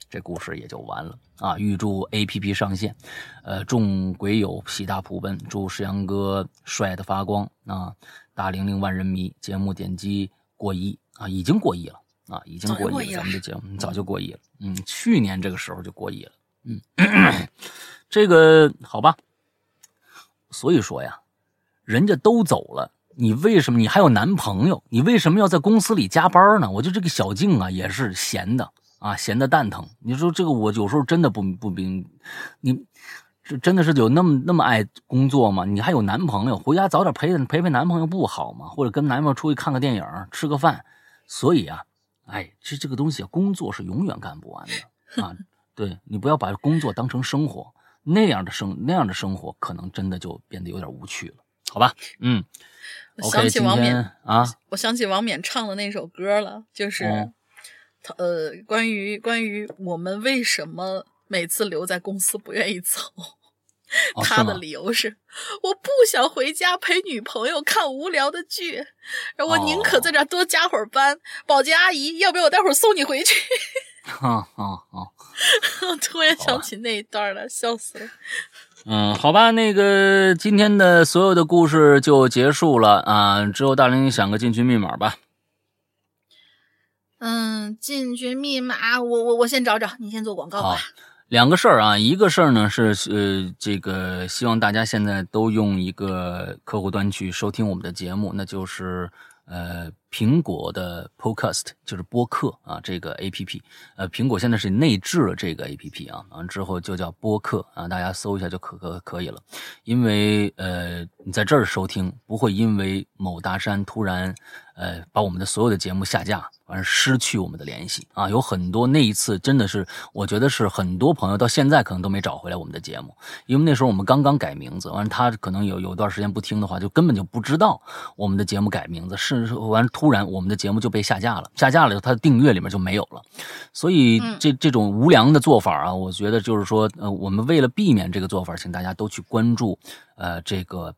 Speaker 1: 这故事也就完了啊！预祝 A P P 上线，呃，众鬼友喜大普奔，祝石阳哥帅的发光啊！大玲玲万人迷节目点击过亿啊，已经过亿了啊，已经过亿了。咱们的节目 早就过亿了，嗯，去年这个时候就过亿了，嗯，这个好吧。所以说呀，人家都走了，你为什么你还有男朋友？你为什么要在公司里加班呢？我觉得这个小静啊也是闲的啊，闲的蛋疼。你说这个我有时候真的不不明你。这真的是有那么那么爱工作吗？你还有男朋友，回家早点陪陪陪男朋友不好吗？或者跟男朋友出去看个电影，吃个饭。所以啊，哎，这这个东西，工作是永远干不完的啊。对你不要把工作当成生活，那样的生那样的生活，可能真的就变得有点无趣了，好吧？嗯。
Speaker 2: 我想起王冕
Speaker 1: 啊，
Speaker 2: 我想起王冕唱的那首歌了，就是他呃，关于关于我们为什么。每次留在公司不愿意走，他的理由是我不想回家陪女朋友看无聊的剧，我宁可在这多加会儿班。保洁阿姨，要不要我待会儿送你回去？
Speaker 1: 啊啊啊！
Speaker 2: 突然想起那一段了，笑死了。
Speaker 1: 嗯，好吧，那个今天的所有的故事就结束了啊。之后大玲想个进群密码吧。
Speaker 2: 嗯，进群密码，我我我先找找，你先做广告吧。
Speaker 1: 两个事儿啊，一个事儿呢是呃，这个希望大家现在都用一个客户端去收听我们的节目，那就是呃。苹果的 Podcast 就是播客啊，这个 A P P，呃，苹果现在是内置了这个 A P P 啊，完之后就叫播客啊，大家搜一下就可可可以了。因为呃，你在这儿收听，不会因为某大山突然呃把我们的所有的节目下架，而失去我们的联系啊。有很多那一次真的是，我觉得是很多朋友到现在可能都没找回来我们的节目，因为那时候我们刚刚改名字，完他可能有有段时间不听的话，就根本就不知道我们的节目改名字是完。突然，我们的节目就被下架了。下架了以后，它的订阅里面就没有了。所以，这这种无良的做法啊，我觉得就是说，呃，我们为了避免这个做法，请大家都去关注，呃，这个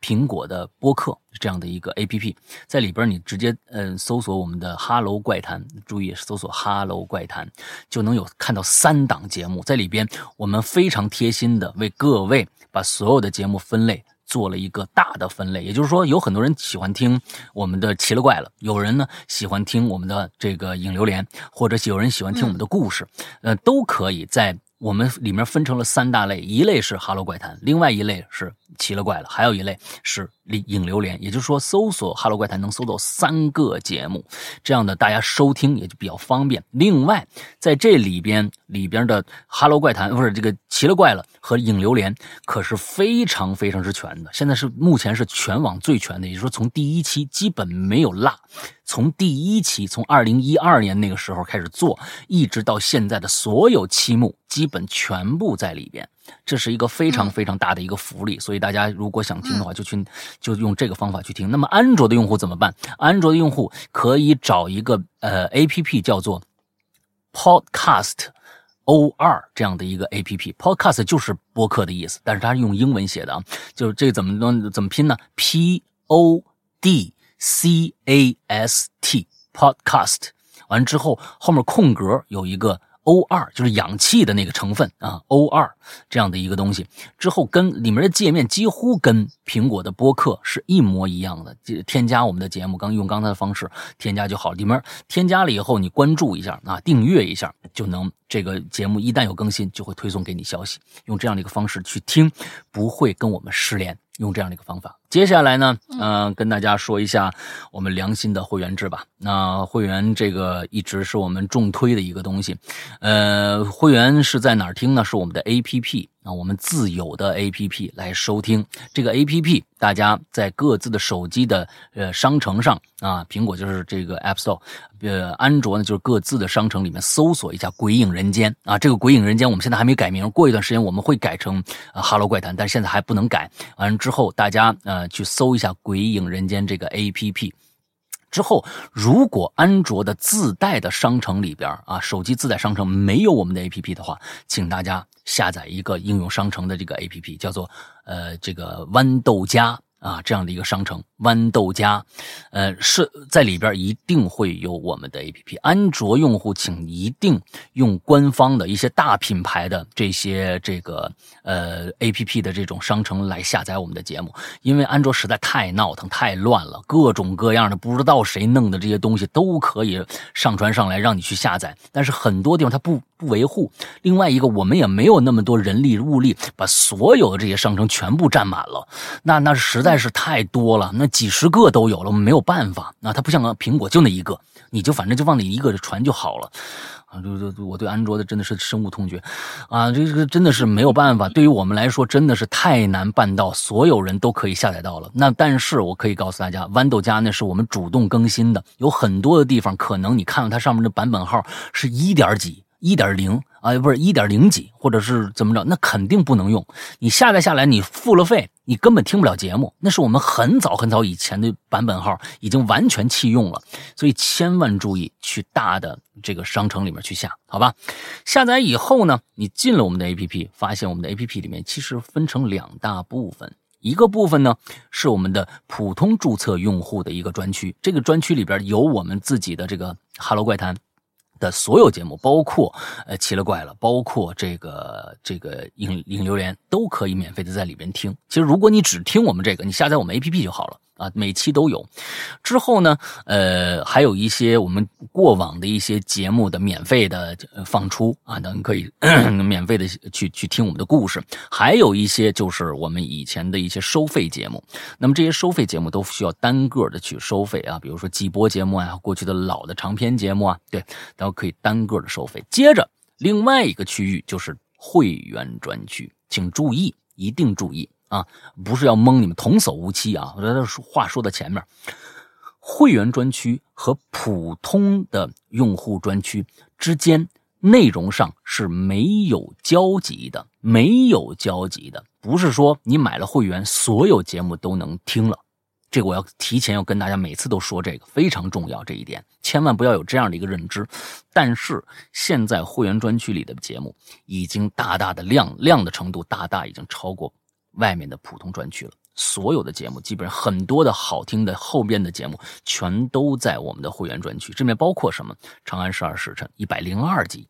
Speaker 1: 苹果的播客这样的一个 APP，在里边你直接嗯搜索我们的《哈喽怪谈》，注意搜索《哈喽怪谈》，就能有看到三档节目在里边。我们非常贴心的为各位把所有的节目分类。做了一个大的分类，也就是说，有很多人喜欢听我们的奇了怪了，有人呢喜欢听我们的这个影流连，或者有人喜欢听我们的故事，呃，都可以在我们里面分成了三大类，一类是哈喽怪谈，另外一类是奇了怪了，还有一类是影榴莲。也就是说，搜索哈喽怪谈能搜到三个节目，这样的大家收听也就比较方便。另外，在这里边里边的哈喽怪谈不是这个奇了怪了。和影榴莲可是非常非常之全的，现在是目前是全网最全的，也就是说从第一期基本没有落，从第一期从二零一二年那个时候开始做，一直到现在的所有期目基本全部在里边，这是一个非常非常大的一个福利，所以大家如果想听的话，就去就用这个方法去听。那么安卓的用户怎么办？安卓的用户可以找一个呃 A P P 叫做 Podcast。O 二这样的一个 A P P，Podcast 就是播客的意思，但是它是用英文写的啊，就是这怎么能怎么拼呢？P O D C A S T，Podcast，完之后后面空格有一个。O 二就是氧气的那个成分啊，O 二这样的一个东西，之后跟里面的界面几乎跟苹果的播客是一模一样的。添加我们的节目，刚用刚才的方式添加就好。里面添加了以后，你关注一下啊，订阅一下，就能这个节目一旦有更新，就会推送给你消息。用这样的一个方式去听，不会跟我们失联。用这样的一个方法。接下来呢，嗯，跟大家说一下我们良心的会员制吧。那会员这个一直是我们重推的一个东西。呃，会员是在哪儿听呢？是我们的 APP。啊，我们自有的 A P P 来收听这个 A P P，大家在各自的手机的呃商城上啊，苹果就是这个 App Store，呃，安卓呢就是各自的商城里面搜索一下《鬼影人间》啊，这个《鬼影人间》我们现在还没改名，过一段时间我们会改成《哈喽怪谈》，但现在还不能改。完了之后，大家呃去搜一下《鬼影人间》这个 A P P。之后，如果安卓的自带的商城里边啊，手机自带商城没有我们的 APP 的话，请大家下载一个应用商城的这个 APP，叫做呃这个豌豆荚。啊，这样的一个商城豌豆荚，呃，是在里边一定会有我们的 A P P。安卓用户请一定用官方的一些大品牌的这些这个呃 A P P 的这种商城来下载我们的节目，因为安卓实在太闹腾、太乱了，各种各样的不知道谁弄的这些东西都可以上传上来让你去下载，但是很多地方它不不维护。另外一个，我们也没有那么多人力物力把所有的这些商城全部占满了，那那实在。是太多了，那几十个都有了，我们没有办法。那它不像个苹果，就那一个，你就反正就往那一个传就好了。啊，就就我对安卓的真的是深恶痛绝，啊，这个真的是没有办法。对于我们来说，真的是太难办到，所有人都可以下载到了。那但是我可以告诉大家，豌豆荚那是我们主动更新的，有很多的地方可能你看到它上面的版本号是一点几。一点零啊，不是一点零几，或者是怎么着？那肯定不能用。你下载下来，你付了费，你根本听不了节目。那是我们很早很早以前的版本号，已经完全弃用了。所以千万注意，去大的这个商城里面去下，好吧？下载以后呢，你进了我们的 APP，发现我们的 APP 里面其实分成两大部分，一个部分呢是我们的普通注册用户的一个专区，这个专区里边有我们自己的这个《哈喽怪谈》。的所有节目，包括呃奇了怪了，包括这个这个影影榴莲，都可以免费的在里边听。其实如果你只听我们这个，你下载我们 APP 就好了啊，每期都有。之后呢，呃，还有一些我们过往的一些节目的免费的放出啊，等可以 免费的去去听我们的故事。还有一些就是我们以前的一些收费节目，那么这些收费节目都需要单个的去收费啊，比如说季播节目啊，过去的老的长篇节目啊，对。然后可以单个的收费。接着，另外一个区域就是会员专区，请注意，一定注意啊！不是要蒙你们童叟无欺啊！我这说话说到前面，会员专区和普通的用户专区之间内容上是没有交集的，没有交集的，不是说你买了会员，所有节目都能听了。这个我要提前要跟大家每次都说，这个非常重要，这一点千万不要有这样的一个认知。但是现在会员专区里的节目已经大大的量量的程度大大已经超过外面的普通专区了。所有的节目基本上很多的好听的后边的节目全都在我们的会员专区，这里面包括什么？《长安十二时辰》一百零二集，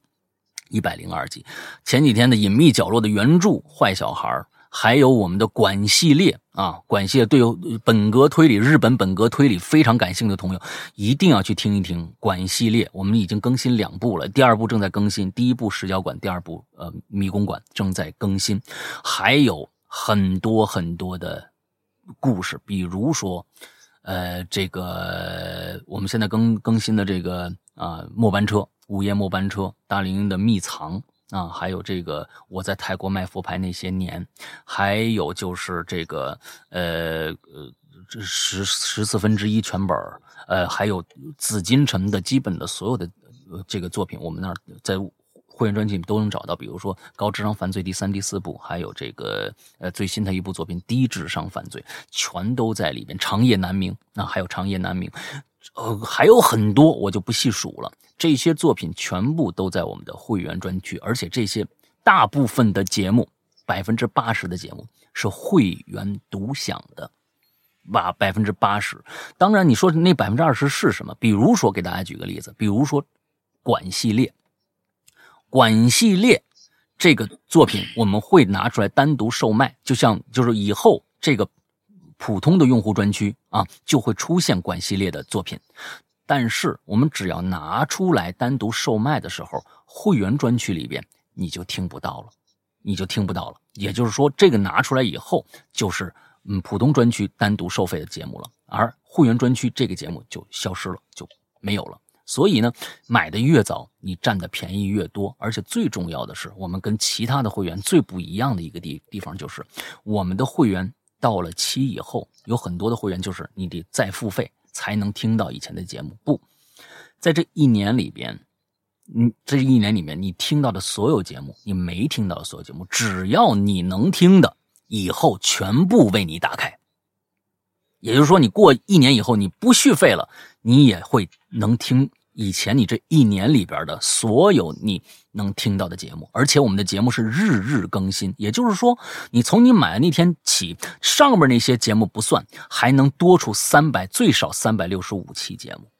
Speaker 1: 一百零二集，前几天的《隐秘角落》的原著《坏小孩》。还有我们的管系列啊，管系列对本格推理、日本本格推理非常感兴趣的朋友，一定要去听一听管系列。我们已经更新两部了，第二部正在更新，第一部石角馆，第二部呃迷宫馆正在更新，还有很多很多的故事，比如说，呃，这个我们现在更更新的这个啊末班车，午夜末班车，大林的秘藏。啊，还有这个我在泰国卖佛牌那些年，还有就是这个呃呃，这十十四分之一全本呃，还有紫禁城的基本的所有的这个作品，我们那儿在会员专辑里都能找到。比如说《高智商犯罪》第三、第四部，还有这个呃最新的一部作品《低智商犯罪》，全都在里面。长夜难明，那还有长夜难明，呃，还有很多，我就不细数了。这些作品全部都在我们的会员专区，而且这些大部分的节目，百分之八十的节目是会员独享的，哇，百分之八十。当然，你说那百分之二十是什么？比如说，给大家举个例子，比如说《管系列》，《管系列》这个作品我们会拿出来单独售卖，就像就是以后这个普通的用户专区啊，就会出现《管系列》的作品。但是我们只要拿出来单独售卖的时候，会员专区里边你就听不到了，你就听不到了。也就是说，这个拿出来以后，就是嗯普通专区单独收费的节目了，而会员专区这个节目就消失了，就没有了。所以呢，买的越早，你占的便宜越多。而且最重要的是，我们跟其他的会员最不一样的一个地地方就是，我们的会员到了期以后，有很多的会员就是你得再付费。才能听到以前的节目。不在这一年里边，嗯，这一年里面你听到的所有节目，你没听到的所有节目，只要你能听的，以后全部为你打开。也就是说，你过一年以后，你不续费了，你也会能听。以前你这一年里边的所有你能听到的节目，而且我们的节目是日日更新，也就是说，你从你买的那天起，上面那些节目不算，还能多出三百最少三百六十五期节目，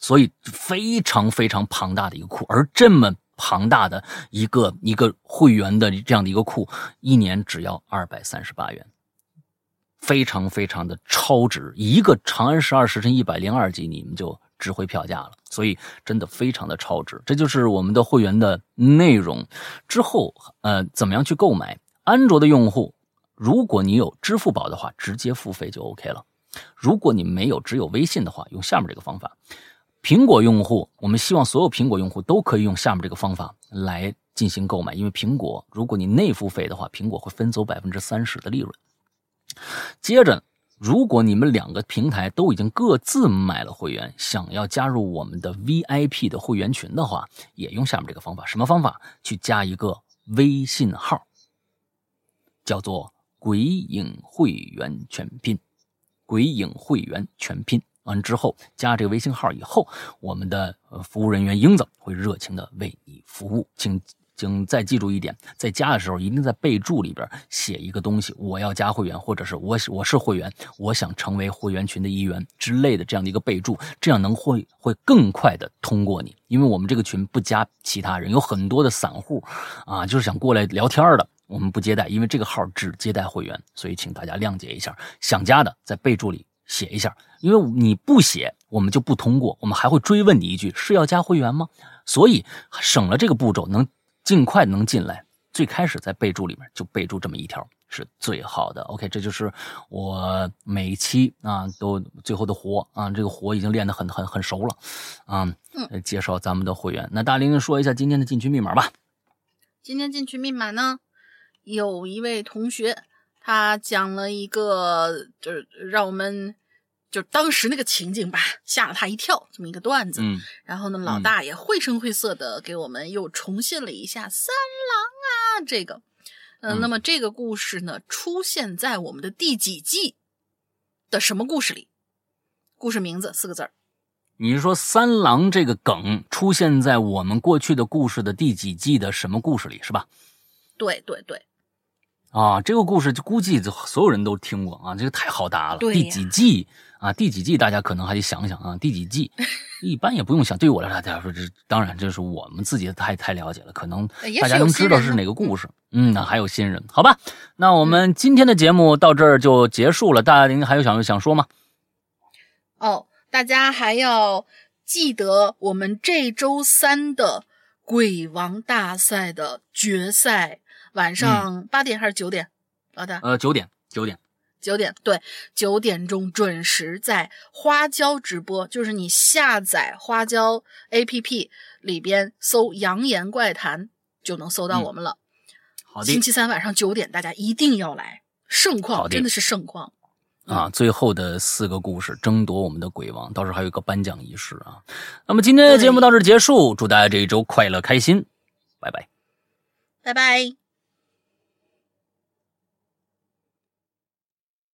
Speaker 1: 所以非常非常庞大的一个库，而这么庞大的一个一个会员的这样的一个库，一年只要二百三十八元，非常非常的超值，一个《长安十二时辰》一百零二集，你们就。值回票价了，所以真的非常的超值。这就是我们的会员的内容。之后，呃，怎么样去购买？安卓的用户，如果你有支付宝的话，直接付费就 OK 了。如果你没有，只有微信的话，用下面这个方法。苹果用户，我们希望所有苹果用户都可以用下面这个方法来进行购买，因为苹果，如果你内付费的话，苹果会分走百分之三十的利润。接着。如果你们两个平台都已经各自买了会员，想要加入我们的 VIP 的会员群的话，也用下面这个方法。什么方法？去加一个微信号，叫做“鬼影会员全拼”。鬼影会员全拼完之后，加这个微信号以后，我们的服务人员英子会热情的为你服务，请。请再记住一点，在加的时候一定在备注里边写一个东西，我要加会员，或者是我我是会员，我想成为会员群的一员之类的这样的一个备注，这样能会会更快的通过你，因为我们这个群不加其他人，有很多的散户啊，就是想过来聊天的。我们不接待，因为这个号只接待会员，所以请大家谅解一下。想加的在备注里写一下，因为你不写，我们就不通过，我们还会追问你一句：是要加会员吗？所以省了这个步骤，能尽快能进来。最开始在备注里面就备注这么一条是最好的。OK，这就是我每期啊都最后的活啊，这个活已经练得很很很熟了啊。介绍咱们的会员，那大玲玲说一下今天的进群密码吧。
Speaker 2: 今天进群密码呢？有一位同学，他讲了一个，就是让我们就当时那个情景吧，吓了他一跳，这么一个段子。
Speaker 1: 嗯，
Speaker 2: 然后呢，老大也绘声绘色的给我们又重现了一下三郎啊，这个，嗯，那么这个故事呢，出现在我们的第几季的什么故事里？故事名字四个字儿。
Speaker 1: 你是说三郎这个梗出现在我们过去的故事的第几季的什么故事里，是吧？
Speaker 2: 对对对。
Speaker 1: 啊，这个故事就估计所有人都听过啊，这个太好答了。第几季啊？第几季？大家可能还得想想啊。第几季？一般也不用想。对于我来说，大家说这当然这是我们自己太太了解了，可能大家能知道是哪个故事。嗯，那还有新人，好吧？那我们今天的节目到这儿就结束了。大家您还有想想说吗？
Speaker 2: 哦，大家还要记得我们这周三的鬼王大赛的决赛。晚上八点还是九点？老大，
Speaker 1: 呃，九点，九点，
Speaker 2: 九点，对，九点钟准时在花椒直播，就是你下载花椒 APP 里边搜《扬言怪谈》就能搜到我们了。
Speaker 1: 好的，
Speaker 2: 星期三晚上九点，大家一定要来，盛况真的是盛况
Speaker 1: 啊！最后的四个故事争夺我们的鬼王，到时候还有一个颁奖仪式啊。那么今天的节目到这结束，祝大家这一周快乐开心，拜拜，
Speaker 2: 拜拜。